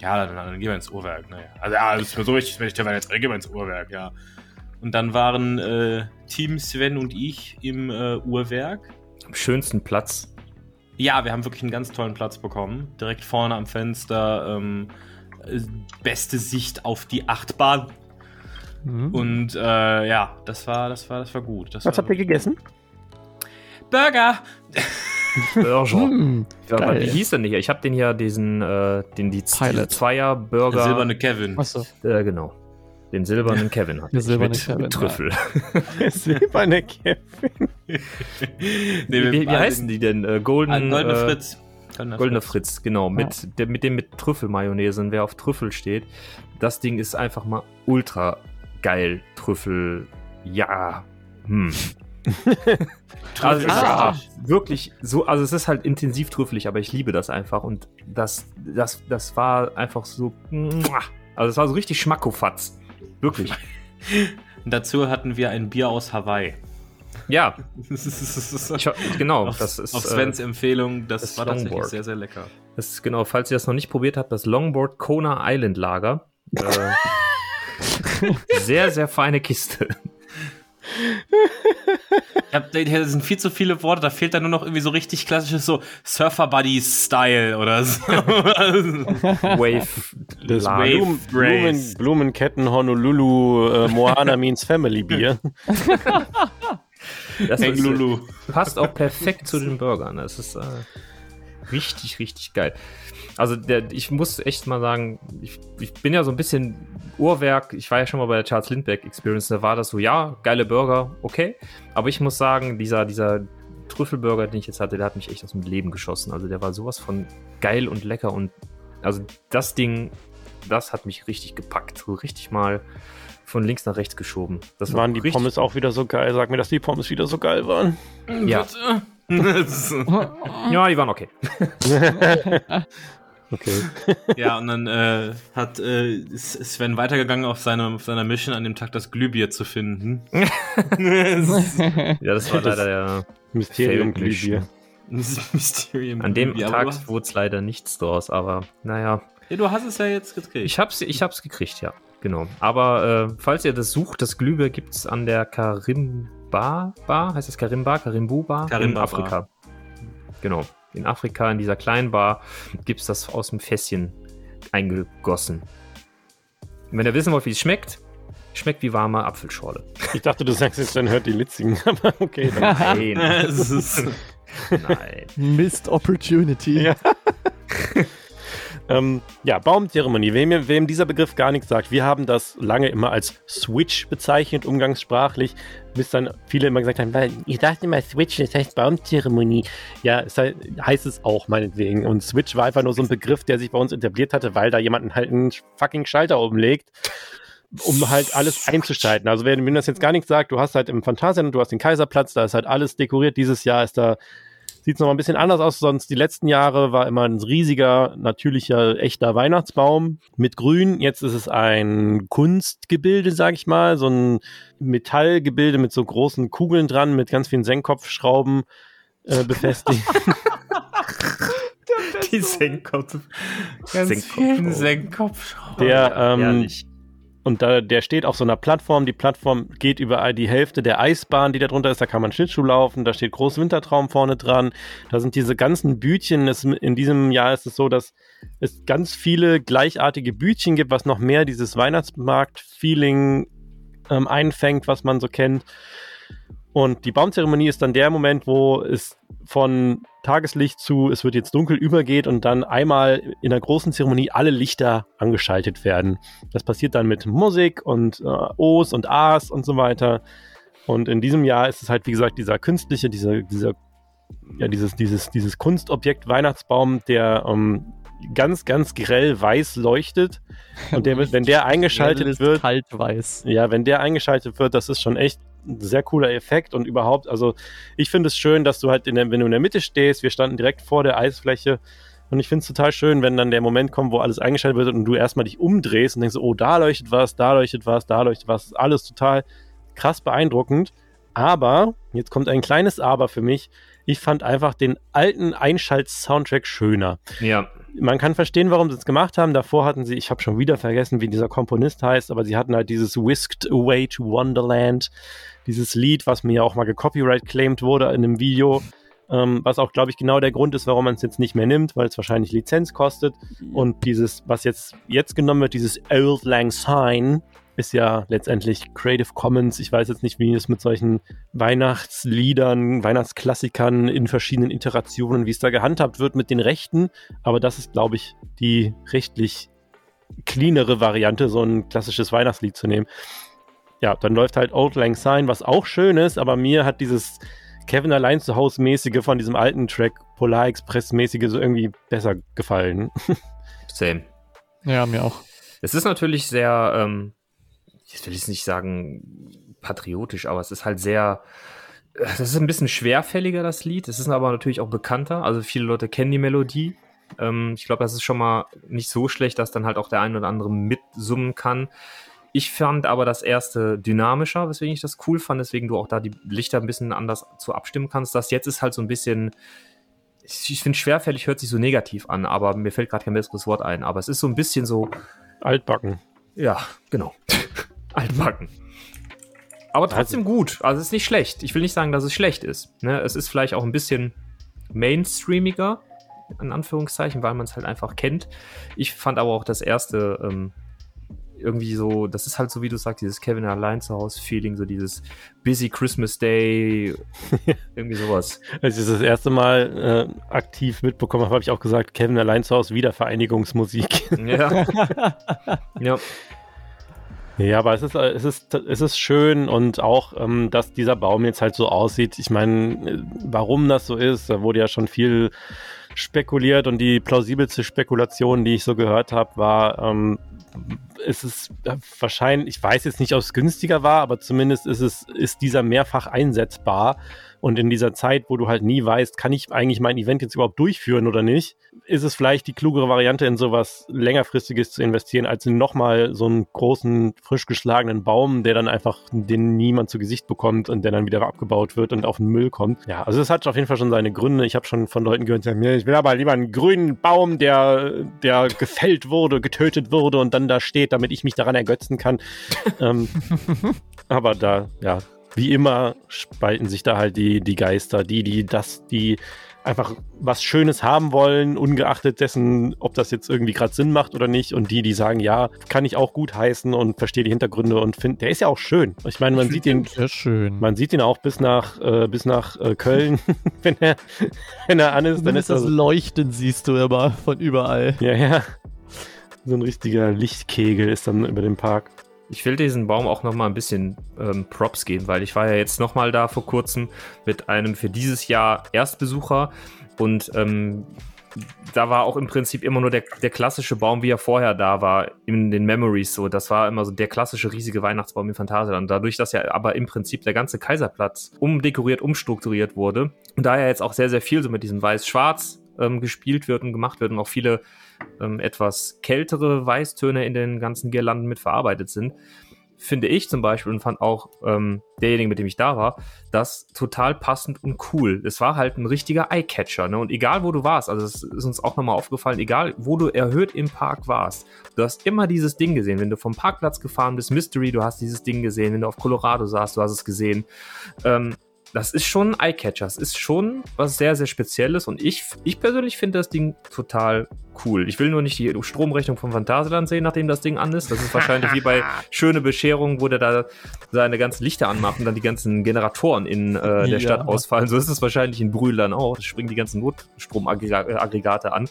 ja, dann, dann gehen wir ins Uhrwerk. Ne? Also, ja, das ist mir so wichtig, wenn ich Taverne jetzt, dann gehen wir ins Uhrwerk, ja. Und dann waren äh, Team Sven und ich im äh, Uhrwerk. Am schönsten Platz. Ja, wir haben wirklich einen ganz tollen Platz bekommen. Direkt vorne am Fenster. Ähm, äh, beste Sicht auf die Achtbahn. Mhm. Und äh, ja, das war, das war, das war gut. Das Was war habt ihr gegessen? Burger! Burger. Hm, Ja, wie hieß denn hier? Ich habe den hier, diesen, äh, den die Pilot. diese Zweier-Burger. Der silberne Kevin. Achso. Äh, genau. Den silbernen Kevin hat Der silberne mit, Kevin, mit Trüffel. Der silberne Kevin. Nee, Wie, wie heißen die denn? Äh, Golden, Ah, Goldene äh, Fritz. Goldener Goldener Fritz, genau. Mit, der, mit dem mit Trüffelmayonnaise. Und wer auf Trüffel steht, das Ding ist einfach mal ultra geil. Trüffel, ja. Hm. Also, es ist Ah. wirklich so, also es ist halt intensiv trüffelig, aber ich liebe das einfach. Und das, das, das war einfach so. Also es war so richtig Schmackofatz. Wirklich. Und dazu hatten wir ein Bier aus Hawaii. Ja, ich, genau. auf, das ist, auf äh, Svens Empfehlung, das, das war tatsächlich Longboard. sehr, sehr lecker. Das ist genau, falls ihr das noch nicht probiert habt, das Longboard Kona Island Lager. Äh, sehr, sehr feine Kiste. Ich hab, das sind viel zu viele Worte, da fehlt dann nur noch irgendwie so richtig klassisches so Surfer-Buddy-Style oder so. Wave Das. Wave Blumen, Race. Blumen, Blumenketten Honolulu äh, Moana means Family Bier. Das Hey, ist, Lulu. passt auch perfekt zu den Burgern. Das ist äh, richtig, richtig geil. Also der, ich muss echt mal sagen, ich, ich bin ja so ein bisschen Uhrwerk. Ich war ja schon mal bei der Charles Lindbergh Experience. Da war das so, ja, geile Burger, okay. Aber ich muss sagen, dieser, dieser Trüffelburger, den ich jetzt hatte, der hat mich echt aus dem Leben geschossen. Also der war sowas von geil und lecker und also das Ding das hat mich richtig gepackt. So richtig mal von links nach rechts geschoben. Das waren die richtig- Pommes auch wieder so geil? Sag mir, dass die Pommes wieder so geil waren. Ja. Ja, die waren okay. Okay. ja, und dann äh, hat äh, ist Sven weitergegangen auf, seine, auf seiner Mission an dem Tag das Glühbier zu finden. Ja, das war leider der Mysterium. Glühbier. Mysterium. An dem Glühbier. Tag wurde es leider nichts draus, aber naja. ja, du hast es ja jetzt gekriegt. Ich hab's, ich hab's gekriegt, ja. Genau. Aber äh, falls ihr das sucht, das Glühbier gibt's an der Karimba Bar. Heißt das Karimba? Karimbu Bar? Karimba in Bar. Afrika. Genau. In Afrika, in dieser kleinen Bar, gibt's das aus dem Fässchen eingegossen. Und wenn ihr wissen wollt, wie es schmeckt, schmeckt wie warme Apfelschorle. Ich dachte, du sagst jetzt, dann hört die Litzigen. Aber okay. Dann. Nein. es Nein. Missed Opportunity. Ja. ähm, ja, Baumzeremonie. Wem, wem dieser Begriff gar nichts sagt, wir haben das lange immer als Switch bezeichnet, umgangssprachlich, bis dann viele immer gesagt haben, weil ihr dacht immer Switch, das heißt Baumzeremonie. Ja, es heißt, heißt es auch meinetwegen. Und Switch war einfach nur so ein Begriff, der sich bei uns etabliert hatte, weil da jemanden halt einen fucking Schalter umlegt um halt alles einzuschalten. Also wenn mir das jetzt gar nichts sagt, du hast halt im Phantasialand, du hast den Kaiserplatz, da ist halt alles dekoriert. Dieses Jahr ist da sieht es noch mal ein bisschen anders aus. Sonst die letzten Jahre war immer ein riesiger, natürlicher, echter Weihnachtsbaum mit Grün. Jetzt ist es ein Kunstgebilde, sag ich mal, so ein Metallgebilde mit so großen Kugeln dran, mit ganz vielen Senkkopfschrauben äh, befestigt. Die Senkkopf. ganz Senkkopf. vielen Senkkopf. Der, ähm. Und da, der steht auf so einer Plattform. Die Plattform geht über die Hälfte der Eisbahn, die da drunter ist. Da kann man Schlittschuh laufen. Da steht Groß Wintertraum vorne dran. Da sind diese ganzen Bütchen. Es, in diesem Jahr ist es so, dass es ganz viele gleichartige Bütchen gibt, was noch mehr dieses Weihnachtsmarkt-Feeling ähm, einfängt, was man so kennt. Und die Baumzeremonie ist dann der Moment, wo es von Tageslicht zu, es wird jetzt dunkel übergeht und dann einmal in der großen Zeremonie alle Lichter angeschaltet werden. Das passiert dann mit Musik und äh, O's und A's und so weiter. Und in diesem Jahr ist es halt, wie gesagt, dieser künstliche, dieser, dieser, ja, dieses, dieses, dieses Kunstobjekt Weihnachtsbaum, der ähm, ganz, ganz grell weiß leuchtet. Und der, wenn der eingeschaltet wird, Kaltweiß. ja, wenn der eingeschaltet wird, das ist schon echt sehr cooler Effekt und überhaupt, also ich finde es schön, dass du halt, in der, wenn du in der Mitte stehst, wir standen direkt vor der Eisfläche und ich finde es total schön, wenn dann der Moment kommt, wo alles eingeschaltet wird und du erstmal dich umdrehst und denkst, oh, da leuchtet was, da leuchtet was, da leuchtet was, alles total krass beeindruckend. Aber, jetzt kommt ein kleines Aber für mich, ich fand einfach den alten Einschalt-Soundtrack schöner Ja. Man kann verstehen, warum sie es gemacht haben. Davor hatten sie, ich habe schon wieder vergessen, wie dieser Komponist heißt, aber sie hatten halt dieses Whisked Away to Wonderland, dieses Lied, was mir ja auch mal gecopyright claimed wurde in einem Video, ähm, was auch, glaube ich, genau der Grund ist, warum man es jetzt nicht mehr nimmt, weil es wahrscheinlich Lizenz kostet. Und dieses, was jetzt, jetzt genommen wird, dieses Old Lang Syne, ist ja letztendlich Creative Commons. Ich weiß jetzt nicht, wie es mit solchen Weihnachtsliedern, Weihnachtsklassikern in verschiedenen Iterationen, wie es da gehandhabt wird mit den Rechten. Aber das ist, glaube ich, die rechtlich cleanere Variante, so ein klassisches Weihnachtslied zu nehmen. Ja, dann läuft halt Old Lang Syne, was auch schön ist, aber mir hat dieses Kevin allein zu Hause mäßige von diesem alten Track Polar Express mäßige so irgendwie besser gefallen. Same. Ja, mir auch. Es ist natürlich sehr, ähm, ich will jetzt nicht sagen patriotisch, aber es ist halt sehr, das ist ein bisschen schwerfälliger, das Lied. Es ist aber natürlich auch bekannter. Also viele Leute kennen die Melodie. Ähm, ich glaube, das ist schon mal nicht so schlecht, dass dann halt auch der ein oder andere mitsummen kann. Ich fand aber das erste dynamischer, weswegen ich das cool fand, deswegen du auch da die Lichter ein bisschen anders zu abstimmen kannst. Das jetzt ist halt so ein bisschen, ich ich finde schwerfällig hört sich so negativ an, aber mir fällt gerade kein besseres Wort ein. Aber es ist so ein bisschen so, Altbacken. ja, genau. Altbacken. Aber trotzdem gut. Also es ist nicht schlecht. Ich will nicht sagen, dass es schlecht ist. Ne? Es ist vielleicht auch ein bisschen mainstreamiger, in Anführungszeichen, weil man es halt einfach kennt. Ich fand aber auch das erste ähm, irgendwie so, das ist halt so, wie du sagst, dieses Kevin allein zu Hause Feeling, so dieses Busy Christmas Day, irgendwie sowas. Als ich das erste Mal äh, aktiv mitbekommen habe, habe ich auch gesagt, Kevin allein zu Hause Wiedervereinigungsmusik. Ja. ja. Ja, aber es ist, äh, es ist, es ist schön und auch, ähm, dass dieser Baum jetzt halt so aussieht. Ich meine, äh, warum das so ist, da wurde ja schon viel spekuliert und die plausibelste Spekulation, die ich so gehört habe, war, ähm, ist es wahrscheinlich, ich weiß jetzt nicht, ob es günstiger war, aber zumindest ist es, ist dieser mehrfach einsetzbar. Und in dieser Zeit, wo du halt nie weißt, kann ich eigentlich mein Event jetzt überhaupt durchführen oder nicht, ist es vielleicht die klugere Variante, in sowas längerfristiges zu investieren, als in nochmal so einen großen, frisch geschlagenen Baum, der dann einfach, den niemand zu Gesicht bekommt und der dann wieder abgebaut wird und auf den Müll kommt. Ja, also es hat auf jeden Fall schon seine Gründe. Ich habe schon von Leuten gehört, die sagen, ich will aber lieber einen grünen Baum, der, der gefällt wurde, getötet wurde und dann da steht, damit ich mich daran ergötzen kann. ähm, aber da, ja, wie immer spalten sich da halt die, die Geister, die, die das, die einfach was Schönes haben wollen, ungeachtet dessen, ob das jetzt irgendwie gerade Sinn macht oder nicht. Und die, die sagen, ja, kann ich auch gut heißen und verstehe die Hintergründe und finde, der ist ja auch schön. Ich meine, man ich sieht ihn, sehr schön. man sieht ihn auch bis nach, äh, bis nach äh, Köln, wenn er, wenn er an ist. Dann ist das also, Leuchten siehst du aber von überall. Ja, ja. So ein richtiger Lichtkegel ist dann über dem Park. Ich will diesen Baum auch noch mal ein bisschen ähm, Props geben, weil ich war ja jetzt noch mal da vor kurzem mit einem für dieses Jahr Erstbesucher und ähm, da war auch im Prinzip immer nur der, der klassische Baum, wie er vorher da war, in den Memories so. Das war immer so der klassische riesige Weihnachtsbaum im Phantasialand. Dadurch, dass ja aber im Prinzip der ganze Kaiserplatz umdekoriert, umstrukturiert wurde und da ja jetzt auch sehr, sehr viel so mit diesem Weiß-Schwarz ähm, gespielt wird und gemacht wird und auch viele ähm, etwas kältere Weißtöne in den ganzen Girlanden mit verarbeitet sind, finde ich zum Beispiel und fand auch ähm, derjenige, mit dem ich da war, das total passend und cool. Es war halt ein richtiger Eyecatcher, ne? Und egal wo du warst, also es ist uns auch nochmal aufgefallen, egal wo du erhöht im Park warst, du hast immer dieses Ding gesehen. Wenn du vom Parkplatz gefahren bist, Mystery, du hast dieses Ding gesehen. Wenn du auf Colorado saßt, du hast es gesehen. Ähm, das ist schon ein Eyecatcher. Es ist schon was sehr, sehr Spezielles und ich, ich persönlich finde das Ding total cool. Ich will nur nicht die Stromrechnung vom Phantasialand sehen, nachdem das Ding an ist. Das ist wahrscheinlich wie bei Schöne Bescherung, wo der da seine ganzen Lichter anmacht und dann die ganzen Generatoren in äh, der ja. Stadt ausfallen. So ist es wahrscheinlich in Brühl dann auch. Da springen die ganzen Notstromaggregate an.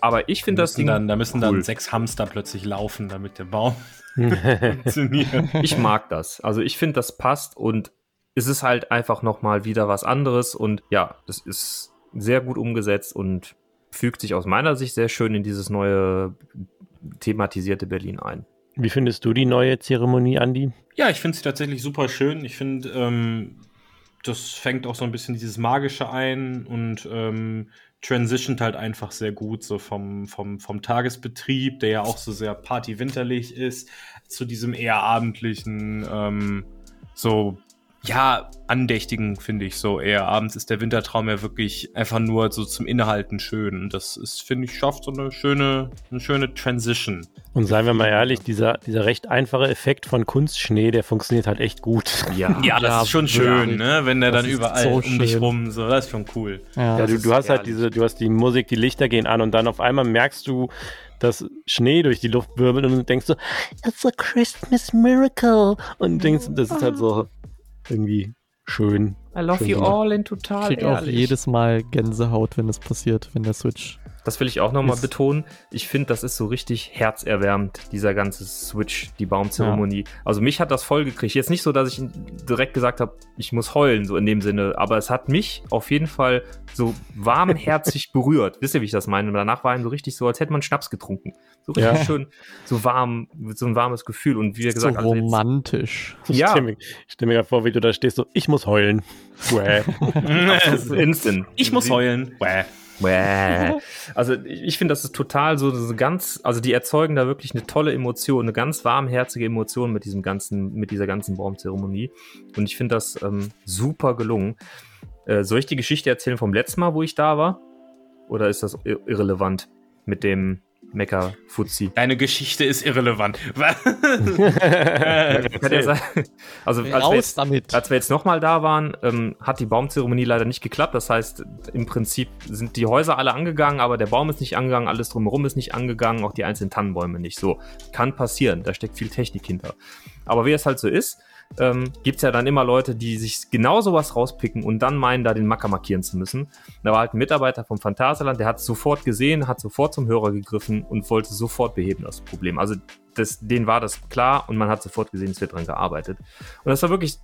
Aber ich finde das Ding. Dann, da müssen cool. dann sechs Hamster plötzlich laufen, damit der Baum funktioniert. Ich mag das. Also ich finde, das passt und ist es halt einfach nochmal wieder was anderes und ja, das ist sehr gut umgesetzt und fügt sich aus meiner Sicht sehr schön in dieses neue thematisierte Berlin ein. Wie findest du die neue Zeremonie, Andi? Ja, ich finde sie tatsächlich super schön. Ich finde, ähm, das fängt auch so ein bisschen dieses Magische ein und ähm, transitioned halt einfach sehr gut, so vom, vom, vom Tagesbetrieb, der ja auch so sehr partywinterlich ist, zu diesem eher abendlichen, ähm, so ja, andächtigen, finde ich so eher. Abends ist der Wintertraum ja wirklich einfach nur so zum Innehalten schön. Und das ist, finde ich, schafft so eine schöne, eine schöne Transition. Und seien wir mal ehrlich, dieser, dieser recht einfache Effekt von Kunstschnee, der funktioniert halt echt gut. Ja, ja das ja, ist schon schön, ja. ne? Wenn der das dann überall so um dich rum, so, das ist schon cool. Ja, ja du, du hast halt halt diese, du hast die Musik, die Lichter gehen an und dann auf einmal merkst du, dass Schnee durch die Luft wirbelt und du denkst so, it's a Christmas miracle. Und denkst, das ist halt so, irgendwie schön. I love schön you gemacht. all in total. Ich krieg ehrlich. auch jedes Mal Gänsehaut, wenn das passiert, wenn der Switch das will ich auch nochmal betonen. Ich finde, das ist so richtig herzerwärmend, dieser ganze Switch, die Baumzeremonie. Ja. Also mich hat das voll gekriegt. Jetzt nicht so, dass ich direkt gesagt habe, ich muss heulen, so in dem Sinne, aber es hat mich auf jeden Fall so warmherzig berührt. Wisst ihr, wie ich das meine? Und danach war ihm so richtig so, als hätte man Schnaps getrunken. So richtig ja. schön, so warm, so ein warmes Gefühl. Und wie gesagt, so also romantisch. Jetzt, ja. Ich stelle mir, stell mir vor, wie du da stehst, so, ich muss heulen. Instant. Ich muss heulen. Wäh. Also ich finde, das ist total so, so ganz, also die erzeugen da wirklich eine tolle Emotion, eine ganz warmherzige Emotion mit diesem ganzen, mit dieser ganzen Baumzeremonie. Und ich finde das ähm, super gelungen. Äh, soll ich die Geschichte erzählen vom letzten Mal, wo ich da war? Oder ist das irrelevant mit dem Mecker Fuzzi. Deine Geschichte ist irrelevant. also als wir, jetzt, damit. als wir jetzt nochmal da waren, ähm, hat die Baumzeremonie leider nicht geklappt. Das heißt, im Prinzip sind die Häuser alle angegangen, aber der Baum ist nicht angegangen, alles drumherum ist nicht angegangen, auch die einzelnen Tannenbäume nicht. So, kann passieren, da steckt viel Technik hinter. Aber wie es halt so ist, ähm, gibt es ja dann immer Leute, die sich genau sowas rauspicken und dann meinen, da den Macker markieren zu müssen. Da war halt ein Mitarbeiter vom Phantasialand, der hat es sofort gesehen, hat sofort zum Hörer gegriffen und wollte sofort beheben das Problem. Also das, denen war das klar und man hat sofort gesehen, es wird dran gearbeitet. Und das war wirklich,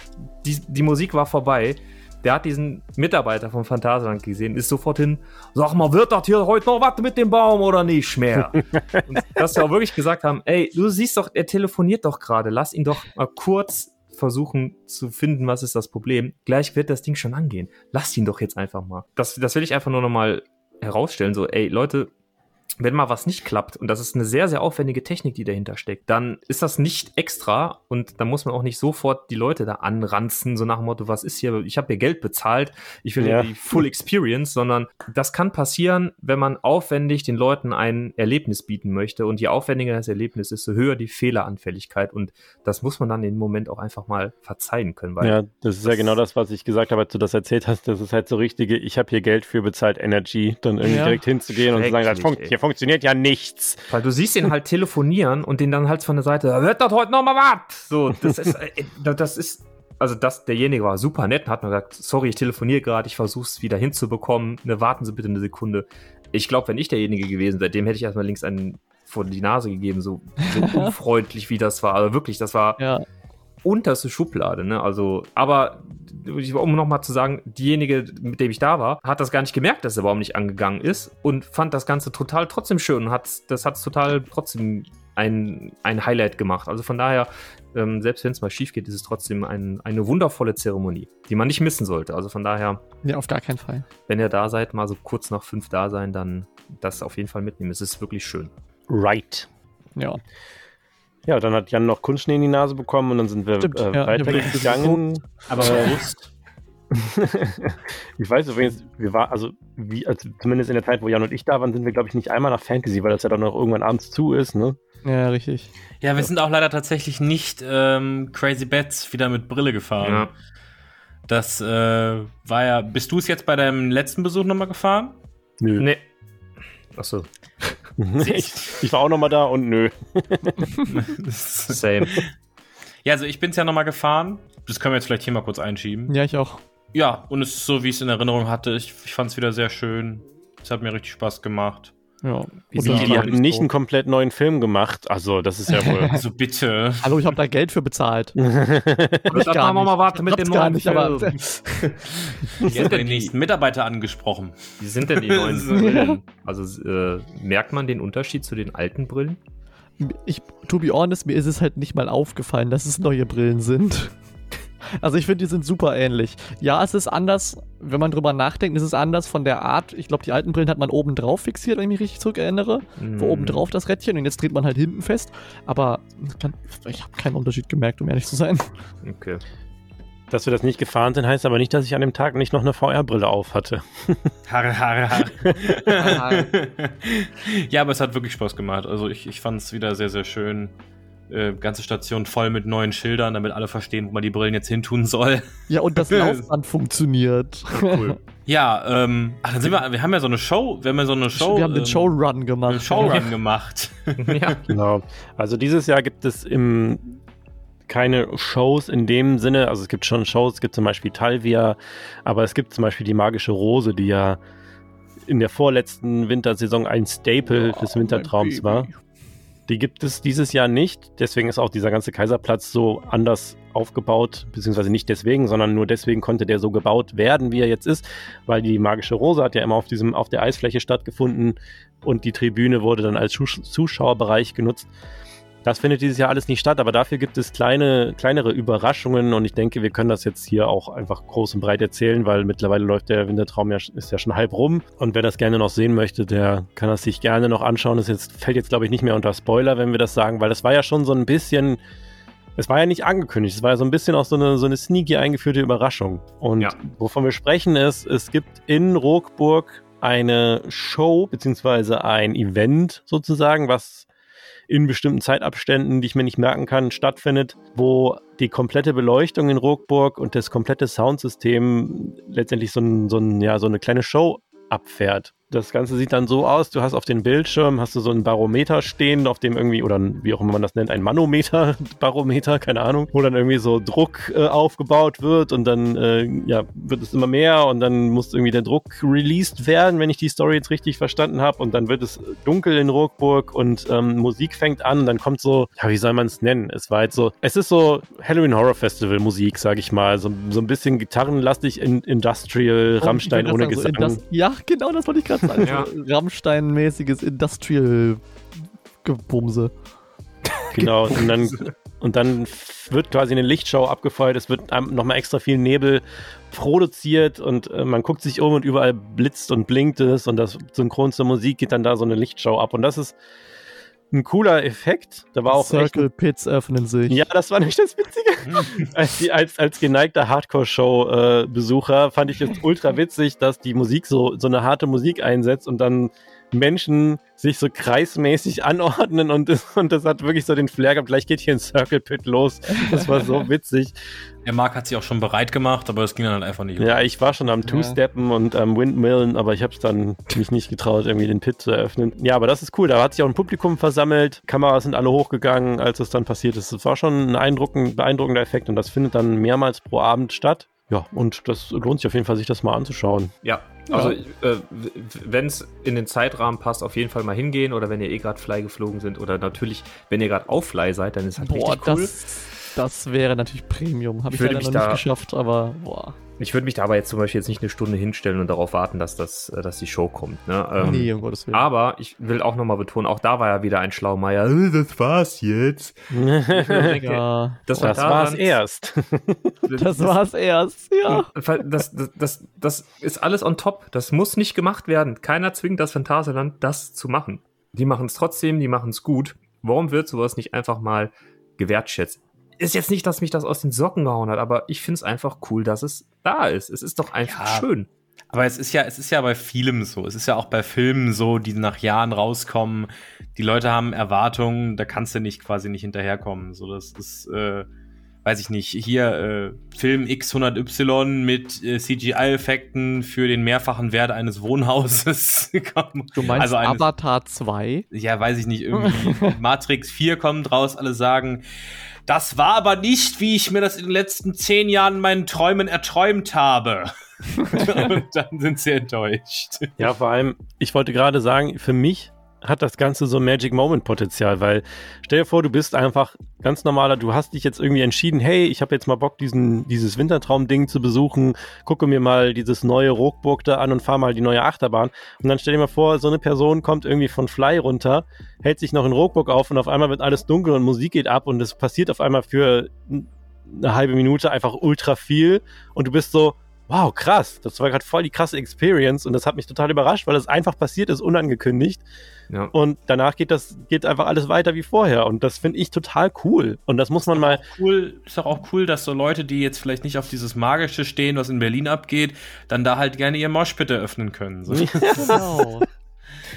die, die Musik war vorbei der hat diesen Mitarbeiter vom Phantasialand gesehen, ist sofort hin, sag mal, wird das hier heute noch was mit dem Baum oder nicht mehr? Und dass wir auch wirklich gesagt haben, ey, du siehst doch, er telefoniert doch gerade, lass ihn doch mal kurz versuchen zu finden, was ist das Problem. Gleich wird das Ding schon angehen. Lass ihn doch jetzt einfach mal. Das, das will ich einfach nur nochmal herausstellen. So, ey, Leute, wenn mal was nicht klappt, und das ist eine sehr, sehr aufwendige Technik, die dahinter steckt, dann ist das nicht extra und da muss man auch nicht sofort die Leute da anranzen, so nach dem Motto, was ist hier, ich habe hier Geld bezahlt, ich will ja. die Full Experience, sondern das kann passieren, wenn man aufwendig den Leuten ein Erlebnis bieten möchte und je aufwendiger das Erlebnis ist, so höher die Fehleranfälligkeit und das muss man dann im Moment auch einfach mal verzeihen können. Weil ja, das ist ja genau das, was ich gesagt habe, als du das erzählt hast, das ist halt so richtige, ich habe hier Geld für bezahlt Energy, dann irgendwie ja. direkt hinzugehen und zu sagen, das funktioniert funktioniert ja nichts. Weil du siehst ihn halt telefonieren und den dann halt von der Seite, wird das heute nochmal was? So, das ist, äh, das ist, also das, derjenige war super nett und hat mir gesagt, sorry, ich telefoniere gerade, ich versuche es wieder hinzubekommen, ne, warten Sie bitte eine Sekunde. Ich glaube, wenn ich derjenige gewesen wäre, dem hätte ich erstmal links einen vor die Nase gegeben, so, so unfreundlich wie das war. Also wirklich, das war ja. Unterste Schublade, ne? Also, aber um nochmal zu sagen, diejenige, mit dem ich da war, hat das gar nicht gemerkt, dass der Baum nicht angegangen ist und fand das Ganze total trotzdem schön und hat das hat total trotzdem ein, ein Highlight gemacht. Also von daher, ähm, selbst wenn es mal schief geht, ist es trotzdem ein, eine wundervolle Zeremonie, die man nicht missen sollte. Also von daher. Ja, auf gar keinen Fall. Wenn ihr da seid, mal so kurz nach fünf da sein, dann das auf jeden Fall mitnehmen. Es ist wirklich schön. Right. Ja. Ja, dann hat Jan noch Kunstschnee in die Nase bekommen und dann sind wir Stimmt, äh, ja, weitergegangen. Aber bewusst. ich weiß übrigens, wir waren, also, wie, also zumindest in der Zeit, wo Jan und ich da waren, sind wir, glaube ich, nicht einmal nach Fantasy, weil das ja dann noch irgendwann abends zu ist, ne? Ja, richtig. Ja, wir sind auch leider tatsächlich nicht ähm, Crazy Bats wieder mit Brille gefahren. Ja. Das äh, war ja. Bist du es jetzt bei deinem letzten Besuch nochmal gefahren? Nö. Nee. Achso. ich, ich war auch nochmal da und nö. Same. Ja, also ich bin es ja nochmal gefahren. Das können wir jetzt vielleicht hier mal kurz einschieben. Ja, ich auch. Ja, und es ist so, wie ich es in Erinnerung hatte. Ich, ich fand es wieder sehr schön. Es hat mir richtig Spaß gemacht. Ja. Und die, die haben nicht einen komplett neuen Film gemacht. Also, das ist ja wohl. also bitte. Hallo, ich habe da Geld für bezahlt. ich da mal warten mit dem neuen nicht, aber Die sind den nächsten Mitarbeiter angesprochen. Wie sind denn die neuen Brillen? Also äh, merkt man den Unterschied zu den alten Brillen? Ich, to be honest, mir ist es halt nicht mal aufgefallen, dass es neue Brillen sind. Also ich finde, die sind super ähnlich. Ja, es ist anders, wenn man drüber nachdenkt, es ist anders von der Art. Ich glaube, die alten Brillen hat man oben drauf fixiert, wenn ich mich richtig zurückerinnere. Mm. Wo oben drauf das Rädchen und jetzt dreht man halt hinten fest. Aber ich habe keinen Unterschied gemerkt, um ehrlich zu sein. Okay. Dass wir das nicht gefahren sind, heißt aber nicht, dass ich an dem Tag nicht noch eine VR-Brille auf hatte. Haare, Haare, Haare. ja, aber es hat wirklich Spaß gemacht. Also ich, ich fand es wieder sehr, sehr schön äh, ganze Station voll mit neuen Schildern, damit alle verstehen, wo man die Brillen jetzt hintun soll. Ja, und das Laufband funktioniert. Cool. Ja, ähm, ach, dann sind wir, wir haben ja so eine Show, wir haben ja so eine Show. Wir haben den ähm, Showrun gemacht. Showrun gemacht. ja. Genau. Also dieses Jahr gibt es im keine Shows in dem Sinne, also es gibt schon Shows, es gibt zum Beispiel Talvia, aber es gibt zum Beispiel die Magische Rose, die ja in der vorletzten Wintersaison ein Staple oh, des Wintertraums war. Die gibt es dieses Jahr nicht. Deswegen ist auch dieser ganze Kaiserplatz so anders aufgebaut, beziehungsweise nicht deswegen, sondern nur deswegen konnte der so gebaut werden, wie er jetzt ist, weil die magische Rose hat ja immer auf diesem, auf der Eisfläche stattgefunden und die Tribüne wurde dann als Zuschauerbereich genutzt. Das findet dieses Jahr alles nicht statt, aber dafür gibt es kleine, kleinere Überraschungen und ich denke, wir können das jetzt hier auch einfach groß und breit erzählen, weil mittlerweile läuft der Wintertraum ja, ist ja schon halb rum und wer das gerne noch sehen möchte, der kann das sich gerne noch anschauen. Das jetzt, fällt jetzt, glaube ich, nicht mehr unter Spoiler, wenn wir das sagen, weil das war ja schon so ein bisschen, es war ja nicht angekündigt, es war ja so ein bisschen auch so eine, so eine sneaky eingeführte Überraschung. Und ja. wovon wir sprechen ist, es gibt in Rockburg eine Show, beziehungsweise ein Event sozusagen, was in bestimmten Zeitabständen, die ich mir nicht merken kann, stattfindet, wo die komplette Beleuchtung in Rockburg und das komplette Soundsystem letztendlich so, ein, so, ein, ja, so eine kleine Show abfährt. Das Ganze sieht dann so aus, du hast auf den Bildschirm, hast du so ein Barometer stehen, auf dem irgendwie, oder wie auch immer man das nennt, ein Manometer, Barometer, keine Ahnung, wo dann irgendwie so Druck äh, aufgebaut wird und dann äh, ja, wird es immer mehr und dann muss irgendwie der Druck released werden, wenn ich die Story jetzt richtig verstanden habe und dann wird es dunkel in Rockburg und ähm, Musik fängt an und dann kommt so, ja, wie soll man es nennen? Es war halt so, es ist so Halloween Horror Festival Musik, sag ich mal, so, so ein bisschen gitarrenlastig in Industrial, Rammstein ohne Gesang. so ja, genau, das wollte ich gerade sagen. Ja. Rammstein-mäßiges Industrial-Gebumse. Genau, und dann, und dann wird quasi eine Lichtshow abgefeuert, es wird nochmal extra viel Nebel produziert und äh, man guckt sich um und überall blitzt und blinkt es und das synchron zur Musik geht dann da so eine Lichtshow ab und das ist ein cooler Effekt. Da war auch echt Circle Pits öffnen sich. ja, das war nämlich das Witzige. als, die, als, als geneigter Hardcore-Show-Besucher fand ich es ultra witzig, dass die Musik so, so eine harte Musik einsetzt und dann Menschen sich so kreismäßig anordnen und, das- und das hat wirklich so den Flair gehabt, gleich geht hier ein Circle Pit los. Das war so witzig. Der Marc hat sich auch schon bereit gemacht, aber es ging dann halt einfach nicht. Ja, ich war schon am Two-Steppen und am Windmillen, aber ich habe es dann mich nicht getraut, irgendwie den Pit zu eröffnen. Ja, aber das ist cool. Da hat sich auch ein Publikum versammelt. Kameras sind alle hochgegangen, als es dann passiert ist. Es war schon ein eindruckend, beeindruckender Effekt und das findet dann mehrmals pro Abend statt. Ja, und das lohnt sich auf jeden Fall, sich das mal anzuschauen. Ja, also äh, wenn es in den Zeitrahmen passt, auf jeden Fall mal hingehen oder wenn ihr eh gerade Fly geflogen sind oder natürlich, wenn ihr gerade auf Fly seid, dann ist halt Boah, richtig cool. das, das wäre natürlich Premium. Habe ich, Ich würde leider noch mich nicht da- geschafft, aber boah. Ich würde mich da aber jetzt zum Beispiel jetzt nicht eine Stunde hinstellen und darauf warten, dass, das, äh, dass die Show kommt. Ne? Ähm, nee, um Gottes Willen. Aber ich will auch nochmal betonen, auch da war ja wieder ein Schlaumeier. "Äh, Das war's jetzt. Denke, ja, das, Das war's erst. das war's erst. Ja. Das, das, das, das ist alles on top. Das muss nicht gemacht werden. Keiner zwingt das Phantasialand, das zu machen. Die machen es trotzdem, die machen es gut. Warum wird sowas nicht einfach mal gewertschätzt? Ist jetzt nicht, dass mich das aus den Socken gehauen hat, aber ich finde es einfach cool, dass es da ist. Es ist doch einfach Ja. schön. Aber es ist ja, es ist ja bei vielem so. Es ist ja auch bei Filmen so, die nach Jahren rauskommen. Die Leute haben Erwartungen, da kannst du nicht quasi nicht hinterherkommen. So, das ist, äh, weiß ich nicht, hier äh, Film X100Y mit äh, CGI-Effekten für den mehrfachen Wert eines Wohnhauses. Du meinst Also eines- Avatar 2? ja, weiß ich nicht, irgendwie Matrix 4 kommt raus, alle sagen, das war aber nicht, wie ich mir das in den letzten zehn Jahren meinen Träumen erträumt habe. Und dann sind sie enttäuscht. Ja, vor allem, ich wollte gerade sagen, für mich hat das Ganze so Magic Moment Potenzial, weil stell dir vor, du bist einfach ganz normaler, du hast dich jetzt irgendwie entschieden, hey, ich habe jetzt mal Bock, diesen, dieses Wintertraum-Ding zu besuchen, gucke mir mal dieses neue Rockburg da an und fahr mal die neue Achterbahn. Und dann stell dir mal vor, so eine Person kommt irgendwie von Fly runter, hält sich noch in Rockburg auf und auf einmal wird alles dunkel und Musik geht ab und es passiert auf einmal für eine halbe Minute einfach ultra viel und du bist so, wow, krass, das war gerade voll die krasse Experience und das hat mich total überrascht, weil es einfach passiert ist, unangekündigt. Ja. Und danach geht das, geht einfach alles weiter wie vorher. Und das finde ich total cool. Und das muss man mal, Cool, ist doch auch cool, dass so Leute, die jetzt vielleicht nicht auf dieses Magische stehen, was in Berlin abgeht, dann da halt gerne ihr Moshpit eröffnen können. So. Genau.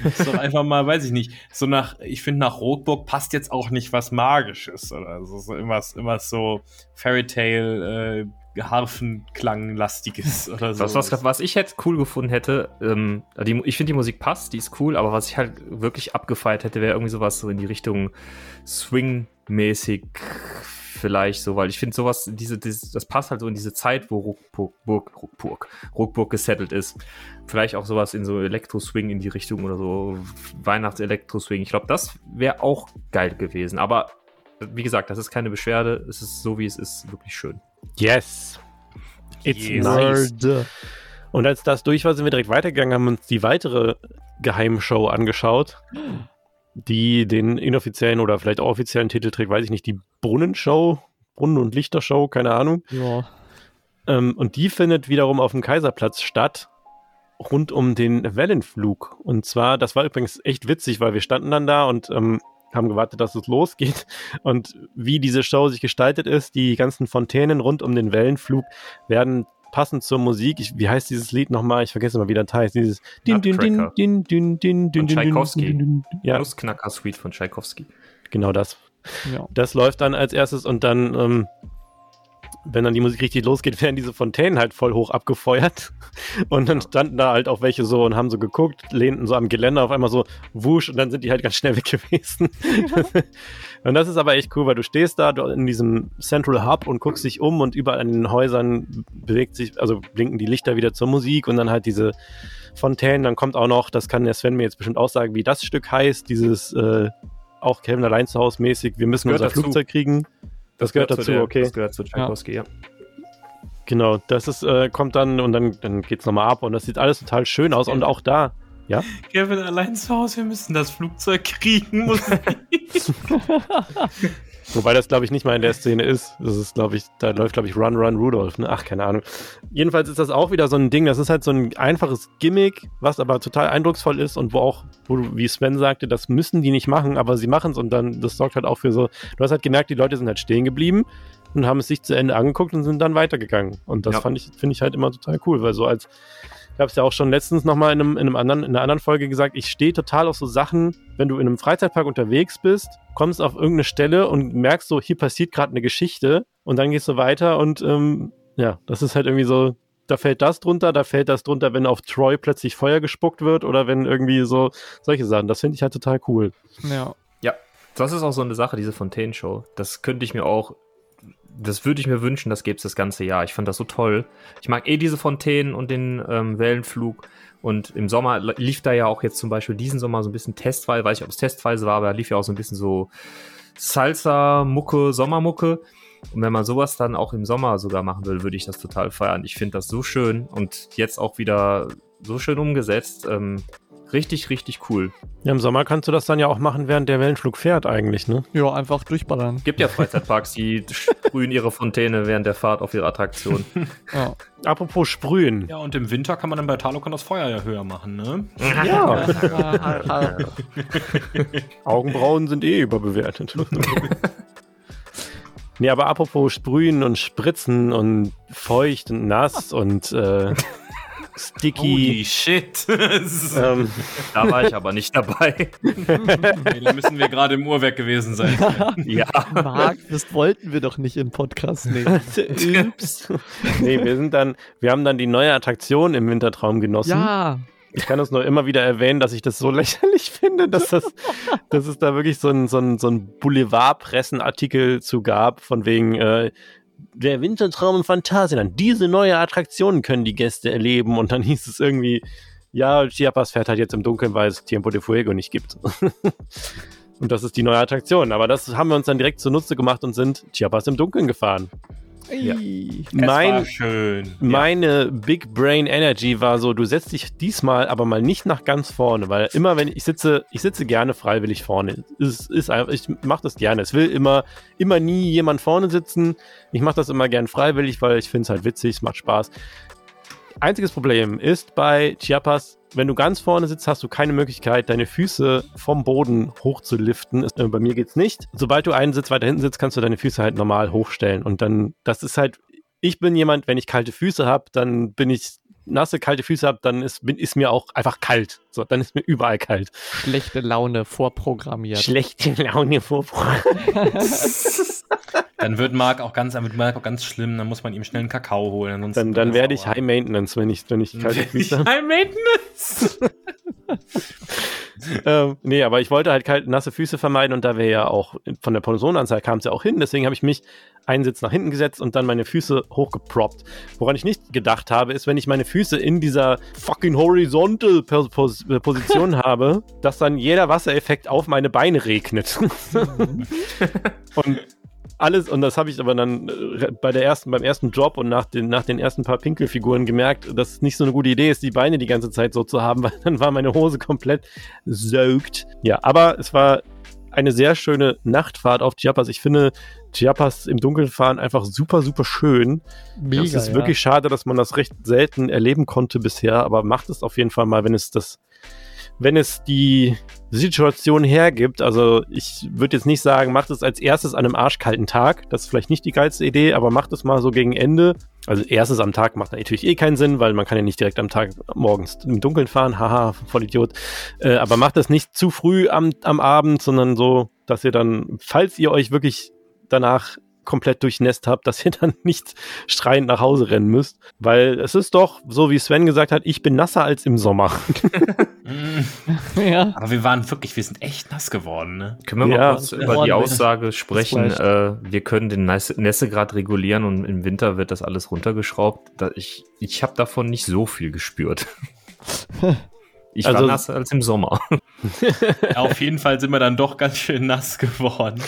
ist doch einfach mal, weiß ich nicht, so nach, ich finde nach Rotburg passt jetzt auch nicht was Magisches oder so, so irgendwas, irgendwas so Fairytale, äh, Harfenklanglastiges oder so. Was, was, was ich jetzt cool gefunden hätte, ähm, die, ich finde die Musik passt, die ist cool, aber was ich halt wirklich abgefeiert hätte, wäre irgendwie sowas so in die Richtung Swing-mäßig vielleicht so, weil ich finde sowas, diese, dieses, das passt halt so in diese Zeit, wo Ruckburg, Burg, Ruckburg, Ruckburg gesettelt ist. Vielleicht auch sowas in so Elektro-Swing in die Richtung oder so Weihnachts-Elektro-Swing. Ich glaube, das wäre auch geil gewesen. Aber wie gesagt, das ist keine Beschwerde. Es ist so, wie es ist, wirklich schön. Yes. It's Yes. nice. Und als das durch war, sind wir direkt weitergegangen, haben uns die weitere Geheimshow angeschaut, die den inoffiziellen oder vielleicht auch offiziellen Titel trägt, weiß ich nicht, die Brunnenshow, Brunnen- und Lichtershow, keine Ahnung. Ja. Ähm, und die findet wiederum auf dem Kaiserplatz statt, rund um den Wellenflug. Und zwar, das war übrigens echt witzig, weil wir standen dann da und ähm, haben gewartet, dass es losgeht. Und wie diese Show sich gestaltet ist, die ganzen Fontänen rund um den Wellenflug werden passend zur Musik, ich, wie heißt dieses Lied nochmal? Ich vergesse immer, wie das heißt. Dieses din, din, din, din, din, din, din, Tchaikovsky. Ja, Nussknacker Suite von Tchaikovsky. genau das. ja. Das läuft dann als erstes und dann ähm, wenn dann die Musik richtig losgeht, werden diese Fontänen halt voll hoch abgefeuert. Und dann standen da halt auch welche so und haben so geguckt, lehnten so am Geländer auf einmal so wusch und dann sind die halt ganz schnell weg gewesen. und das ist aber echt cool, weil du stehst da in diesem Central Hub und guckst dich um und überall an den Häusern bewegt sich, also blinken die Lichter wieder zur Musik und dann halt diese Fontänen. Dann kommt auch noch, das kann der Sven mir jetzt bestimmt auch sagen, wie das Stück heißt, dieses äh, auch Kevin allein zu Hause mäßig, wir müssen unser dazu. Flugzeug kriegen. Das, gehört, dazu, der, okay. Das gehört zu Tchaikovsky, ja. Genau, das ist, äh, kommt dann und dann, dann geht's nochmal ab und das sieht alles total schön aus. Und auch da, ja. Kevin allein zu Hause, wir müssen das Flugzeug kriegen. Wobei das, glaube ich, nicht mal in der Szene ist. Das ist, glaube ich, da läuft, glaube ich, Run, Run, Rudolph. Ne? Ach, keine Ahnung. Jedenfalls ist das auch wieder so ein Ding. Das ist halt so ein einfaches Gimmick, was aber total eindrucksvoll ist und wo auch, wo wie Sven sagte, das müssen die nicht machen, aber sie machen es und dann, das sorgt halt auch für so. Du hast halt gemerkt, die Leute sind halt stehen geblieben und haben es sich zu Ende angeguckt und sind dann weitergegangen. Und das Ja. fand ich, finde ich halt immer total cool, weil so als ich habe es ja auch schon letztens nochmal in, einem, in, einem anderen, in einer anderen Folge gesagt, ich stehe total auf so Sachen, wenn du in einem Freizeitpark unterwegs bist, kommst auf irgendeine Stelle und merkst so, hier passiert gerade eine Geschichte und dann gehst du weiter und ähm, ja, das ist halt irgendwie so, da fällt das drunter, da fällt das drunter, wenn auf Troy plötzlich Feuer gespuckt wird oder wenn irgendwie so solche Sachen. Das finde ich halt total cool. Ja. Das ist auch so eine Sache, diese Fontänenshow. Das könnte ich mir auch, das würde ich mir wünschen, das gäbe es das ganze Jahr. Ich fand das so toll. Ich mag eh diese Fontänen und den ähm, Wellenflug. Und im Sommer lief da ja auch jetzt zum Beispiel diesen Sommer so ein bisschen testweise, weiß ich, ob es testweise war, aber lief ja auch so ein bisschen so Salsa-Mucke, Sommermucke. Und wenn man sowas dann auch im Sommer sogar machen will, würde ich das total feiern. Ich finde das so schön und jetzt auch wieder so schön umgesetzt. Ähm, richtig, richtig cool. Ja, im Sommer kannst du das dann ja auch machen, während der Wellenflug fährt eigentlich, ne? Ja, einfach durchballern. Gibt ja Freizeitparks, die sprühen ihre Fontäne während der Fahrt auf ihre Attraktion. Ja. Apropos Sprühen. ja, und im Winter kann man dann bei Talokon das Feuer ja höher machen, ne? Ja. Augenbrauen sind eh überbewertet. nee, aber apropos Sprühen und Spritzen und feucht und nass und äh, sticky. shit. Ähm, Da war ich aber nicht dabei. okay, da müssen wir gerade im Uhrwerk gewesen sein. ja. Marc, das wollten wir doch nicht im Podcast nehmen. Ups. nee, wir sind dann, wir haben dann die neue Attraktion im Wintertraum genossen. Ja, Ich kann es nur immer wieder erwähnen, dass ich das so lächerlich finde, dass, das, dass es da wirklich so ein, so ein, so ein Boulevardpressenartikel zu gab, von wegen äh, der Wintertraum im Phantasialand. Diese neue Attraktion können die Gäste erleben. Und dann hieß es irgendwie, ja, Chiapas fährt halt jetzt im Dunkeln, weil es Tiempo de Fuego nicht gibt. und das ist die neue Attraktion. Aber das haben wir uns dann direkt zunutze gemacht und sind Chiapas im Dunkeln gefahren. Ja. Mein, schön. meine Big Brain Energy war so, du setzt dich diesmal aber mal nicht nach ganz vorne, weil immer wenn ich sitze, ich sitze gerne freiwillig vorne. Es ist einfach, ich mache das gerne. Es will immer, immer nie jemand vorne sitzen. Ich mache das immer gern freiwillig, weil ich finde es halt witzig, es macht Spaß. Einziges Problem ist bei Chiapas, wenn du ganz vorne sitzt, hast du keine Möglichkeit, deine Füße vom Boden hochzuliften. Äh, Bei mir geht's nicht. Sobald du einen Sitz weiter hinten sitzt, kannst du deine Füße halt normal hochstellen. Und dann, das ist halt, ich bin jemand, wenn ich kalte Füße habe, dann bin ich nasse, kalte Füße habe, dann ist, bin, ist mir auch einfach kalt. So, dann ist mir überall kalt. Schlechte Laune vorprogrammiert. Schlechte Laune vor. Dann wird Marc auch ganz, dann wird Marc auch ganz schlimm, dann muss man ihm schnell einen Kakao holen. Ansonsten Dann, dann er werde ich. High Maintenance, wenn ich, wenn ich kalte Füße habe. High Maintenance. ähm, nee, aber ich wollte halt kalt, nasse Füße vermeiden und da wir ja auch von der Personenanzahl kam es ja auch hin, deswegen habe ich mich einen Sitz nach hinten gesetzt und dann meine Füße hochgeproppt. Woran ich nicht gedacht habe, ist, wenn ich meine Füße in dieser fucking horizontal Pos Pos Position habe, dass dann jeder Wassereffekt auf meine Beine regnet. und alles, und das habe ich aber dann äh, bei der ersten, beim ersten Drop und nach den, nach den ersten paar Pinkelfiguren gemerkt, dass es nicht so eine gute Idee ist, die Beine die ganze Zeit so zu haben, weil dann war meine Hose komplett soaked. Ja, aber es war eine sehr schöne Nachtfahrt auf Chiapas. Ich finde Chiapas im Dunkeln fahren einfach super, super schön. Mega, es ist ja. wirklich schade, dass man das recht selten erleben konnte bisher, aber macht es auf jeden Fall mal, wenn es das, wenn es die Situation hergibt. Also ich würde jetzt nicht sagen, macht es als erstes an einem arschkalten Tag. Das ist vielleicht nicht die geilste Idee, aber macht es mal so gegen Ende. Also erstes am Tag macht natürlich eh keinen Sinn, weil man kann ja nicht direkt am Tag morgens im Dunkeln fahren. Haha, voll Idiot. Äh, aber macht das nicht zu früh am, am Abend, sondern so, dass ihr dann, falls ihr euch wirklich danach komplett durchnässt habt, dass ihr dann nicht schreiend nach Hause rennen müsst. Weil es ist doch, so wie Sven gesagt hat, ich bin nasser als im Sommer. Mm. Ja. Aber wir waren wirklich, wir sind echt nass geworden, ne? Können wir mal Ja, kurz über die. Aussage sprechen, äh, wir können den Nässe- Nässegrad regulieren und im Winter wird das alles runtergeschraubt. Da ich ich habe davon nicht so viel gespürt. Ich Also- war nasser als im Sommer. Ja, auf jeden Fall sind wir dann doch ganz schön nass geworden.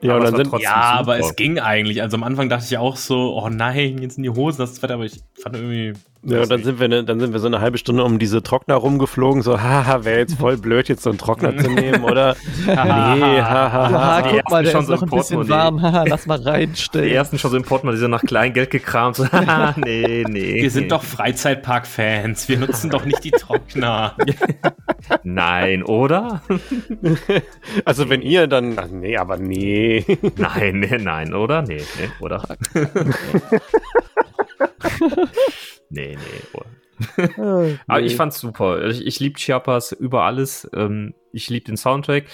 Ja, Aber dann sind, Ja, aber es ging eigentlich. Also am Anfang dachte ich auch so, oh nein, jetzt sind die Hosen das Wetter, aber ich fand irgendwie. Ja, und dann sind wir, ne, dann sind wir so eine halbe Stunde um diese Trockner rumgeflogen, so, haha, wäre jetzt voll blöd, jetzt so einen Trockner zu nehmen, oder? nee, haha. Aha, die guck mal, der schon ist so noch im ein bisschen Portemonnaie. warm. Haha, lass mal Die reinstellen. ersten schon so im Portemonnaie so nach Kleingeld gekramt. So, haha, nee, nee. Wir sind doch Freizeitpark-Fans. Wir nutzen doch nicht die Trockner. Nein, oder? Also wenn ihr dann, ach, nee, aber nee. nein, nee, nein, oder? Nee, nee, oder? Nee, nee, oder? Aber ich fand's super. Ich, ich liebe Chiapas über alles. Ähm, ich liebe den Soundtrack.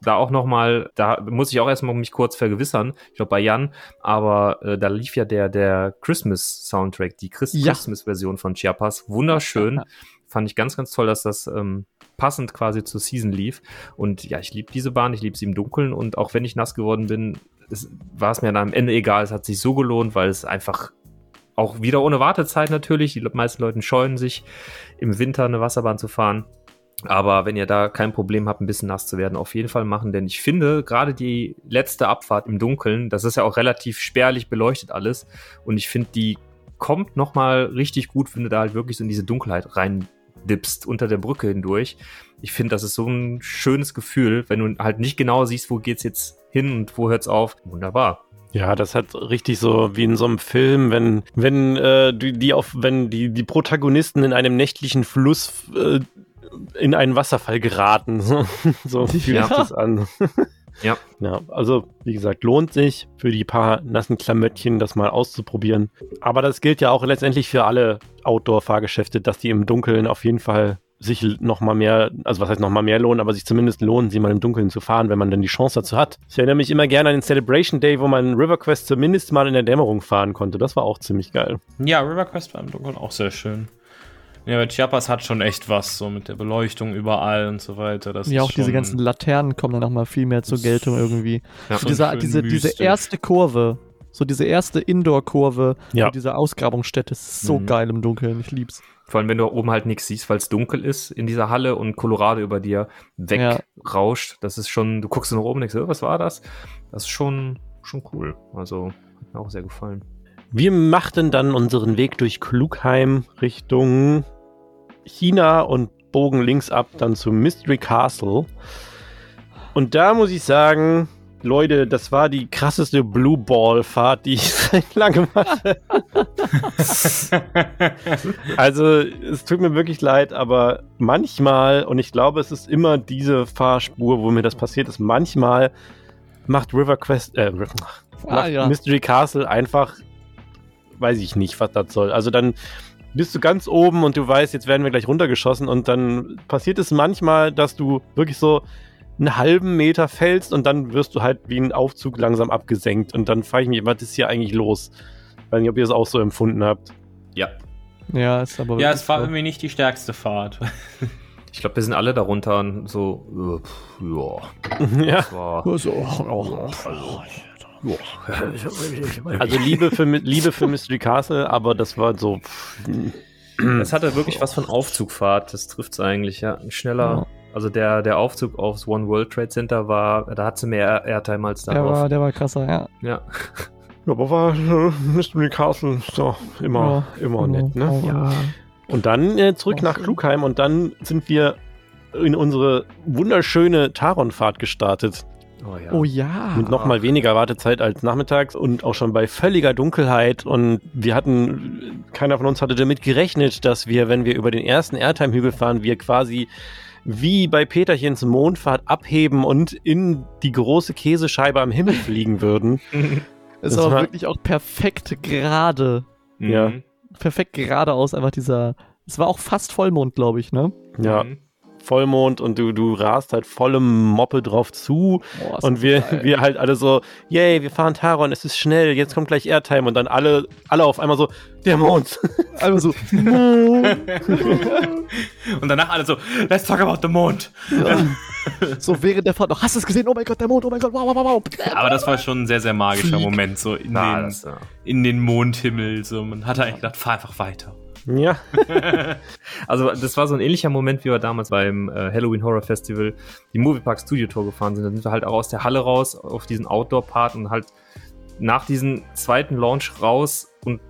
Da auch nochmal, da muss ich auch erstmal mich kurz vergewissern. Ich glaube bei Jan, aber äh, da lief ja der, der Christmas-Soundtrack, die Chris Ja. Christmas-Version von Chiapas. Wunderschön. Fand ich ganz, ganz toll, dass das ähm, passend quasi zur Season lief. Und ja, ich liebe diese Bahn, ich liebe sie im Dunkeln. Und auch wenn ich nass geworden bin, es, war es mir dann am Ende egal. Es hat sich so gelohnt, weil es einfach auch wieder ohne Wartezeit natürlich. Die meisten Leute scheuen sich, im Winter eine Wasserbahn zu fahren. Aber wenn ihr da kein Problem habt, ein bisschen nass zu werden, auf jeden Fall machen. Denn ich finde, gerade die letzte Abfahrt im Dunkeln, das ist ja auch relativ spärlich beleuchtet alles. Und ich finde, die kommt nochmal richtig gut, wenn du da halt wirklich so in diese Dunkelheit rein dippst unter der Brücke hindurch. Ich finde, das ist so ein schönes Gefühl, wenn du halt nicht genau siehst, wo geht's jetzt hin und wo hört's auf. Wunderbar. Ja, das hat richtig so wie in so einem Film, wenn, wenn, äh, die, die auf, wenn die, die Protagonisten in einem nächtlichen Fluss äh, in einen Wasserfall geraten. So, fühlt Ja. sich das an. Ja. Ja, also wie gesagt, lohnt sich für die paar nassen Klamöttchen das mal auszuprobieren. Aber das gilt ja auch letztendlich für alle Outdoor-Fahrgeschäfte, dass die im Dunkeln auf jeden Fall sich noch mal mehr, also was heißt noch mal mehr lohnen, aber sich zumindest lohnen, sie mal im Dunkeln zu fahren, wenn man dann die Chance dazu hat. Ich erinnere mich immer gerne an den Celebration Day, wo man River Quest zumindest mal in der Dämmerung fahren konnte. Das war auch ziemlich geil. Ja, River Quest war im Dunkeln auch sehr schön. Ja, aber Chiapas hat schon echt was, so mit der Beleuchtung überall und so weiter. Das Ja, auch diese ganzen Laternen kommen dann nochmal viel mehr zur Geltung irgendwie. Ja. Diese, diese, diese erste Kurve, so diese erste Indoor-Kurve, Ja. mit dieser Ausgrabungsstätte, ist so Mhm. geil im Dunkeln. Ich lieb's. Vor allem, wenn du oben halt nichts siehst, weil es dunkel ist in dieser Halle und Colorado über dir wegrauscht. Das ist schon, du guckst nach oben und denkst, "Oh, was war das? Das ist schon, schon cool. Also, hat mir auch sehr gefallen. Wir machten dann unseren Weg durch Klugheim Richtung China und bogen links ab dann zu Mystery Castle. Und da muss ich sagen, Leute, das war die krasseste Blue Ball Fahrt, die ich seit langem hatte. Also, es tut mir wirklich leid, aber manchmal, und ich glaube, es ist immer diese Fahrspur, wo mir das passiert ist, manchmal macht River Quest, äh, macht Ah, ja. Mystery Castle einfach, weiß ich nicht, was das soll. Also dann bist du ganz oben und du weißt, jetzt werden wir gleich runtergeschossen und dann passiert es manchmal, dass du wirklich so einen halben Meter fällst und dann wirst du halt wie ein Aufzug langsam abgesenkt und dann frage ich mich, was ist hier eigentlich los? Weiß nicht, ob ihr das auch so empfunden habt. Ja. Ja, ist aber Ja, es war irgendwie nicht die stärkste Fahrt. Ich glaube, wir sind alle darunter und so, äh, pff, ja, ja. das war, So, oh, Also Liebe für, Liebe für Mystery Castle, aber das war so. Es hatte wirklich was von Aufzugfahrt, das trifft's eigentlich, ja. Ein schneller, Ja. Also der, der Aufzug aufs One World Trade Center war, da hat sie mehr Airtime als der, darauf. war, der war krasser, ja. ja. Aber war äh, Mystery Castle so immer, immer nett, ne? Ja. Und dann äh, zurück nach Klugheim und dann sind wir in unsere wunderschöne Taron-Fahrt gestartet. Oh ja. Oh ja. Mit noch mal weniger Wartezeit als nachmittags und auch schon bei völliger Dunkelheit. Und wir hatten, keiner von uns hatte damit gerechnet, dass wir, wenn wir über den ersten Airtime-Hügel fahren, wir quasi wie bei Peterchens Mondfahrt abheben und in die große Käsescheibe am Himmel fliegen würden. Ist aber war- wirklich auch perfekt gerade. Ja. Mhm. Perfekt geradeaus einfach dieser. Es war auch fast Vollmond, glaube ich, ne? Ja, Mhm. Vollmond und du, du rast halt vollem Moppe drauf zu. Boah, und wir, geil. wir halt alle so, yay, wir fahren Taron, es ist schnell, jetzt kommt gleich Airtime und dann alle, alle auf einmal so, der Mond. Einfach so, Und danach alle so, let's talk about the Mond. so während der Fahrt noch, hast du es gesehen? Oh mein Gott, der Mond, oh mein Gott, wow, wow, wow. Aber das war schon ein sehr, sehr magischer Moment, so in, Ja, den, das, ja. in den Mondhimmel. So. Man hat eigentlich gedacht, fahr einfach weiter. Ja, Also das war so ein ähnlicher Moment, wie wir damals beim äh, Halloween Horror Festival die Moviepark Studio Tour gefahren sind. Da sind wir halt auch aus der Halle raus auf diesen Outdoor-Part und halt nach diesem zweiten Launch raus und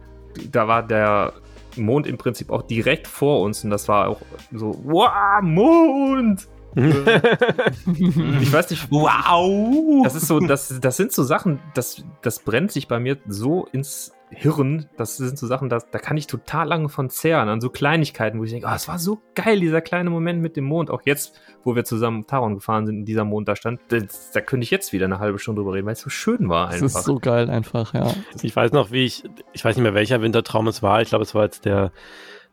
da war der Mond im Prinzip auch direkt vor uns und das war auch so, wow, Mond! ich weiß nicht, Wow! das ist so, das, das sind so Sachen, das, das brennt sich bei mir so ins Hirn. Das sind so Sachen, das, da kann ich total lange von zehren, an so Kleinigkeiten, wo ich denke, oh, es war so geil, dieser kleine Moment mit dem Mond. Auch jetzt, wo wir zusammen Taron gefahren sind, und dieser Mond da stand, das, da könnte ich jetzt wieder eine halbe Stunde drüber reden, weil es so schön war Das einfach. ist so geil einfach, ja. ich weiß noch, wie ich, ich weiß nicht mehr, welcher Wintertraum es war. Ich glaube, es war jetzt der,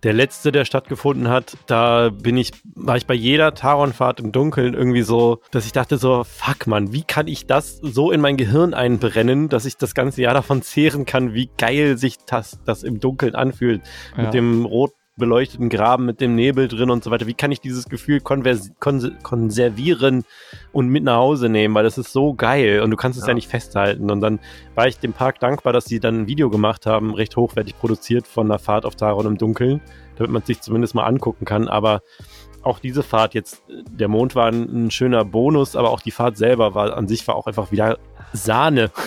der letzte, der stattgefunden hat. Da bin ich, war ich bei jeder Taronfahrt im Dunkeln irgendwie so, dass ich dachte so, fuck man, wie kann ich das so in mein Gehirn einbrennen, dass ich das ganze Jahr davon zehren kann, wie geil sich das, das im Dunkeln anfühlt. Ja. Mit dem rot beleuchteten Graben, mit dem Nebel drin und so weiter. Wie kann ich dieses Gefühl konvers konse konservieren und mit nach Hause nehmen? Weil das ist so geil und du kannst es ja. Ja. nicht festhalten. Und dann war ich dem Park dankbar, dass sie dann ein Video gemacht haben, recht hochwertig produziert von einer Fahrt auf Taron im Dunkeln, damit man es sich zumindest mal angucken kann. Aber auch diese Fahrt jetzt, der Mond war ein, ein schöner Bonus, aber auch die Fahrt selber war an sich war auch einfach wieder Sahne.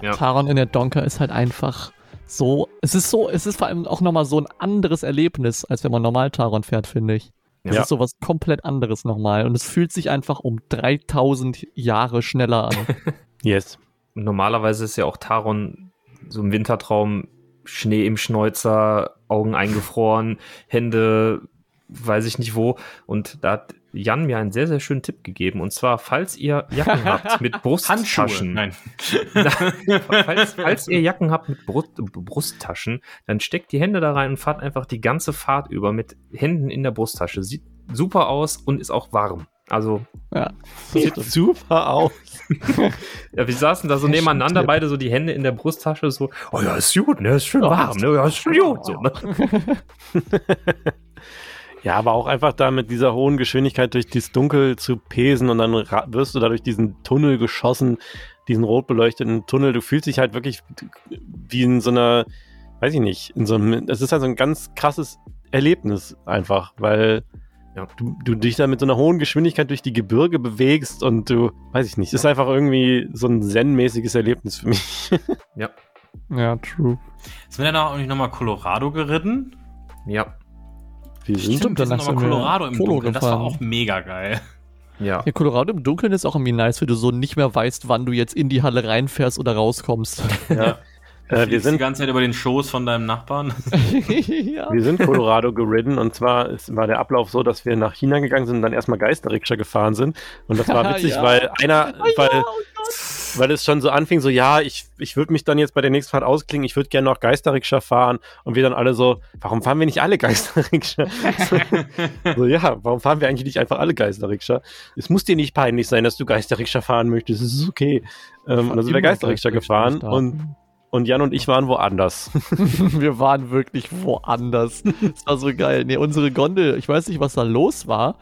Ja. Taron in der Donker ist halt einfach so, es ist so, es ist vor allem auch nochmal so ein anderes Erlebnis, als wenn man normal Taron fährt, finde ich. Es Ja. ist so was komplett anderes nochmal und es fühlt sich einfach um 3000 Jahre schneller an. Yes. Normalerweise ist ja auch Taron so im Wintertraum Schnee im Schnäuzer, Augen eingefroren, Hände, weiß ich nicht wo. Und da hat Jan mir einen sehr, sehr schönen Tipp gegeben. Und zwar, falls ihr Jacken habt mit Brusttaschen, Nein. falls, falls ihr Jacken habt mit Brust, Brusttaschen, dann steckt die Hände da rein und fahrt einfach die ganze Fahrt über mit Händen in der Brusttasche. Sieht super aus und ist auch warm. Also, ja. Sieht super aus. ja, wir saßen da so nebeneinander, beide so die Hände in der Brusttasche, so, oh ja, ist gut, ne, ist schön warm, ne, ja, ist schön gut, so, ne? Ja, aber auch einfach da mit dieser hohen Geschwindigkeit durch dieses Dunkel zu pesen und dann wirst du da durch diesen Tunnel geschossen, diesen rot beleuchteten Tunnel. Du fühlst dich halt wirklich wie in so einer, weiß ich nicht, in so einem, es ist halt so ein ganz krasses Erlebnis einfach, weil Ja. du, du dich da mit so einer hohen Geschwindigkeit durch die Gebirge bewegst und du, weiß ich nicht, ist einfach irgendwie so ein zen-mäßiges Erlebnis für mich. Ja, Ja, true. Sind wir dann auch nicht nochmal Colorado geritten? ja, Wir sind Stimmt, wir sind danach nochmal sind Colorado im Polo Dunkeln. Das war gefahren. auch mega geil. ja. Ja, Colorado im Dunkeln ist auch irgendwie nice, wenn du so nicht mehr weißt, wann du jetzt in die Halle reinfährst oder rauskommst. ja. Du äh, wir fliegst die sind ganze Zeit über den Schoß von deinem Nachbarn. ja. Wir sind Colorado geritten und zwar ist, war der Ablauf so, dass wir nach China gegangen sind und dann erstmal Geisterrikscha gefahren sind. Und das war witzig, Ja. weil einer, weil, Ja, oh weil es schon so anfing, so ja, ich, ich würde mich dann jetzt bei der nächsten Fahrt ausklingen, ich würde gerne noch Geisterrikscha fahren. Und wir dann alle so, warum fahren wir nicht alle Geisterrikscha? so, ja, warum fahren wir eigentlich nicht einfach alle Geisterrikscha? Es muss dir nicht peinlich sein, dass du Geisterrikscha fahren möchtest, es ist okay. Ähm, und dann sind wir Geisterrikscha gefahren starten. und, und Jan und ich waren woanders. Wir waren wirklich woanders. Das war so geil. Nee, unsere Gondel, ich weiß nicht, was da los war,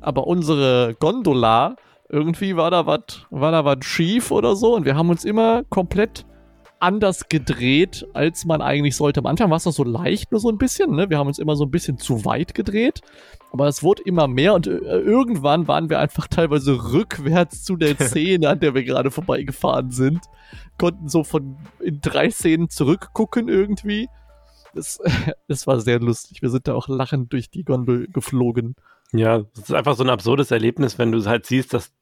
aber unsere Gondola, irgendwie war da was, war da was schief oder so und wir haben uns immer komplett anders gedreht, als man eigentlich sollte. Am Anfang war es noch so leicht, nur so ein bisschen, ne? Wir haben uns immer so ein bisschen zu weit gedreht, aber es wurde immer mehr und äh, irgendwann waren wir einfach teilweise rückwärts zu der Szene, an der wir gerade vorbeigefahren sind. Konnten so von in drei Szenen zurückgucken irgendwie. Das, das war sehr lustig. Wir sind da auch lachend durch die Gondel geflogen. Ja, es ist einfach so ein absurdes Erlebnis, wenn du halt siehst, dass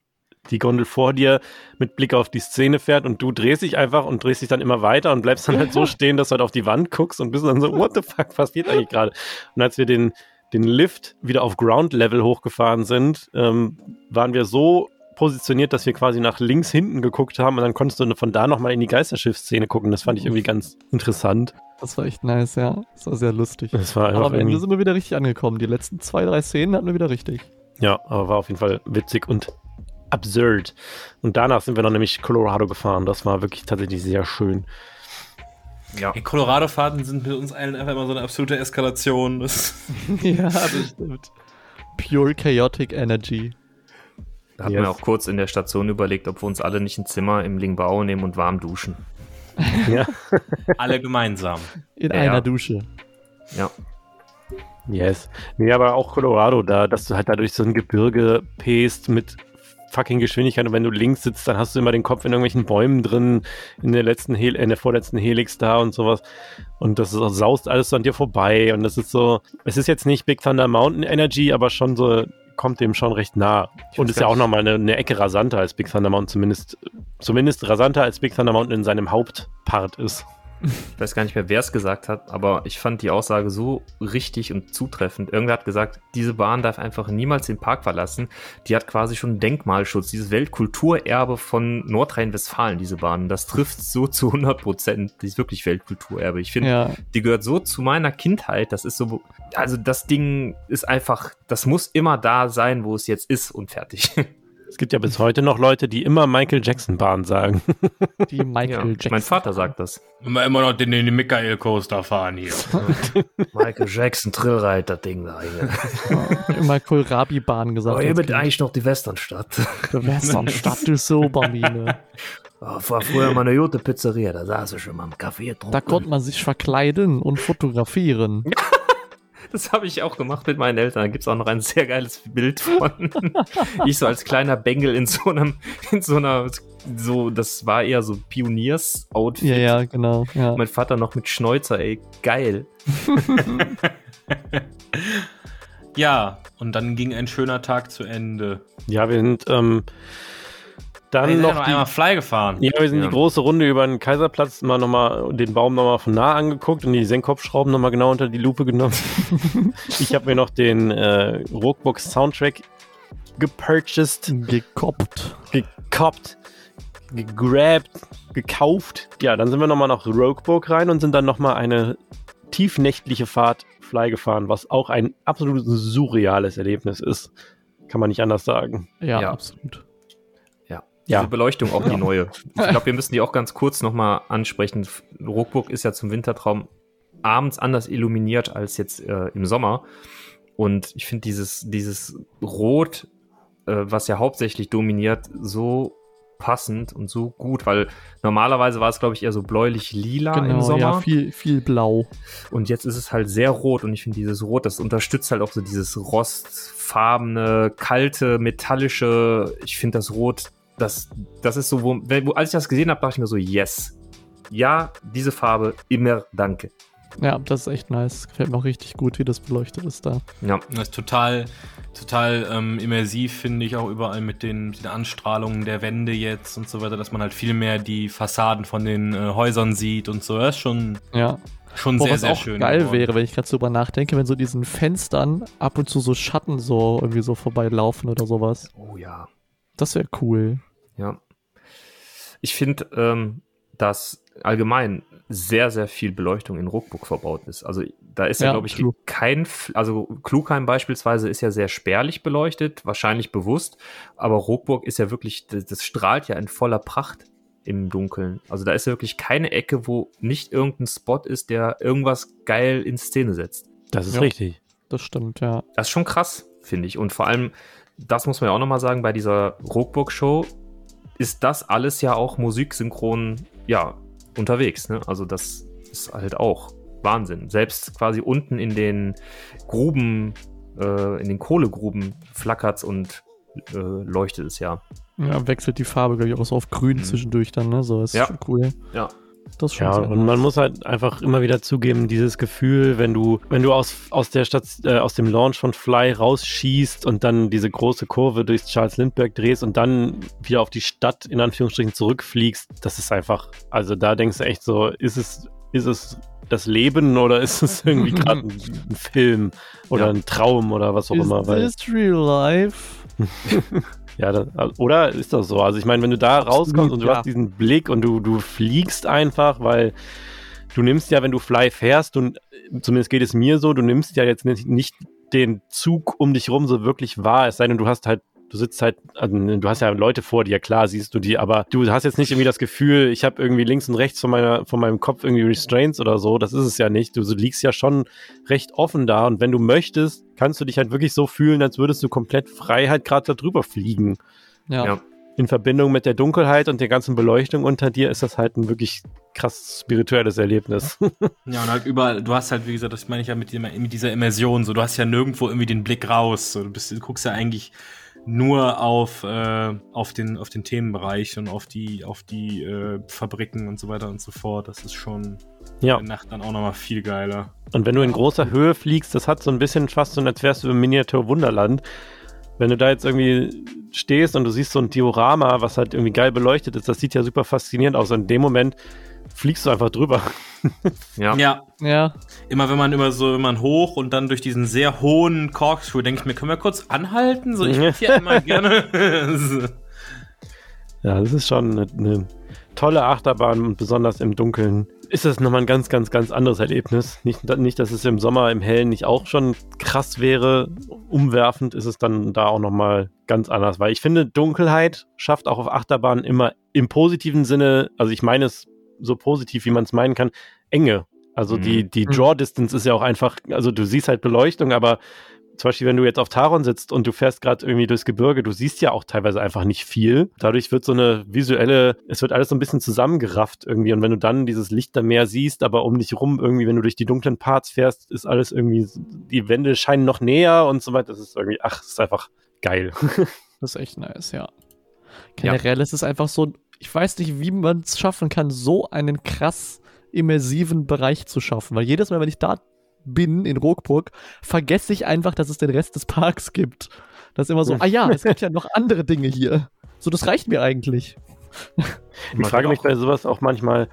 die Gondel vor dir mit Blick auf die Szene fährt und du drehst dich einfach und drehst dich dann immer weiter und bleibst dann halt so stehen, dass du halt auf die Wand guckst und bist dann so, what the fuck passiert eigentlich gerade? Und als wir den, den Lift wieder auf Ground Level hochgefahren sind, ähm, waren wir so positioniert, dass wir quasi nach links hinten geguckt haben und dann konntest du von da nochmal in die Geisterschiff-Szene gucken. Das fand ich irgendwie ganz interessant. Das war echt nice, ja. Das war sehr lustig. Das war Aber am Ende sind wir wieder richtig angekommen. Die letzten zwei, drei Szenen hatten wir wieder richtig. Ja, aber war auf jeden Fall witzig und absurd. Und danach sind wir dann nämlich Colorado gefahren. Das war wirklich tatsächlich sehr schön. Ja. Hey, Colorado-Fahrten sind mit uns allen einfach immer so eine absolute Eskalation. Das ja, das stimmt. Pure Chaotic Energy. Da hatten yes. wir auch kurz in der Station überlegt, ob wir uns alle nicht ein Zimmer im Lingbao nehmen und warm duschen. Ja. alle gemeinsam. In ja, einer Dusche. Ja. Yes. Nee, aber auch Colorado, da, dass du halt dadurch so ein Gebirge pest mit fucking Geschwindigkeit und wenn du links sitzt, dann hast du immer den Kopf in irgendwelchen Bäumen drin, in der letzten Hel in der vorletzten Helix da und sowas. Und das ist, saust alles so an dir vorbei und das ist so, es ist jetzt nicht Big Thunder Mountain Energy, aber schon so, kommt dem schon recht nah. Ich und ist ja auch nochmal eine, eine Ecke rasanter als Big Thunder Mountain, zumindest, zumindest rasanter als Big Thunder Mountain in seinem Hauptpart ist. Ich weiß gar nicht mehr, wer es gesagt hat, aber ich fand die Aussage so richtig und zutreffend. Irgendwer hat gesagt, diese Bahn darf einfach niemals den Park verlassen. Die hat quasi schon Denkmalschutz, dieses Weltkulturerbe von Nordrhein-Westfalen, diese Bahn. Das trifft so zu 100 Prozent. Die ist wirklich Weltkulturerbe. Ich finde, ja. die gehört so zu meiner Kindheit. Das ist so, also das Ding ist einfach, das muss immer da sein, wo es jetzt ist und fertig. Es gibt ja bis heute noch Leute, die immer Michael Jackson Bahn sagen. Die Michael ja, Jackson. Mein Vater sagt das. Immer, immer noch den, den Michael Coaster fahren hier. Michael Jackson Trillreiter Ding da. Ja. immer Kohlrabi Bahn gesagt. Aber ihr bist eigentlich noch die Westernstadt. Die Westernstadt, du so, Bambine. Oh, war früher mal eine gute Pizzeria, da saß ich schon mal im Café drunter. Da konnte man sich verkleiden und fotografieren. Das habe ich auch gemacht mit meinen Eltern. Da gibt es auch noch ein sehr geiles Bild von. ich so als kleiner Bengel in so einem, in so einer, so, das war eher so Pioniers-Outfit. Ja, ja, genau. Ja. Mein Vater noch mit Schnäuzer, ey, geil. ja, und dann ging ein schöner Tag zu Ende. Ja, wir sind, ähm, dann wir noch, noch einmal Fly gefahren. Ja, wir sind ja. die große Runde über den Kaiserplatz mal nochmal den Baum nochmal von nah angeguckt und die Senkkopfschrauben nochmal genau unter die Lupe genommen. ich habe mir noch den äh, Rookbox Soundtrack gepurchased. Gekoppt. Gekoppt. Gegrabt. Gekauft. Ja, dann sind wir nochmal nach Roguebook rein und sind dann nochmal eine tiefnächtliche Fahrt Fly gefahren, was auch ein absolut surreales Erlebnis ist. Kann man nicht anders sagen. Ja, ja. absolut. Ja. Diese Beleuchtung, auch die neue. Ich glaube, wir müssen die auch ganz kurz nochmal ansprechen. Ruckburg ist ja zum Wintertraum abends anders illuminiert als jetzt äh, im Sommer. Und ich finde dieses, dieses Rot, äh, was ja hauptsächlich dominiert, so passend und so gut, weil normalerweise war es, glaube ich, eher so bläulich-lila genau, im Sommer. Ja, viel, viel blau. Und jetzt ist es halt sehr rot und ich finde dieses Rot, das unterstützt halt auch so dieses rostfarbene, kalte, metallische. Ich finde das Rot das, das ist so, wo, wo, als ich das gesehen habe, dachte ich mir so, yes. Ja, diese Farbe, immer danke. Ja, das ist echt nice. Gefällt mir auch richtig gut, wie das beleuchtet ist da. Ja. Das ist total, total ähm, immersiv, finde ich, auch überall mit den, den, Anstrahlungen der Wände jetzt und so weiter, dass man halt viel mehr die Fassaden von den äh, Häusern sieht und so. Das ist schon, ja. schon Boah, sehr, was sehr auch schön. geil geworden. wäre, wenn ich gerade so drüber nachdenke, wenn so diesen Fenstern ab und zu so Schatten so irgendwie so vorbeilaufen oder sowas. Oh ja. Das wäre cool. Ja. Ich finde, ähm, dass allgemein sehr, sehr viel Beleuchtung in Ruckburg verbaut ist. Also da ist ja, ja glaube ich, klug. kein, also Klugheim beispielsweise ist ja sehr spärlich beleuchtet, wahrscheinlich bewusst, aber Ruckburg ist ja wirklich, das, das strahlt ja in voller Pracht im Dunkeln. Also da ist ja wirklich keine Ecke, wo nicht irgendein Spot ist, der irgendwas geil in Szene setzt. Das ist ja, richtig. Das stimmt, ja. Das ist schon krass, finde ich. Und vor allem, das muss man ja auch nochmal sagen, bei dieser Ruckburg-Show ist das alles ja auch musiksynchron, ja, unterwegs. Ne? Also das ist halt auch Wahnsinn. Selbst quasi unten in den Gruben, äh, in den Kohlegruben flackert und äh, leuchtet es ja. Ja, wechselt die Farbe, glaube ich, auch so auf grün mhm. zwischendurch dann, ne? So ist ja. schon cool. Ja. Das schon ja, und man muss halt einfach immer wieder zugeben, dieses Gefühl, wenn du, wenn du aus, aus der Stadt, äh, aus dem Launch von Fly rausschießt und dann diese große Kurve durchs Charles Lindbergh drehst und dann wieder auf die Stadt in Anführungsstrichen zurückfliegst, das ist einfach, also da denkst du echt so, ist es, ist es das Leben oder ist es irgendwie gerade ein, ein, Film oder ja. ein Traum oder was auch is immer? Is this real life? Ja, das, oder ist das so? Also ich meine, wenn du da rauskommst und du ja. hast diesen Blick und du, du fliegst einfach, weil du nimmst ja, wenn du Fly fährst, und zumindest geht es mir so, du nimmst ja jetzt nicht, nicht den Zug um dich rum so wirklich wahr, es sei denn, du hast halt du sitzt halt, also, du hast ja Leute vor dir, klar siehst du die, aber du hast jetzt nicht irgendwie das Gefühl, ich habe irgendwie links und rechts von meiner, von meinem Kopf irgendwie Restraints oder so. Das ist es ja nicht. Du liegst ja schon recht offen da und wenn du möchtest, kannst du dich halt wirklich so fühlen, als würdest du komplett Freiheit gerade da drüber fliegen. Ja. Ja. In Verbindung mit der Dunkelheit und der ganzen Beleuchtung unter dir ist das halt ein wirklich krass spirituelles Erlebnis. Ja, und halt überall, du hast halt, wie gesagt, das meine ich ja mit, dem, mit dieser Immersion, so, du hast ja nirgendwo irgendwie den Blick raus, so, du, bist, du guckst ja eigentlich nur auf, äh, auf, den, auf den Themenbereich und auf die, auf die äh, Fabriken und so weiter und so fort. Das ist schon ja. in der Nacht dann auch nochmal viel geiler. Und wenn du in großer Höhe fliegst, das hat so ein bisschen fast so, als wärst du im Miniatur Wunderland. Wenn du da jetzt irgendwie stehst und du siehst so ein Diorama, was halt irgendwie geil beleuchtet ist, das sieht ja super faszinierend aus. Und in dem Moment fliegst du einfach drüber. Ja. Ja, Ja. immer wenn man immer so, wenn man hoch und dann durch diesen sehr hohen Corkscrew, denke ich mir, können wir kurz anhalten? So, ich würde hier immer gerne. Ja, das ist schon eine, eine tolle Achterbahn und besonders im Dunkeln ist das nochmal ein ganz, ganz, ganz anderes Erlebnis. Nicht, nicht, dass es im Sommer im Hellen nicht auch schon krass wäre. Umwerfend ist es dann da auch nochmal ganz anders, weil ich finde, Dunkelheit schafft auch auf Achterbahnen immer im positiven Sinne, also ich meine es so positiv, wie man es meinen kann, Enge. Also die, die Draw Distance ist ja auch einfach, also du siehst halt Beleuchtung, aber zum Beispiel, wenn du jetzt auf Taron sitzt und du fährst gerade irgendwie durchs Gebirge, du siehst ja auch teilweise einfach nicht viel. Dadurch wird so eine visuelle, es wird alles so ein bisschen zusammengerafft irgendwie. Und wenn du dann dieses Lichtermeer siehst, aber um dich rum irgendwie, wenn du durch die dunklen Parts fährst, ist alles irgendwie, die Wände scheinen noch näher und so weiter. Das ist irgendwie, ach, das ist einfach geil. Das ist echt nice, ja. Generell ist es einfach so, ich weiß nicht, wie man es schaffen kann, so einen krass immersiven Bereich zu schaffen. Weil jedes Mal, wenn ich da bin in Rockburg, vergesse ich einfach, dass es den Rest des Parks gibt. Das ist immer so, ah ja, es gibt ja noch andere Dinge hier. So, das reicht mir eigentlich. Ich frage mich bei sowas auch manchmal,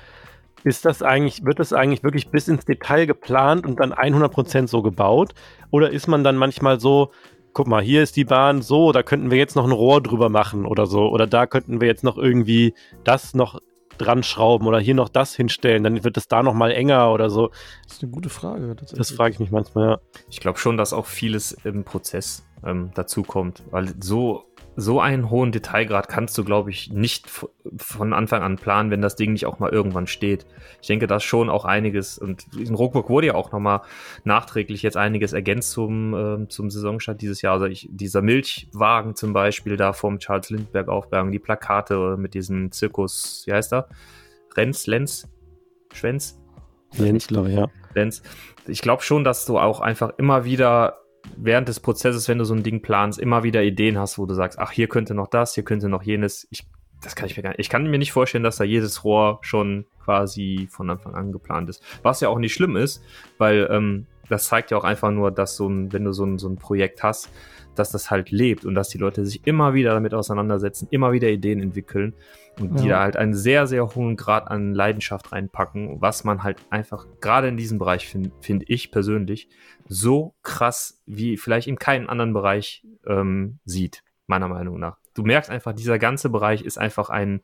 ist das eigentlich, wird das eigentlich wirklich bis ins Detail geplant und dann 100% so gebaut? Oder ist man dann manchmal so, guck mal, hier ist die Bahn so, da könnten wir jetzt noch ein Rohr drüber machen oder so, oder da könnten wir jetzt noch irgendwie das noch dran schrauben oder hier noch das hinstellen, dann wird es da noch mal enger oder so. Das ist eine gute Frage. Das frage ich mich manchmal, ja. Ich glaube schon, dass auch vieles im Prozess ähm, dazu kommt, weil so so einen hohen Detailgrad kannst du, glaube ich, nicht von Anfang an planen, wenn das Ding nicht auch mal irgendwann steht. Ich denke, das schon auch einiges und in Rockburg wurde ja auch noch mal nachträglich jetzt einiges ergänzt zum, ähm, zum Saisonstart dieses Jahr. Also ich, dieser Milchwagen zum Beispiel da vom Charles Lindbergh Aufgang, die Plakate mit diesem Zirkus, wie heißt er? Renz, Lenz, Schwenz? Jens, glaube ich, ja. Lenz. Ich glaube schon, dass du auch einfach immer wieder während des Prozesses, wenn du so ein Ding planst, immer wieder Ideen hast, wo du sagst, ach, hier könnte noch das, hier könnte noch jenes. Ich, das kann ich mir gar nicht. Ich kann mir nicht vorstellen, dass da jedes Rohr schon quasi von Anfang an geplant ist. Was ja auch nicht schlimm ist, weil ähm, das zeigt ja auch einfach nur, dass so ein, wenn du so ein, so ein Projekt hast, dass das halt lebt und dass die Leute sich immer wieder damit auseinandersetzen, immer wieder Ideen entwickeln und die Ja. da halt einen sehr, sehr hohen Grad an Leidenschaft reinpacken, was man halt einfach gerade in diesem Bereich finde find ich persönlich so krass wie vielleicht in keinem anderen Bereich ähm, sieht, meiner Meinung nach. Du merkst einfach, dieser ganze Bereich ist einfach ein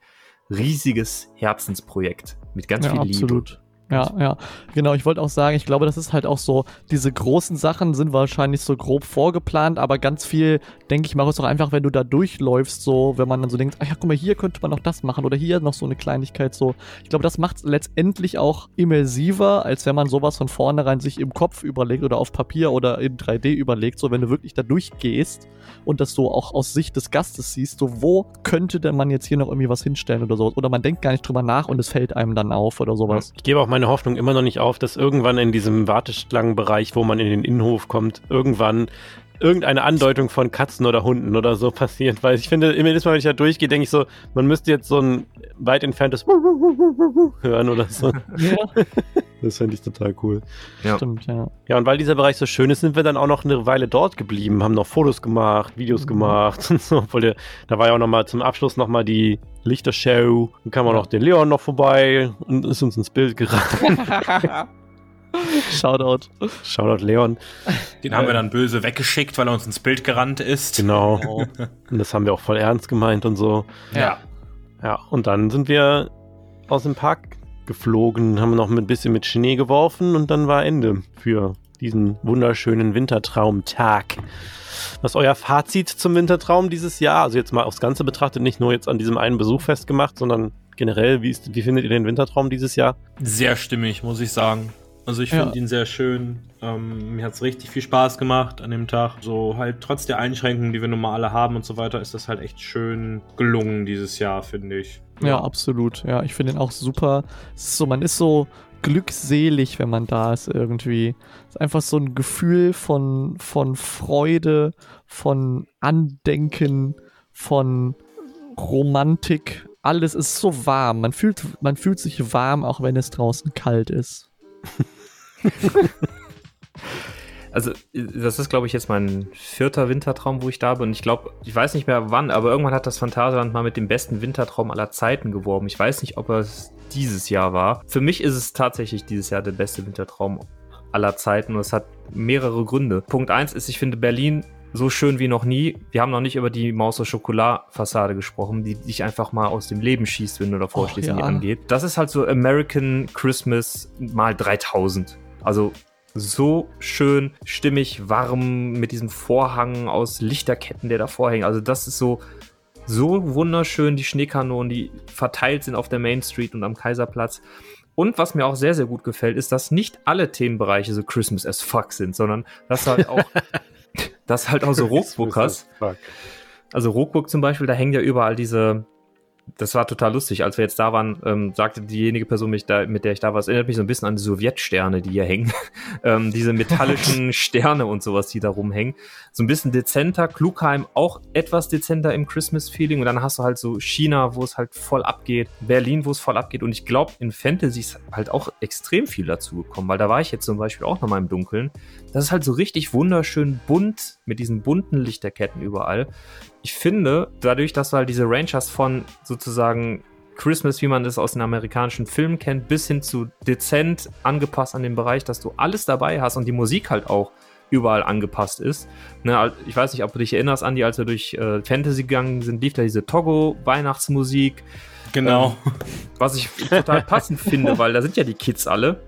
riesiges Herzensprojekt mit ganz ja, viel Liebe. Ja, ja, genau. Ich wollte auch sagen, ich glaube, das ist halt auch so, diese großen Sachen sind wahrscheinlich so grob vorgeplant, aber ganz viel, denke ich, mache es auch einfach, wenn du da durchläufst, so, wenn man dann so denkt, ach ja, guck mal, hier könnte man noch das machen oder hier noch so eine Kleinigkeit, so. Ich glaube, das macht es letztendlich auch immersiver, als wenn man sowas von vornherein sich im Kopf überlegt oder auf Papier oder in 3D überlegt, so, wenn du wirklich da durchgehst und das so auch aus Sicht des Gastes siehst, so, wo könnte denn man jetzt hier noch irgendwie was hinstellen oder sowas? Oder man denkt gar nicht drüber nach und es fällt einem dann auf oder sowas. Ich gebe auch meine Hoffnung immer noch nicht auf, dass irgendwann in diesem Warteschlangenbereich, wo man in den Innenhof kommt, irgendwann irgendeine Andeutung von Katzen oder Hunden oder so passiert, weil ich finde, immer jedes Mal, wenn ich da durchgehe, denke ich so, man müsste jetzt so ein weit entferntes hören oder so. Ja, Das fände ich total cool. Ja. stimmt, ja. Ja, und weil dieser Bereich so schön ist, sind wir dann auch noch eine Weile dort geblieben, haben noch Fotos gemacht, Videos gemacht und so. Obwohl der, da war ja auch noch mal zum Abschluss noch mal die Lichtershow. Dann kam auch noch der Leon noch vorbei und ist uns ins Bild geraten. Shoutout. Shoutout Leon. Den haben wir dann böse weggeschickt, weil er uns ins Bild gerannt ist. Genau. Oh. Und das haben wir auch voll ernst gemeint und so. Ja. Ja, und dann sind wir aus dem Park geflogen, haben noch ein bisschen mit Schnee geworfen und dann war Ende für diesen wunderschönen Wintertraumtag. Was ist euer Fazit zum Wintertraum dieses Jahr? Also jetzt mal aufs Ganze betrachtet, nicht nur jetzt an diesem einen Besuch festgemacht, sondern generell, wie, ist, wie findet ihr den Wintertraum dieses Jahr? Sehr stimmig, muss ich sagen. Also ich finde Ja. ihn sehr schön. Ähm, mir hat es richtig viel Spaß gemacht an dem Tag. So halt trotz der Einschränkungen, die wir nun mal alle haben und so weiter, ist das halt echt schön gelungen dieses Jahr, finde ich. Ja, absolut. Ja, ich finde ihn auch super. Es ist so, man ist so glückselig, wenn man da ist irgendwie. Es ist einfach so ein Gefühl von, von Freude, von Andenken, von Romantik. Alles ist so warm. Man fühlt, man fühlt sich warm, auch wenn es draußen kalt ist. Also, das ist, glaube ich, jetzt mein vierter Wintertraum, wo ich da bin. Und ich glaube, ich weiß nicht mehr wann, aber irgendwann hat das Phantasialand mal mit dem besten Wintertraum aller Zeiten geworben. Ich weiß nicht, ob es dieses Jahr war. Für mich ist es tatsächlich dieses Jahr der beste Wintertraum aller Zeiten und es hat mehrere Gründe. Punkt eins ist, ich finde Berlin so schön wie noch nie. Wir haben noch nicht über die Maus au Chocolat-Fassade gesprochen, die dich einfach mal aus dem Leben schießt, wenn du davor Och, stehst und die ja. angeht. Das ist halt so American Christmas mal 3000. Also so schön, stimmig, warm mit diesem Vorhang aus Lichterketten, der davor hängt. Also das ist so so wunderschön, die Schneekanonen, die verteilt sind auf der Main Street und am Kaiserplatz. Und was mir auch sehr, sehr gut gefällt, ist, dass nicht alle Themenbereiche so Christmas as fuck sind, sondern dass halt auch, dass halt auch so Rockbook hast. Fuck. Also Rockburg zum Beispiel, da hängen ja überall diese. Das war total lustig. Als wir jetzt da waren, ähm, sagte diejenige Person, mich da, mit der ich da war, es erinnert mich so ein bisschen an die Sowjetsterne, die hier hängen. ähm, diese metallischen Sterne und sowas, die da rumhängen. So ein bisschen dezenter. Klugheim auch etwas dezenter im Christmas-Feeling. Und dann hast du halt so China, wo es halt voll abgeht. Berlin, wo es voll abgeht. Und ich glaube, in Fantasy ist halt auch extrem viel dazu gekommen, weil da war ich jetzt zum Beispiel auch nochmal im Dunkeln. Das ist halt so richtig wunderschön bunt mit diesen bunten Lichterketten überall ich finde, dadurch, dass du halt diese Range hast von sozusagen Christmas, wie man das aus den amerikanischen Filmen kennt, bis hin zu dezent angepasst an den Bereich, dass du alles dabei hast und die Musik halt auch überall angepasst ist. Ne, ich weiß nicht, ob du dich erinnerst, Andi, als wir durch äh, Fantasy gegangen sind, lief da diese Togo-Weihnachtsmusik. Genau. Was ich total passend finde, weil da sind ja die Kids alle.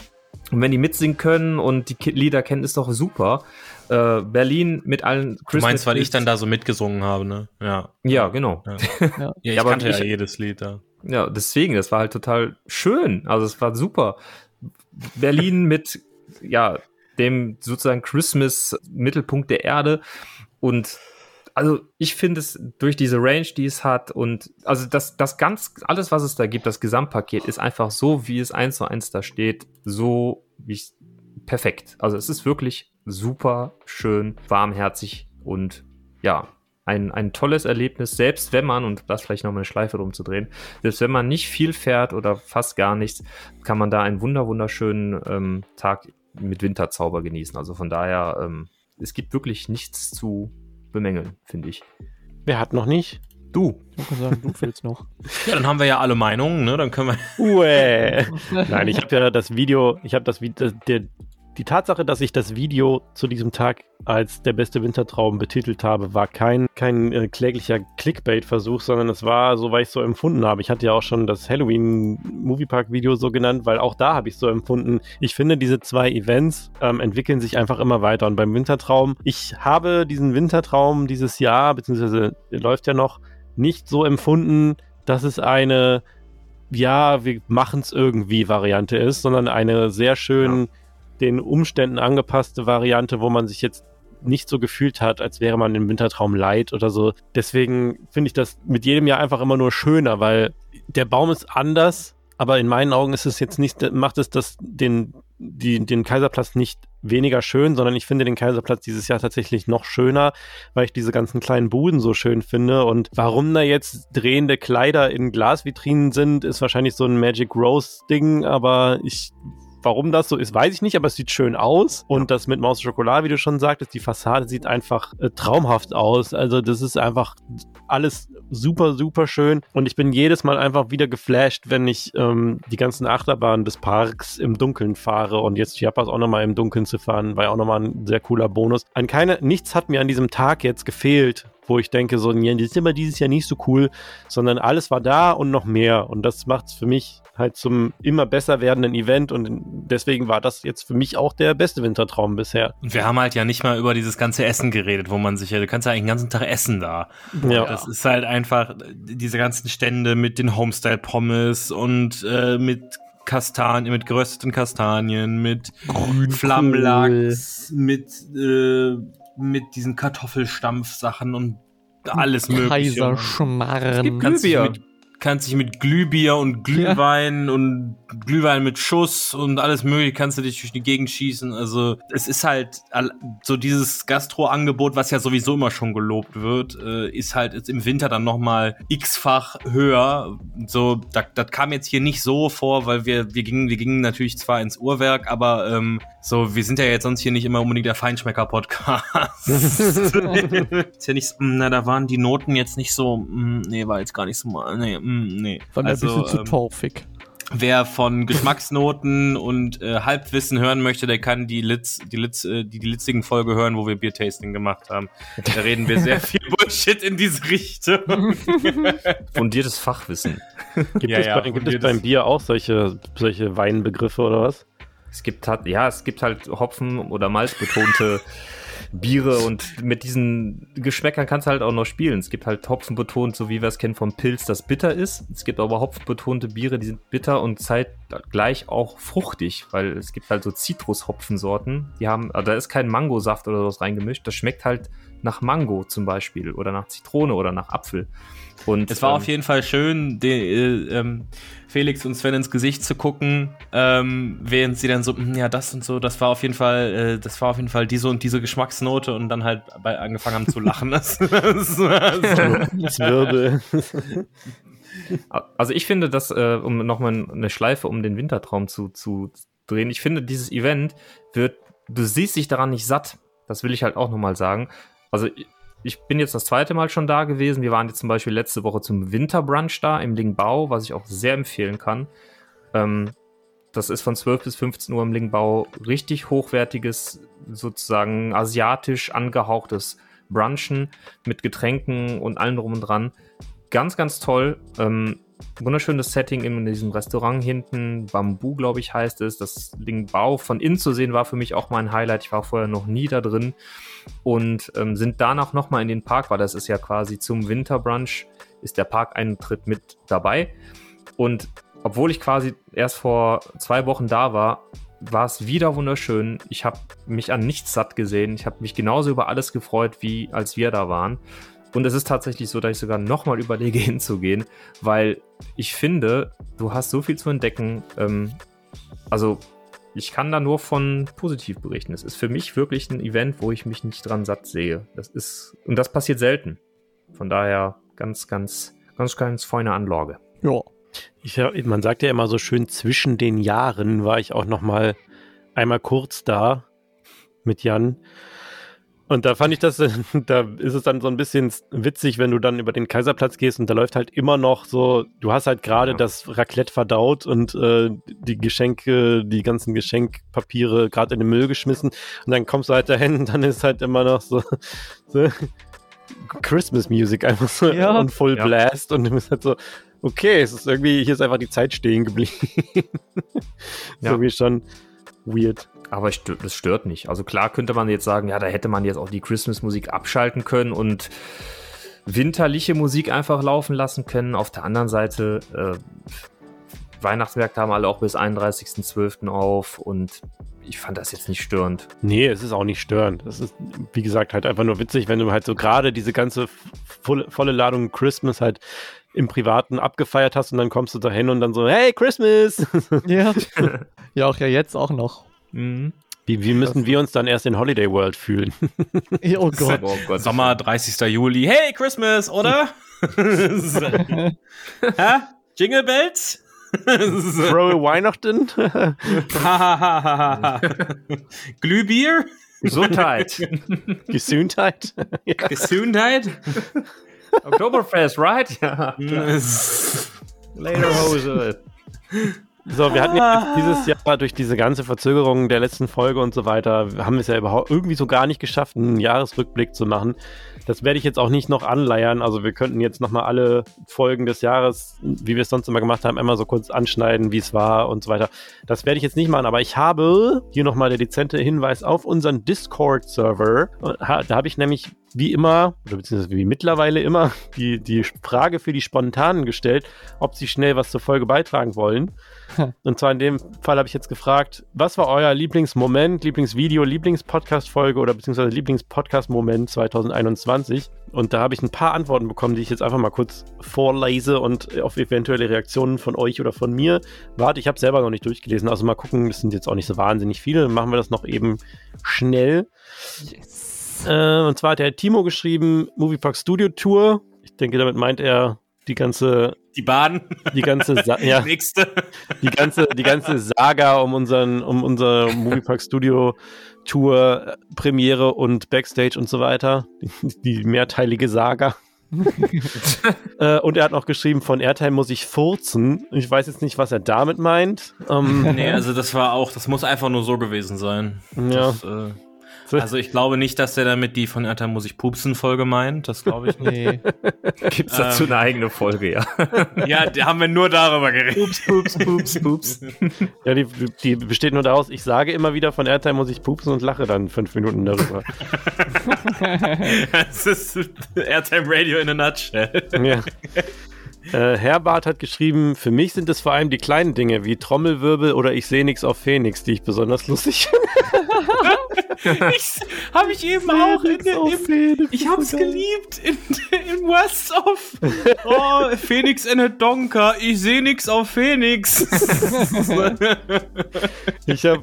Und wenn die mitsingen können und die Lieder kennen, ist doch super. Äh, Berlin mit allen Du meinst, weil ich dann da so mitgesungen habe, ne? Ja. Ja, genau. Ja, Ja. ja ich Ja, aber kannte ich- ja jedes Lied da. Ja, deswegen, das war halt total schön. Also es war super. Berlin mit, ja, dem sozusagen Christmas-Mittelpunkt der Erde. Und also ich finde es durch diese Range, die es hat und also das, das ganz, alles, was es da gibt, das Gesamtpaket ist einfach so, wie es eins zu eins da steht, so wie ich, perfekt. Also es ist wirklich super schön, warmherzig und ja, ein, ein tolles Erlebnis, selbst wenn man, und das vielleicht nochmal eine Schleife drum zu drehen, selbst wenn man nicht viel fährt oder fast gar nichts, kann man da einen wunder, wunderschönen ähm, Tag mit Winterzauber genießen. Also von daher, ähm, es gibt wirklich nichts zu bemängeln, finde ich. Wer hat noch nicht? Du. Ich würde sagen, du fehlst noch. Ja, dann haben wir ja alle Meinungen, ne? Dann können wir. Uäh. Nein, ich habe ja das Video, ich habe das Video, der, die Tatsache, dass ich das Video zu diesem Tag als der beste Wintertraum betitelt habe, war kein, kein äh, kläglicher Clickbait-Versuch, sondern es war so, weil ich es so empfunden habe. Ich hatte ja auch schon das Halloween-Moviepark-Video so genannt, weil auch da habe ich so empfunden. Ich finde, diese zwei Events ähm, entwickeln sich einfach immer weiter. Und beim Wintertraum, ich habe diesen Wintertraum dieses Jahr, beziehungsweise läuft ja noch, nicht so empfunden, dass es eine ja, wir machen es irgendwie Variante ist, sondern eine sehr schön den Umständen angepasste Variante, wo man sich jetzt nicht so gefühlt hat, als wäre man im Wintertraum leid oder so. Deswegen finde ich das mit jedem Jahr einfach immer nur schöner, weil der Baum ist anders, aber in meinen Augen ist es jetzt nicht, macht es das den, die, den Kaiserplatz nicht weniger schön, sondern ich finde den Kaiserplatz dieses Jahr tatsächlich noch schöner, weil ich diese ganzen kleinen Buden so schön finde. Und warum da jetzt drehende Kleider in Glasvitrinen sind, ist wahrscheinlich so ein Magic Rose Ding, aber ich Warum das so ist, weiß ich nicht, aber es sieht schön aus. Und das mit Maus Schokolade, wie du schon sagtest, die Fassade sieht einfach äh, traumhaft aus. Also das ist einfach alles super, super schön. Und ich bin jedes Mal einfach wieder geflasht, wenn ich ähm, die ganzen Achterbahnen des Parks im Dunkeln fahre. Und jetzt Chiapas auch nochmal im Dunkeln zu fahren, war ja auch nochmal ein sehr cooler Bonus. An keine, nichts hat mir an diesem Tag jetzt gefehlt wo ich denke, so, ja, das ist immer dieses Jahr nicht so cool, sondern alles war da und noch mehr. Und das macht es für mich halt zum immer besser werdenden Event und deswegen war das jetzt für mich auch der beste Wintertraum bisher. Und wir haben halt ja nicht mal über dieses ganze Essen geredet, wo man sich ja, du kannst ja eigentlich den ganzen Tag essen da. Ja. Das ist halt einfach diese ganzen Stände mit den Homestyle-Pommes und äh, mit Kastanien, mit gerösteten Kastanien, mit Flammlachs, mit, äh, mit diesen Kartoffelstampfsachen und alles mögliche. Kaiserschmarren. Kannst dich mit, kannst dich mit Glühbier und Glühwein und Glühwein mit Schuss und alles mögliche kannst du dich durch die Gegend schießen. Also es ist halt so dieses Gastro-Angebot, was ja sowieso immer schon gelobt wird, äh, ist halt jetzt im Winter dann noch mal x-fach höher. So, das, das kam jetzt hier nicht so vor, weil wir wir gingen wir gingen natürlich zwar ins Uhrwerk, aber ähm, so wir sind ja jetzt sonst hier nicht immer unbedingt der Feinschmecker-Podcast. ist ja nicht, so, na da waren die Noten jetzt nicht so, mm, nee war jetzt gar nicht so mal, nee, mm, nee. War mir ein bisschen zu ähm, torfig. Wer von Geschmacksnoten und äh, Halbwissen hören möchte, der kann die Litz, die Litz, äh, die, die litzigen Folge hören, wo wir Biertasting gemacht haben. Da reden wir sehr viel Bullshit in diese Richtung. Fundiertes Fachwissen. Gibt, Ja, es, ja, bei, gibt es beim Bier auch solche, solche Weinbegriffe oder was? Es gibt halt, ja, es gibt halt Hopfen- oder Malzbetonte Biere und mit diesen Geschmäckern kannst du halt auch noch spielen. Es gibt halt Hopfenbetont, so wie wir es kennen vom Pilz, das bitter ist. Es gibt aber Hopfenbetonte Biere, die sind bitter und zeitgleich auch fruchtig, weil es gibt halt so Zitrushopfensorten. Die haben, also da ist kein Mangosaft oder sowas reingemischt. Das schmeckt halt nach Mango zum Beispiel oder nach Zitrone oder nach Apfel. Und Es war ähm, auf jeden Fall schön, den, äh, ähm, Felix und Sven ins Gesicht zu gucken, ähm, während sie dann so, "Hm, ja, das und so, das war auf jeden Fall, äh, das war auf jeden Fall diese und diese Geschmacksnote und dann halt bei, angefangen haben zu lachen. Das, das. Zwirbel. Also ich finde, dass, äh, um nochmal eine Schleife um den Wintertraum zu, zu drehen, ich finde, dieses Event wird, du siehst dich daran nicht satt. Das will ich halt auch nochmal sagen. Also ich- bin jetzt das zweite Mal schon da gewesen. Wir waren jetzt zum Beispiel letzte Woche zum Winterbrunch da im Lingbau, was ich auch sehr empfehlen kann. Ähm, das ist von 12 bis 15 Uhr im Lingbau richtig hochwertiges, sozusagen asiatisch angehauchtes Brunchen mit Getränken und allem drum und dran. Ganz, ganz toll. Ähm, wunderschönes Setting in diesem Restaurant hinten. Bambu, glaube ich, heißt es. Das Lingbau von innen zu sehen war für mich auch mein Highlight. Ich war vorher noch nie da drin und ähm, sind danach nochmal in den Park, weil das ist ja quasi zum Winterbrunch, ist der Parkeintritt mit dabei. Und obwohl ich quasi erst vor zwei Wochen da war, war es wieder wunderschön. Ich habe mich an nichts satt gesehen. Ich habe mich genauso über alles gefreut, wie als wir da waren. Und es ist tatsächlich so, dass ich sogar nochmal überlege hinzugehen, weil ich finde, du hast so viel zu entdecken. Ähm, also ich kann da nur von positiv berichten. Es ist für mich wirklich ein Event, wo ich mich nicht dran satt sehe. Das ist, und das passiert selten. Von daher ganz, ganz, ganz, ganz feine Anlage. Ja. Ich, man sagt ja immer so schön, zwischen den Jahren war ich auch noch mal einmal kurz da mit Jan. Und da fand ich das, da ist es dann so ein bisschen witzig, wenn du dann über den Kaiserplatz gehst und da läuft halt immer noch so, du hast halt gerade Ja. das Raclette verdaut und äh, die Geschenke, die ganzen Geschenkpapiere gerade in den Müll geschmissen und dann kommst du halt dahin und dann ist halt immer noch so, so Christmas Music einfach so Ja. und Full Ja. Blast und du bist halt so, okay, es ist irgendwie, hier ist einfach die Zeit stehen geblieben. ist Ja. irgendwie schon weird. Aber ich stö- das stört nicht. Also klar könnte man jetzt sagen, ja, da hätte man jetzt auch die Christmas-Musik abschalten können und winterliche Musik einfach laufen lassen können. Auf der anderen Seite, äh, Weihnachtsmärkte haben alle auch bis 31.12. auf und ich fand das jetzt nicht störend. Nee, es ist auch nicht störend. Es ist, wie gesagt, halt einfach nur witzig, wenn du halt so gerade diese ganze volle, volle Ladung Christmas halt im Privaten abgefeiert hast und dann kommst du da hin und dann so, hey, Christmas! Ja. ja, auch ja jetzt auch noch. Mhm. Wie, wie müssen wir uns dann erst in Holiday World fühlen? Oh Gott. Oh Gott. Sommer, 30. Juli. Hey, Christmas, oder? Hä? Jingle Bells? Frohe Weihnachten? Glühbier? Gesundheit. Gesundheit? ja. Gesundheit? Oktoberfest, right? Ja. Lederhose. So, wir hatten ja dieses Jahr durch diese ganze Verzögerung der letzten Folge und so weiter, haben wir es ja überhaupt irgendwie so gar nicht geschafft, einen Jahresrückblick zu machen. Das werde ich jetzt auch nicht noch anleiern. Also wir könnten jetzt nochmal alle Folgen des Jahres, wie wir es sonst immer gemacht haben, einmal so kurz anschneiden, wie es war und so weiter. Das werde ich jetzt nicht machen, aber ich habe hier nochmal der dezente Hinweis auf unseren Discord-Server. Da habe ich nämlich wie immer, oder beziehungsweise wie mittlerweile immer, die, die Frage für die Spontanen gestellt, ob sie schnell was zur Folge beitragen wollen. Und zwar in dem Fall habe ich jetzt gefragt, was war euer Lieblingsmoment, Lieblingsvideo, Lieblingspodcast-Folge oder beziehungsweise Lieblingspodcast-Moment 2021? Und da habe ich ein paar Antworten bekommen, die ich jetzt einfach mal kurz vorlese und auf eventuelle Reaktionen von euch oder von mir warte. Ich habe selber noch nicht durchgelesen, also mal gucken, das sind jetzt auch nicht so wahnsinnig viele. Dann machen wir das noch eben schnell. Yes. Äh, und zwar hat der Timo geschrieben, Moviepark Studio Tour. Ich denke, damit meint er die ganze die Baden die ganze Sa ja, nächste die ganze die ganze Saga um unseren um unser Moviepark Studio Tour äh, Premiere und Backstage und so weiter die, die mehrteilige Saga äh, und er hat noch geschrieben, von Airtime muss ich furzen. Ich weiß jetzt nicht, was er damit meint. Ähm, nee, also das war auch, das muss einfach nur so gewesen sein. Ja. Das, äh, also ich glaube nicht, dass der damit die von Atta muss ich pupsen Folge meint. Das glaube ich nicht. Gibt es dazu ähm, eine eigene Folge, ja. ja, da haben wir nur darüber geredet. Pups, pups, pups, pups. ja, die, die besteht nur daraus, ich sage immer wieder von Airtime muss ich pupsen und lache dann fünf Minuten darüber. das ist Airtime Radio in a nutshell. ja. Äh, Herbert hat geschrieben, für mich sind es vor allem die kleinen Dinge wie Trommelwirbel oder ich sehe nichts auf Phoenix, die ich besonders lustig finde. Habe ich eben auch in, im, Phoenix, Ich hab's so geliebt in, in West of Oh, Phoenix in a Donker. Ich sehe nichts auf Phoenix. ich hab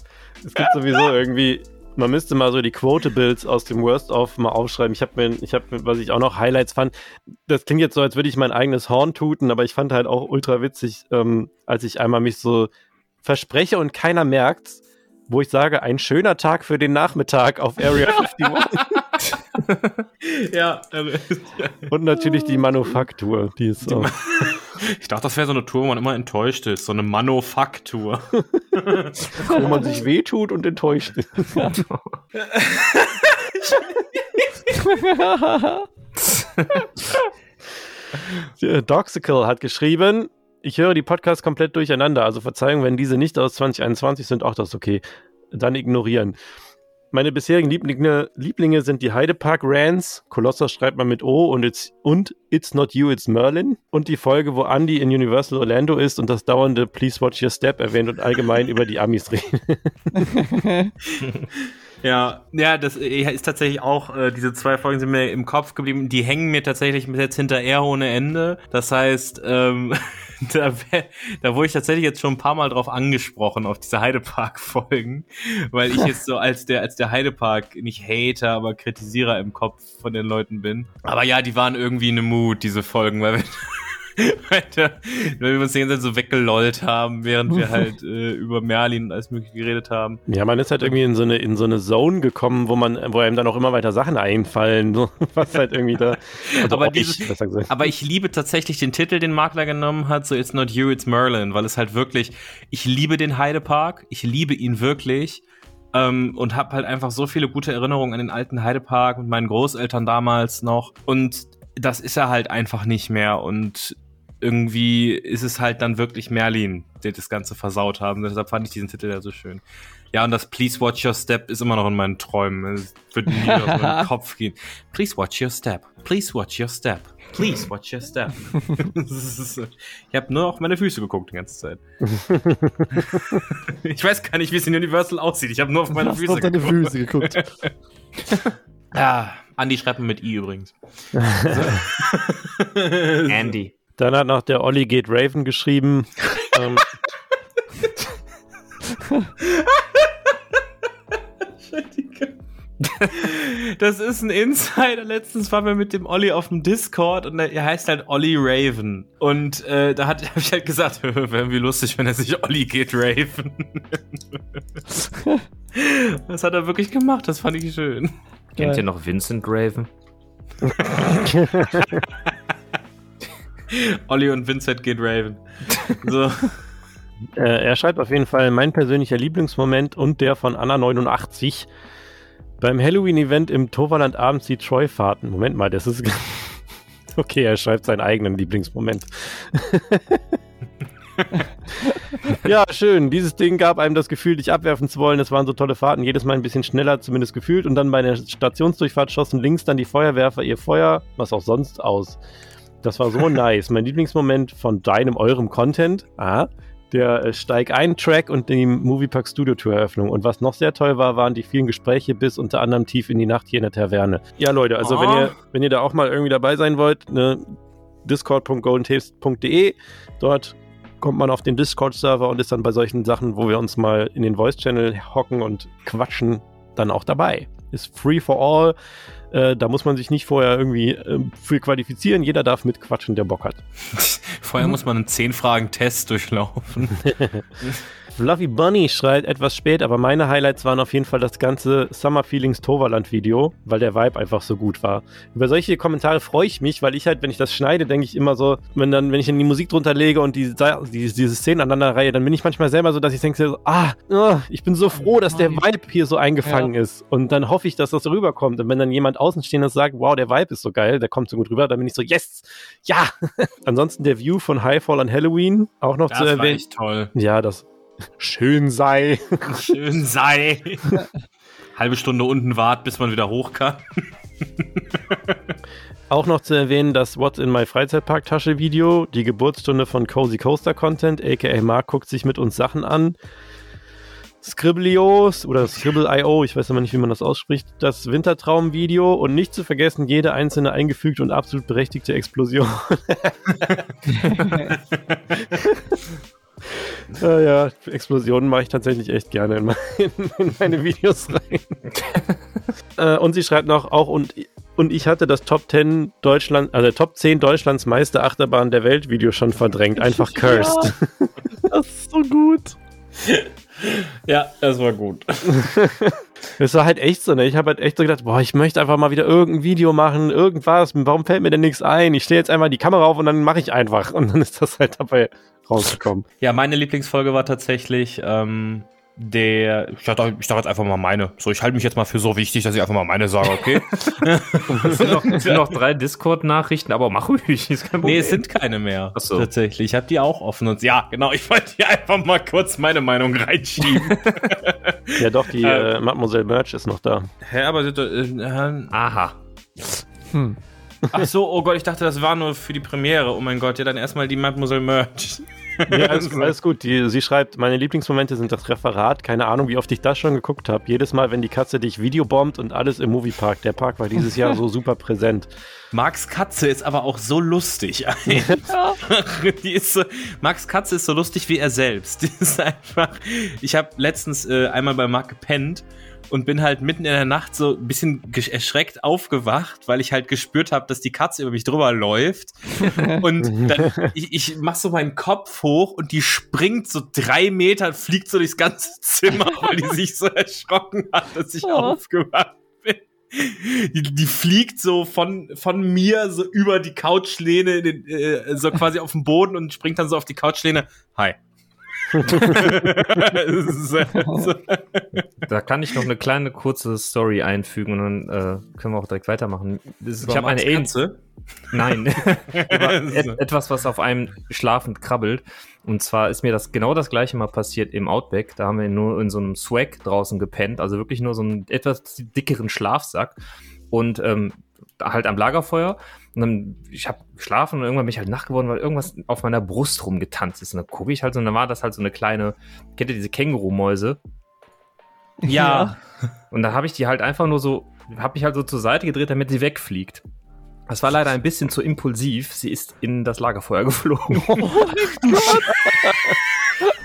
es gibt sowieso irgendwie man müsste mal so die Quotables aus dem Worst of mal aufschreiben. Ich habe mir, ich habe, was ich auch noch Highlights fand. Das klingt jetzt so, als würde ich mein eigenes Horn tuten, aber ich fand halt auch ultra witzig, ähm, als ich einmal mich so verspreche und keiner merkt, wo ich sage, ein schöner Tag für den Nachmittag auf Area 51. ja. Und natürlich die Manufaktur, die ist die Ich dachte, das wäre so eine Tour, wo man immer enttäuscht ist. So eine Manufaktur. wo man sich wehtut und enttäuscht ist. Doxical hat geschrieben, ich höre die Podcasts komplett durcheinander, also Verzeihung, wenn diese nicht aus 2021 sind, auch das okay. Dann ignorieren. Meine bisherigen Lieblinge, Lieblinge sind die Heidepark Rants, Kolossos schreibt man mit O und it's, und It's Not You, It's Merlin und die Folge, wo Andy in Universal Orlando ist und das dauernde Please Watch Your Step erwähnt und allgemein über die Amis reden. Ja, ja, das äh, ist tatsächlich auch, äh, diese zwei Folgen sind mir im Kopf geblieben. Die hängen mir tatsächlich bis jetzt hinterher ohne Ende. Das heißt, ähm, da, da wurde ich tatsächlich jetzt schon ein paar Mal drauf angesprochen, auf diese Heidepark-Folgen, weil ich jetzt so als der, als der Heidepark nicht Hater, aber Kritisierer im Kopf von den Leuten bin. Aber ja, die waren irgendwie in einem Mut, diese Folgen, weil wir weil, wir uns die ganze Zeit so weggelollt haben, während wir halt äh, über Merlin und alles mögliche geredet haben. Ja, man ist halt irgendwie in so eine, in so eine Zone gekommen, wo man, wo einem dann auch immer weiter Sachen einfallen, so, was halt irgendwie da. Also aber, dieses, ich, aber ich liebe tatsächlich den Titel, den Makler genommen hat, so It's not you, it's Merlin, weil es halt wirklich, ich liebe den Heidepark, ich liebe ihn wirklich. Ähm, und habe halt einfach so viele gute Erinnerungen an den alten Heidepark mit meinen Großeltern damals noch. Und das ist er halt einfach nicht mehr. Und irgendwie ist es halt dann wirklich Merlin, der das Ganze versaut haben. Deshalb fand ich diesen Titel ja so schön. Ja, und das Please Watch Your Step ist immer noch in meinen Träumen. Es wird nie aus meinem Kopf gehen. Please watch your step. Please watch your step. Please watch your step. ich habe nur auf meine Füße geguckt die ganze Zeit. ich weiß gar nicht, wie es in Universal aussieht. Ich habe nur auf meine Füße auf deine geguckt. Füße geguckt. ja, Andy schreibt mit I übrigens. Andy. Dann hat noch der Olli geht Raven geschrieben. ähm, Das ist ein Insider. Letztens waren wir mit dem Olli auf dem Discord und er heißt halt Olli Raven. Und äh, da habe ich halt gesagt, wäre irgendwie lustig, wenn er sich Olli geht Raven. das hat er wirklich gemacht, das fand ich schön. Kennt ihr noch Vincent Raven? Olli und Vincent geht Raven. So. Äh, er schreibt auf jeden Fall mein persönlicher Lieblingsmoment und der von Anna89. Beim Halloween-Event im Toverland abends die Troy-Fahrten. Moment mal, das ist. okay, er schreibt seinen eigenen Lieblingsmoment. ja, schön. Dieses Ding gab einem das Gefühl, dich abwerfen zu wollen. Es waren so tolle Fahrten, jedes Mal ein bisschen schneller zumindest gefühlt. Und dann bei der Stationsdurchfahrt schossen links dann die Feuerwerfer ihr Feuer, was auch sonst, aus. Das war so nice. Mein Lieblingsmoment von deinem, eurem Content, ah, der äh, Steig ein Track und die Moviepark Studio Tour Eröffnung. Und was noch sehr toll war, waren die vielen Gespräche bis unter anderem tief in die Nacht hier in der Taverne. Ja, Leute, also Oh. wenn ihr, wenn ihr da auch mal irgendwie dabei sein wollt, ne, discord.goldentapes.de, dort kommt man auf den Discord-Server und ist dann bei solchen Sachen, wo wir uns mal in den Voice-Channel hocken und quatschen, dann auch dabei. Ist free for all. Äh, da muss man sich nicht vorher irgendwie äh, für qualifizieren. Jeder darf mitquatschen, der Bock hat. Vorher muss man einen 10-Fragen-Test durchlaufen. Fluffy Bunny schreit etwas spät, aber meine Highlights waren auf jeden Fall das ganze Summer Feelings Toverland Video, weil der Vibe einfach so gut war. Über solche Kommentare freue ich mich, weil ich halt, wenn ich das schneide, denke ich immer so, wenn dann, wenn ich dann die Musik drunter lege und die, die, diese Szenen aneinander reihe, dann bin ich manchmal selber so, dass ich denke, so, ah, oh, ich bin so froh, dass der Vibe hier so eingefangen ist. Und dann hoffe ich, dass das rüberkommt. Und wenn dann jemand Außenstehendes sagt, wow, der Vibe ist so geil, der kommt so gut rüber, dann bin ich so, yes, ja. Ansonsten der View von Highfall an Halloween auch noch Das zu war erwähnen. echt toll. Ja, das schön sei. Schön sei. Halbe Stunde unten wart, bis man wieder hoch kann. Auch noch zu erwähnen, das What's in my Freizeitpark-Tasche Video, die Geburtsstunde von Cozy Coaster Content, aka Mark guckt sich mit uns Sachen an. Scribblios oder Scribble.io, ich weiß immer nicht, wie man das ausspricht, das Wintertraum-Video und nicht zu vergessen, jede einzelne eingefügte und absolut berechtigte Explosion. Ja, ja, Explosionen mache ich tatsächlich echt gerne in meine, in meine Videos rein. äh, und sie schreibt noch auch, und, und ich hatte das Top 10 Deutschland, also Top 10 Deutschlands meiste Achterbahn der Welt Video schon verdrängt. Einfach cursed. Das ist so gut. Ja, das war gut. Es war halt echt so, ne? Ich habe halt echt so gedacht, boah, ich möchte einfach mal wieder irgendein Video machen, irgendwas. Warum fällt mir denn nichts ein? Ich stehe jetzt einmal die Kamera auf und dann mache ich einfach. Und dann ist das halt dabei rausgekommen. Ja, meine Lieblingsfolge war tatsächlich ähm, der. Ich dachte, ich dachte jetzt einfach mal meine. So, ich halte mich jetzt mal für so wichtig, dass ich einfach mal meine sage, okay? Es sind noch, es sind noch drei Discord-Nachrichten, aber mach ruhig, ist kein Problem. nee, es sind keine mehr. Ach so. Tatsächlich. Ich habe die auch offen und ja, genau. Ich wollte hier einfach mal kurz meine Meinung reinschieben. Ja, doch, die Ähm. äh, Mademoiselle Merch ist noch da. Hä, aber äh, äh, Aha. Hm. Ach so, oh Gott, ich dachte, das war nur für die Premiere. Oh mein Gott, ja, dann erstmal die Mademoiselle Merch. Ja, alles, alles gut. Die, sie schreibt, meine Lieblingsmomente sind das Referat. Keine Ahnung, wie oft ich das schon geguckt habe. Jedes Mal, wenn die Katze dich videobombt und alles im Moviepark. Der Park war dieses Jahr so super präsent. Max Katze ist aber auch so lustig. ist so, Max Katze ist so lustig wie er selbst. Die ist einfach. Ich habe letztens äh, einmal bei Marc gepennt und bin halt mitten in der Nacht so ein bisschen erschreckt aufgewacht, weil ich halt gespürt habe, dass die Katze über mich drüber läuft. Und dann, ich, ich mach so meinen Kopf hoch und die springt so drei Meter, fliegt so durchs ganze Zimmer, weil die sich so erschrocken hat, dass ich Oh. aufgewacht bin. Die, die fliegt so von, von mir so über die Couchlehne, den, äh, so quasi auf den Boden und springt dann so auf die Couchlehne. Hi. Es ist, äh, so- Da kann ich noch eine kleine kurze Story einfügen und dann äh, können wir auch direkt weitermachen. Ich habe eine. Katze. Nein. Et etwas, was auf einem schlafend krabbelt. Und zwar ist mir das genau das gleiche mal passiert im Outback. Da haben wir nur in so einem Swag draußen gepennt, also wirklich nur so einen etwas dickeren Schlafsack. Und ähm, halt am Lagerfeuer. Und dann, ich habe geschlafen und irgendwann bin ich halt nacht geworden, weil irgendwas auf meiner Brust rumgetanzt ist. Und dann gucke ich halt so, und dann war das halt so eine kleine, kennt ihr diese Känguru-Mäuse? Ja. Und dann habe ich die halt einfach nur so, habe mich halt so zur Seite gedreht, damit sie wegfliegt. Das war leider ein bisschen zu impulsiv. Sie ist in das Lagerfeuer geflogen.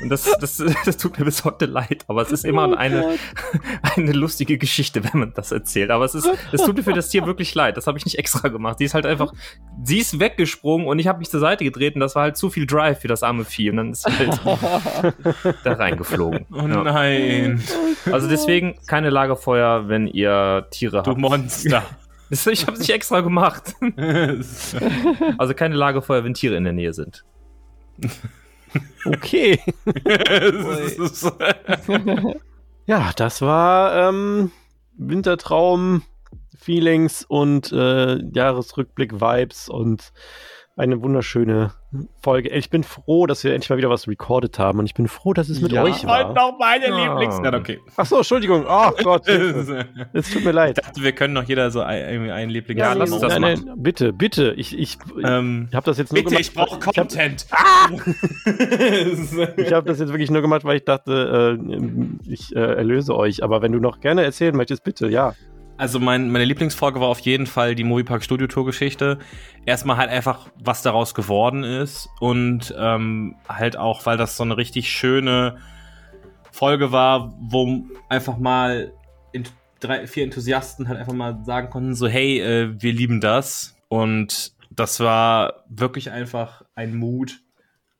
Und das, das, das tut mir bis heute leid, aber es ist immer eine, eine lustige Geschichte, wenn man das erzählt. Aber es ist, es tut mir für das Tier wirklich leid. Das habe ich nicht extra gemacht. Die ist halt einfach, sie ist weggesprungen und ich habe mich zur Seite gedreht und das war halt zu viel Drive für das arme Vieh und dann ist sie halt da reingeflogen. Oh Ja. nein. Also deswegen keine Lagerfeuer, wenn ihr Tiere Du habt. Monster. Das- Ich habe es nicht extra gemacht. Also keine Lagerfeuer, wenn Tiere in der Nähe sind. Okay. Ja, das war ähm, Wintertraum, Feelings und äh, Jahresrückblick-Vibes und eine wunderschöne Folge. Ich bin froh, dass wir endlich mal wieder was recorded haben und ich bin froh, dass es mit Ja. euch war. Heute noch meine Ah. Lieblings... Ja, okay. Ach so, Entschuldigung. Oh Gott, es tut mir leid. dachte, wir können noch jeder so ein, irgendwie einen Lieblings... Ja, lass uns das nein, nein, bitte, bitte. Ich, ich, Ähm, ich habe das jetzt nur bitte, gemacht. ich brauche ich hab- Content. Ich habe das jetzt wirklich nur gemacht, weil ich dachte, äh, ich äh, erlöse euch. Aber wenn du noch gerne erzählen möchtest, bitte, ja. Also mein, meine Lieblingsfolge war auf jeden Fall die Moviepark Studio Tour Geschichte. Erstmal halt einfach, was daraus geworden ist und ähm, halt auch, weil das so eine richtig schöne Folge war, wo einfach mal in, drei, vier Enthusiasten halt einfach mal sagen konnten, so hey, äh, wir lieben das und das war wirklich einfach ein Mut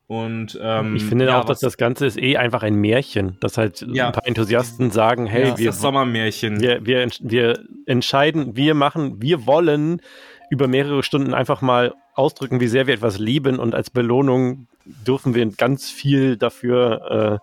und ähm, Ich finde ja, auch, dass das Ganze ist eh einfach ein Märchen, dass halt Ja. ein paar Enthusiasten sagen, hey, Ja, wir, das Sommermärchen. wir, wir, wir entscheiden, wir machen, wir wollen über mehrere Stunden einfach mal ausdrücken, wie sehr wir etwas lieben und als Belohnung dürfen wir ganz viel dafür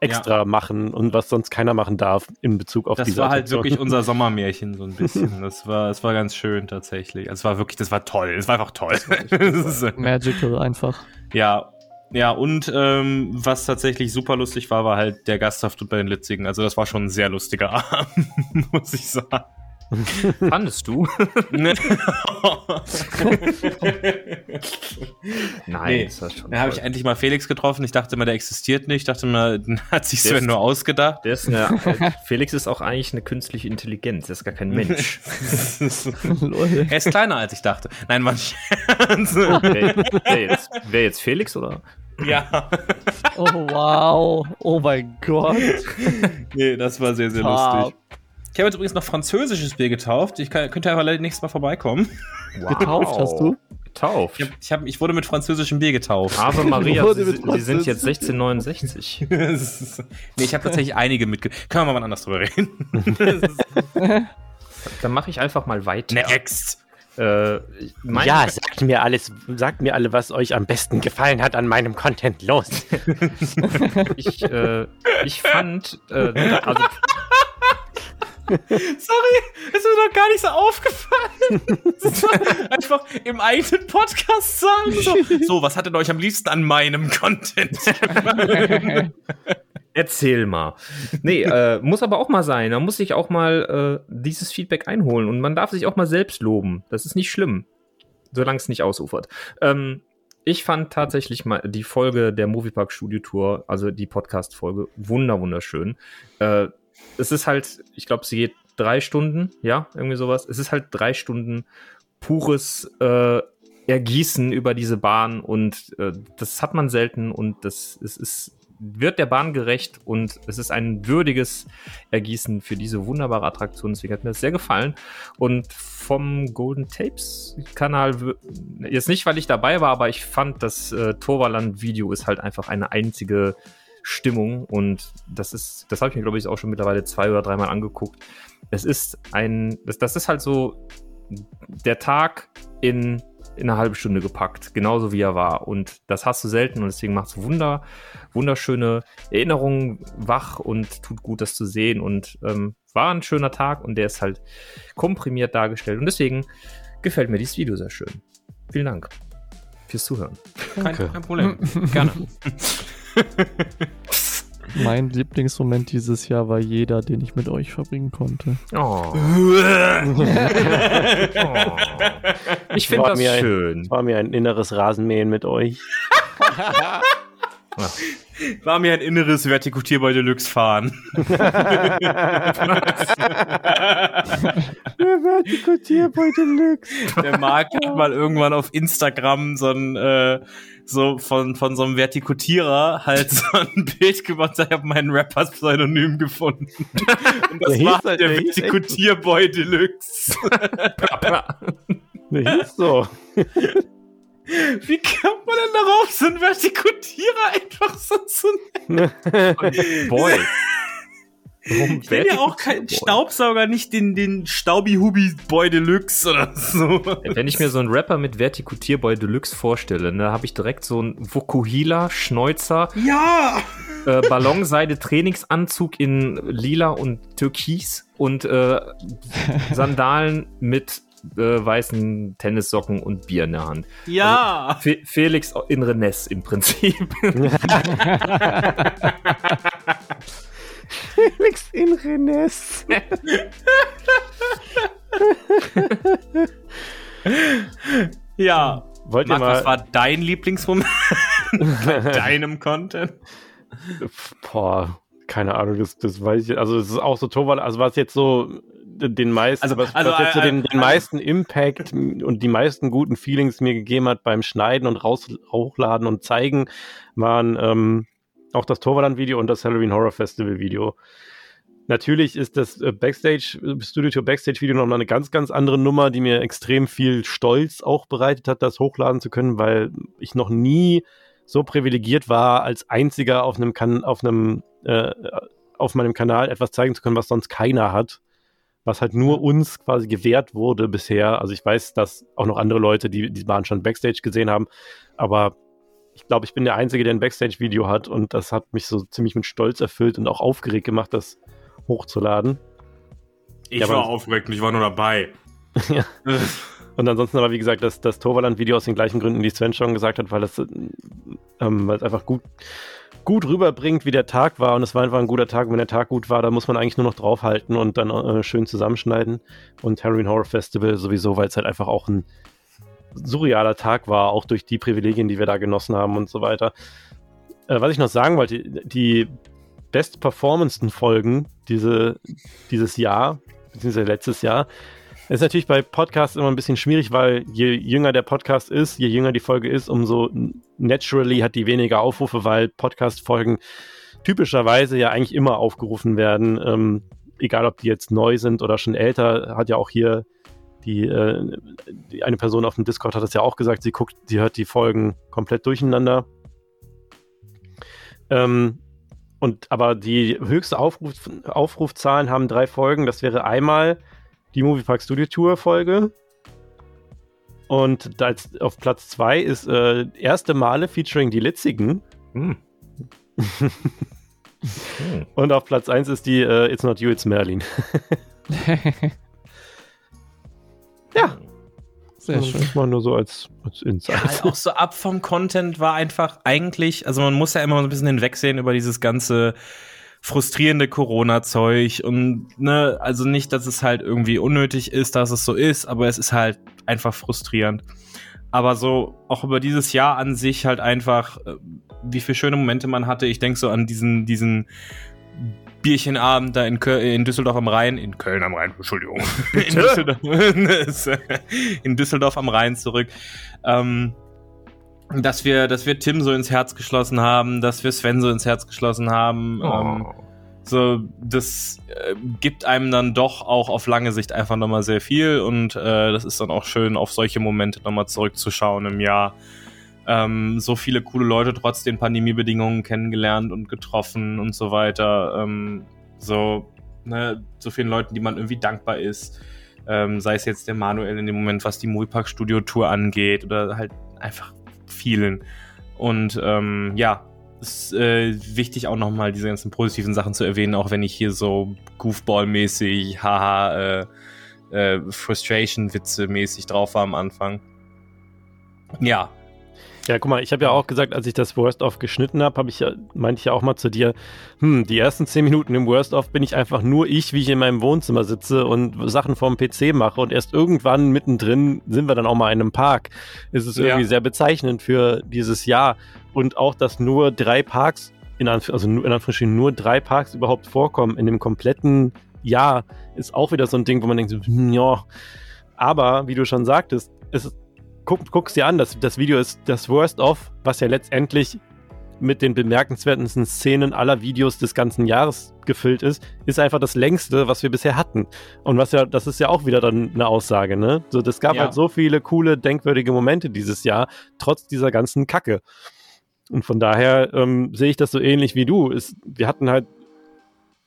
äh, extra machen und was sonst keiner machen darf in Bezug auf das diese war halt Attraktion. wirklich unser Sommermärchen so ein bisschen. Das war, das war ganz schön tatsächlich. Also Es war wirklich, das war toll. Es war einfach toll. Das ist- Magical einfach. ja, ja. Und ähm, was tatsächlich super lustig war, war halt der Gastauftritt bei den Litzigen. Also das war schon ein sehr lustiger Abend, muss ich sagen. Fandest du? Ne? Nein, Nee. das war schon. Da habe ich endlich mal Felix getroffen. Ich dachte immer, der existiert nicht. Ich dachte immer, den hat sich Sven ist- nur ausgedacht. Der ist eine, Felix ist auch eigentlich eine künstliche Intelligenz. Der ist gar kein Mensch. Er ist kleiner, als ich dachte. Nein, Mann. wer, wer, jetzt, wer jetzt Felix oder? ja. Oh, wow. Oh mein Gott. Nee, das war sehr, sehr Top. lustig. Ich habe jetzt übrigens noch französisches Bier getauft. Ich kann, könnte einfach leider nächstes Mal vorbeikommen. Getauft hast du? Getauft. Ich, hab, ich, hab, ich wurde mit französischem Bier getauft. Ave Maria, sie, sie sind jetzt 1669. Das ist- nee, ich habe tatsächlich einige mitge... Können wir mal anders drüber reden? Dann mache ich einfach mal weiter. Next. Äh, ja, sagt mir alles, sagt mir alle, was euch am besten gefallen hat an meinem Content. Los. ich, äh, ich fand, äh, also Sorry, ist mir doch gar nicht so aufgefallen. Einfach im eigenen Podcast sagen. So, so, was hat denn euch am liebsten an meinem Content? Erzähl mal. Nee, äh, muss aber auch mal sein. Da muss sich auch mal äh, dieses Feedback einholen und man darf sich auch mal selbst loben. Das ist nicht schlimm, solange es nicht ausufert. Ähm, ich fand tatsächlich mal die Folge der Moviepark Studio Tour, also die Podcast-Folge, wunder wunderschön. Äh, es ist halt, ich glaube, sie geht drei Stunden, ja, irgendwie sowas. Es ist halt drei Stunden pures äh, Ergießen über diese Bahn und äh, das hat man selten und das es ist wird der Bahn gerecht und es ist ein würdiges Ergießen für diese wunderbare Attraktion. Deswegen hat mir das sehr gefallen. Und vom Golden Tapes Kanal, jetzt nicht, weil ich dabei war, aber ich fand, das äh, Torvaland-Video ist halt einfach eine einzige Stimmung und das ist, das habe ich mir, glaube ich, auch schon mittlerweile zwei oder dreimal angeguckt. Es ist ein, das, das ist halt so der Tag in, in eine halbe Stunde gepackt, genauso wie er war. Und das hast du selten und deswegen macht es wunder, wunderschöne Erinnerungen wach und tut gut, das zu sehen. Und ähm, war ein schöner Tag und der ist halt komprimiert dargestellt. Und deswegen gefällt mir dieses Video sehr schön. Vielen Dank fürs Zuhören. Kein, kein Problem. Gerne. Mein Lieblingsmoment dieses Jahr war jeder, den ich mit euch verbringen konnte. Oh. oh. Ich finde War das mir ein- schön. War mir ein inneres Rasenmähen mit euch. War mir ein inneres Vertikutier bei Deluxe fahren. Der Marc hat mal irgendwann auf Instagram so ein, äh, so von, von so einem Vertikutierer halt so ein Bild gemacht, ich habe meinen Rapper-Pseudonym gefunden. Und das Der war halt- der der Vertikutierboy Deluxe. Der hieß so. Wie kommt man denn darauf, so einen Vertikutierer einfach so zu nennen? Boy. Ich nenne ja auch keinen Staubsauger, nicht den, den Staubi-Hubi Boy Deluxe oder so. Wenn ich mir so einen Rapper mit Vertikutierboy Deluxe vorstelle, ne, habe ich direkt so einen Vokuhila, Schneuzer, Ja! äh, Ballonseide Trainingsanzug in lila und türkis und äh, Sandalen mit äh, weißen Tennissocken und Bier in der Hand. Ja! Fe Felix in Rennes im Prinzip. Felix in Rennes. ja. Wollt ihr Marc, was mal. war dein Lieblingsmoment bei deinem Content? Boah, keine Ahnung, das, das weiß ich. Also, es ist auch so Torwart, also was jetzt so den meisten, Also- was, also, was jetzt so äh, den, äh, den meisten Impact und die meisten guten Feelings mir gegeben hat beim Schneiden und raus, hochladen und zeigen, waren ähm, auch das Torwart-Video und das Halloween Horror Festival Video. Natürlich ist das äh, Backstage, äh, Studio Tour Backstage Video nochmal eine ganz, ganz andere Nummer, die mir extrem viel Stolz auch bereitet hat, das hochladen zu können, weil ich noch nie so privilegiert war, als einziger auf einem, kan auf einem, äh, auf meinem Kanal etwas zeigen zu können, was sonst keiner hat. Was halt nur uns quasi gewährt wurde bisher. Also ich weiß, dass auch noch andere Leute, die die Bahn schon Backstage gesehen haben, aber ich glaube, ich bin der Einzige, der ein Backstage-Video hat und das hat mich so ziemlich mit Stolz erfüllt und auch aufgeregt gemacht, das hochzuladen. Ich Ja, war aufgeregt und ich war nur dabei. Ja. Und ansonsten aber, wie gesagt, das, das Torvaland-Video aus den gleichen Gründen, die Sven schon gesagt hat, weil es, ähm, weil es einfach gut, gut rüberbringt, wie der Tag war. Und es war einfach ein guter Tag. Und wenn der Tag gut war, dann muss man eigentlich nur noch draufhalten und dann äh, schön zusammenschneiden. Und Halloween Horror Festival sowieso, weil es halt einfach auch ein surrealer Tag war, auch durch die Privilegien, die wir da genossen haben und so weiter. Äh, was ich noch sagen wollte, die bestperformendsten Folgen diese, dieses Jahr, beziehungsweise letztes Jahr, ist natürlich bei Podcasts immer ein bisschen schwierig, weil je jünger der Podcast ist, je jünger die Folge ist, umso naturally hat die weniger Aufrufe, weil Podcast-Folgen typischerweise ja eigentlich immer aufgerufen werden. Ähm, egal, ob die jetzt neu sind oder schon älter, hat ja auch hier die, äh, die eine Person auf dem Discord hat das ja auch gesagt, sie guckt, sie hört die Folgen komplett durcheinander. Ähm, und aber die höchste Aufruf, Aufrufzahlen haben drei Folgen. Das wäre einmal die Moviepark Studio Tour Folge. Und als, auf Platz zwei ist äh, erste Male featuring die Litzigen. Hm. Und auf Platz eins ist die äh, It's Not You, It's Merlin. ja. Sehr schön. Das mal nur so als, als Insight. halt auch so ab vom Content war einfach eigentlich, also man muss ja immer so ein bisschen hinwegsehen über dieses ganze frustrierende Corona-Zeug und ne, also nicht, dass es halt irgendwie unnötig ist, dass es so ist, aber es ist halt einfach frustrierend. Aber so auch über dieses Jahr an sich halt einfach, äh, wie viele schöne Momente man hatte. Ich denke so an diesen, diesen Bierchenabend da in, Köl in Düsseldorf am Rhein, in Köln am Rhein, Entschuldigung. In Düsseldorf, in Düsseldorf am Rhein zurück. Ähm, dass wir, dass wir Tim so ins Herz geschlossen haben, dass wir Sven so ins Herz geschlossen haben. Ähm, Oh. so, das äh, gibt einem dann doch auch auf lange Sicht einfach nochmal sehr viel und äh, das ist dann auch schön, auf solche Momente nochmal zurückzuschauen im Jahr. Ähm, so viele coole Leute trotz den Pandemiebedingungen kennengelernt und getroffen und so weiter. Ähm, so, ne, so vielen Leuten, die man irgendwie dankbar ist. Ähm, sei es jetzt der Manuel in dem Moment, was die Moviepark Studio Tour angeht oder halt einfach vielen. Und ähm, ja, ist äh, wichtig auch nochmal diese ganzen positiven Sachen zu erwähnen, auch wenn ich hier so Goofball-mäßig, haha, äh, äh, Frustration-Witze mäßig drauf war am Anfang. Ja, Ja, guck mal, ich habe ja auch gesagt, als ich das Worst-of geschnitten habe, habe ich ja, meinte ich ja auch mal zu dir, hm, die ersten zehn Minuten im Worst-of bin ich einfach nur ich, wie ich in meinem Wohnzimmer sitze und Sachen vorm PC mache und erst irgendwann mittendrin sind wir dann auch mal in einem Park. Es ist irgendwie Ja. sehr bezeichnend für dieses Jahr und auch, dass nur drei Parks, in Anf also nur, in Anführungsstrichen nur drei Parks überhaupt vorkommen in dem kompletten Jahr, ist auch wieder so ein Ding, wo man denkt, hm, ja, aber wie du schon sagtest, es guck, guck's dir an, das, das Video ist das Worst of, was ja letztendlich mit den bemerkenswertesten Szenen aller Videos des ganzen Jahres gefüllt ist, ist einfach das längste, was wir bisher hatten. Und was ja, das ist ja auch wieder dann eine Aussage, ne? So, das gab Ja. halt so viele coole, denkwürdige Momente dieses Jahr, trotz dieser ganzen Kacke. Und von daher ähm, sehe ich das so ähnlich wie du. Es, wir hatten halt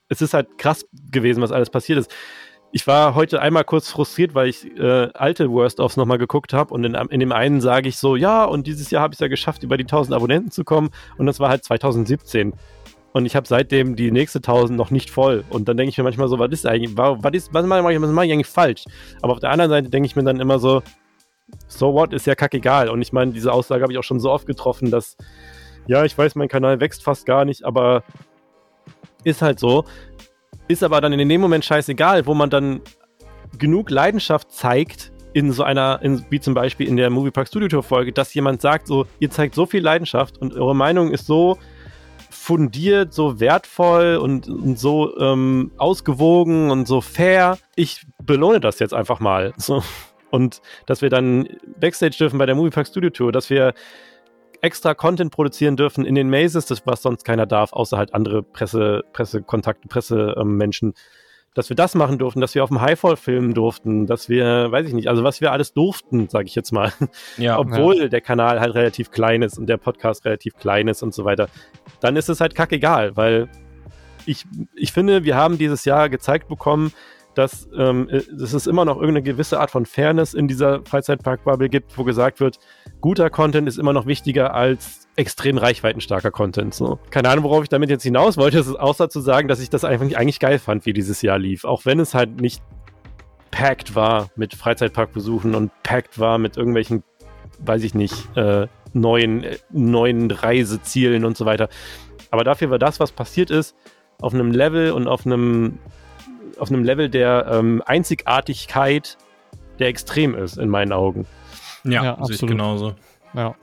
es ist halt krass gewesen, was alles passiert ist. Ich war heute einmal kurz frustriert, weil ich äh, alte Worst-Offs nochmal geguckt habe und in, in dem einen sage ich so, ja, und dieses Jahr habe ich es ja geschafft, über die 1000 Abonnenten zu kommen und das war halt 2017. Und ich habe seitdem die nächste 1000 noch nicht voll. Und dann denke ich mir manchmal so, was ist eigentlich, was, ist, was mache ich, was mach ich eigentlich falsch? Aber auf der anderen Seite denke ich mir dann immer so, so what, ist ja kackegal. Und ich meine, diese Aussage habe ich auch schon so oft getroffen, dass, ja, ich weiß, mein Kanal wächst fast gar nicht, aber ist halt so. Ist aber dann in dem Moment scheißegal, wo man dann genug Leidenschaft zeigt, in so einer, in, wie zum Beispiel in der Moviepark Studio Tour Folge, dass jemand sagt, so, ihr zeigt so viel Leidenschaft und eure Meinung ist so fundiert, so wertvoll und, und so ähm, ausgewogen und so fair. Ich belohne das jetzt einfach mal. So. Und dass wir dann Backstage dürfen bei der Moviepark Studio Tour, dass wir extra Content produzieren dürfen in den Mazes, das was sonst keiner darf, außer halt andere Presse, Pressekontakte, Pressemenschen. Ähm, dass wir das machen durften, dass wir auf dem Highfall filmen durften, dass wir, weiß ich nicht, also was wir alles durften, sage ich jetzt mal. Ja, Obwohl ja. der Kanal halt relativ klein ist und der Podcast relativ klein ist und so weiter, dann ist es halt kackegal, weil ich, ich finde, wir haben dieses Jahr gezeigt bekommen, dass, ähm, äh, dass es immer noch irgendeine gewisse Art von Fairness in dieser Freizeitpark-Bubble gibt, wo gesagt wird, guter Content ist immer noch wichtiger als extrem reichweitenstarker Content. So. Keine Ahnung, worauf ich damit jetzt hinaus wollte, ist außer zu sagen, dass ich das eigentlich, eigentlich geil fand, wie dieses Jahr lief. Auch wenn es halt nicht packed war mit Freizeitparkbesuchen und packed war mit irgendwelchen, weiß ich nicht, äh, neuen, äh, neuen Reisezielen und so weiter. Aber dafür war das, was passiert ist, auf einem Level und auf einem auf einem Level der ähm, Einzigartigkeit, der extrem ist, in meinen Augen. Ja, ja sehe ich genauso. Ja.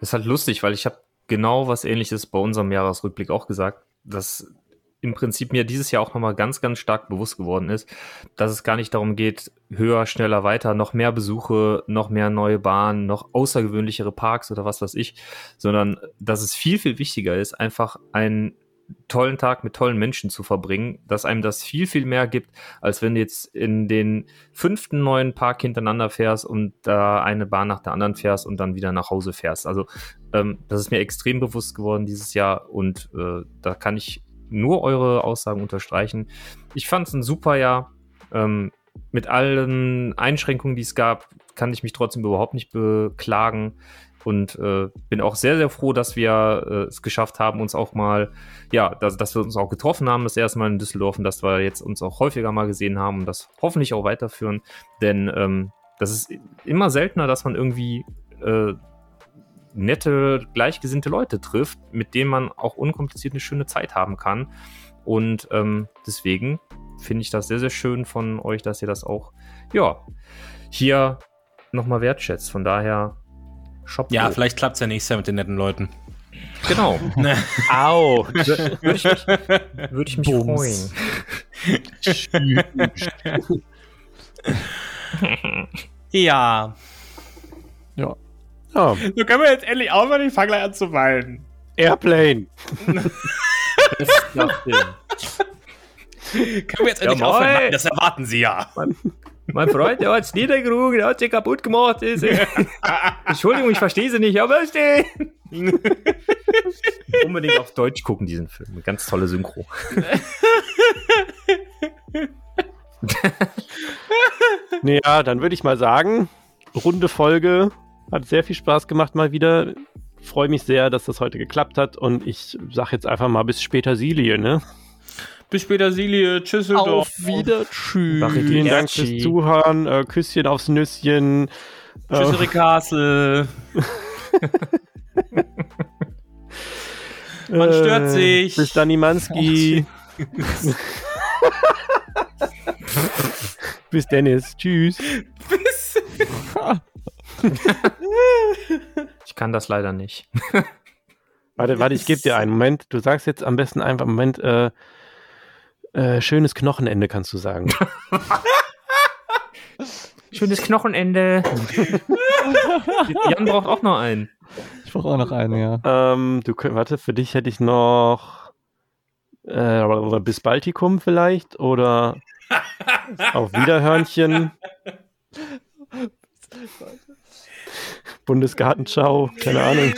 Das ist halt lustig, weil ich habe genau was ähnliches bei unserem Jahresrückblick auch gesagt, dass im Prinzip mir dieses Jahr auch nochmal ganz, ganz stark bewusst geworden ist, dass es gar nicht darum geht, höher, schneller, weiter, noch mehr Besuche, noch mehr neue Bahnen, noch außergewöhnlichere Parks oder was weiß ich, sondern dass es viel, viel wichtiger ist, einfach ein tollen Tag mit tollen Menschen zu verbringen, dass einem das viel, viel mehr gibt, als wenn du jetzt in den fünften neuen Park hintereinander fährst und da eine Bahn nach der anderen fährst und dann wieder nach Hause fährst. Also ähm, das ist mir extrem bewusst geworden dieses Jahr und äh, da kann ich nur eure Aussagen unterstreichen. Ich fand es ein super Jahr. Ähm, mit allen Einschränkungen, die es gab, kann ich mich trotzdem überhaupt nicht beklagen und äh, bin auch sehr, sehr froh, dass wir äh, es geschafft haben, uns auch mal, ja, dass, dass wir uns auch getroffen haben, das erste Mal in Düsseldorf und dass wir jetzt uns auch häufiger mal gesehen haben und das hoffentlich auch weiterführen, denn ähm, das ist immer seltener, dass man irgendwie äh, nette, gleichgesinnte Leute trifft, mit denen man auch unkompliziert eine schöne Zeit haben kann. Und ähm, deswegen finde ich das sehr, sehr schön von euch, dass ihr das auch, ja, hier nochmal wertschätzt. Von daher Shop. Ja, vielleicht klappt es ja nächstes Jahr mit den netten Leuten. Genau. Au. Würde ich mich, würd ich mich freuen. ja. Ja. Oh. So können wir jetzt endlich aufhören, ich fange gleich an zu weinen. Airplane. das Können wir jetzt endlich ja, aufhören? Das erwarten Sie ja. Mein Freund, der hat es niedergerufen, der hat sie kaputt gemacht. Entschuldigung, ich verstehe sie nicht, aber stehen. Unbedingt auf Deutsch gucken, diesen Film. Ganz tolle Synchro. naja, dann würde ich mal sagen, runde Folge. Hat sehr viel Spaß gemacht mal wieder. Freue mich sehr, dass das heute geklappt hat und ich sage jetzt einfach mal bis später Silie, ne? Bis später, Silie. Tschüss. Auf wieder. Tschüss. Vielen Dank fürs Zuhören. Äh, Küsschen aufs Nüsschen. Tschüss, äh, Castle. Man stört äh, sich. Bis dann, Imanski. Bis Dennis. Tschüss. Bis. ich kann das leider nicht. warte, warte, ich gebe dir einen Moment. Du sagst jetzt am besten einfach, Moment, äh, äh, schönes Knochenende, kannst du sagen. schönes Knochenende. Jan braucht auch noch einen. Ich brauche auch noch einen, ja. Ähm, du, warte, für dich hätte ich noch äh, bis Baltikum vielleicht oder auf Wiederhörnchen. Bundesgartenschau, keine Ahnung.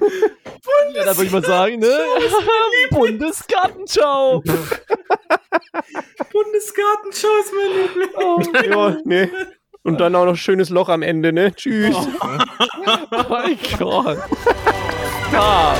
Ja, da würde ich mal sagen, ne? Bundesgartenschau. Bundesgartenschau ist mein Liebling. Oh, ja, nee. Und dann auch noch schönes Loch am Ende, ne? Tschüss. Oh mein Gott. Ah.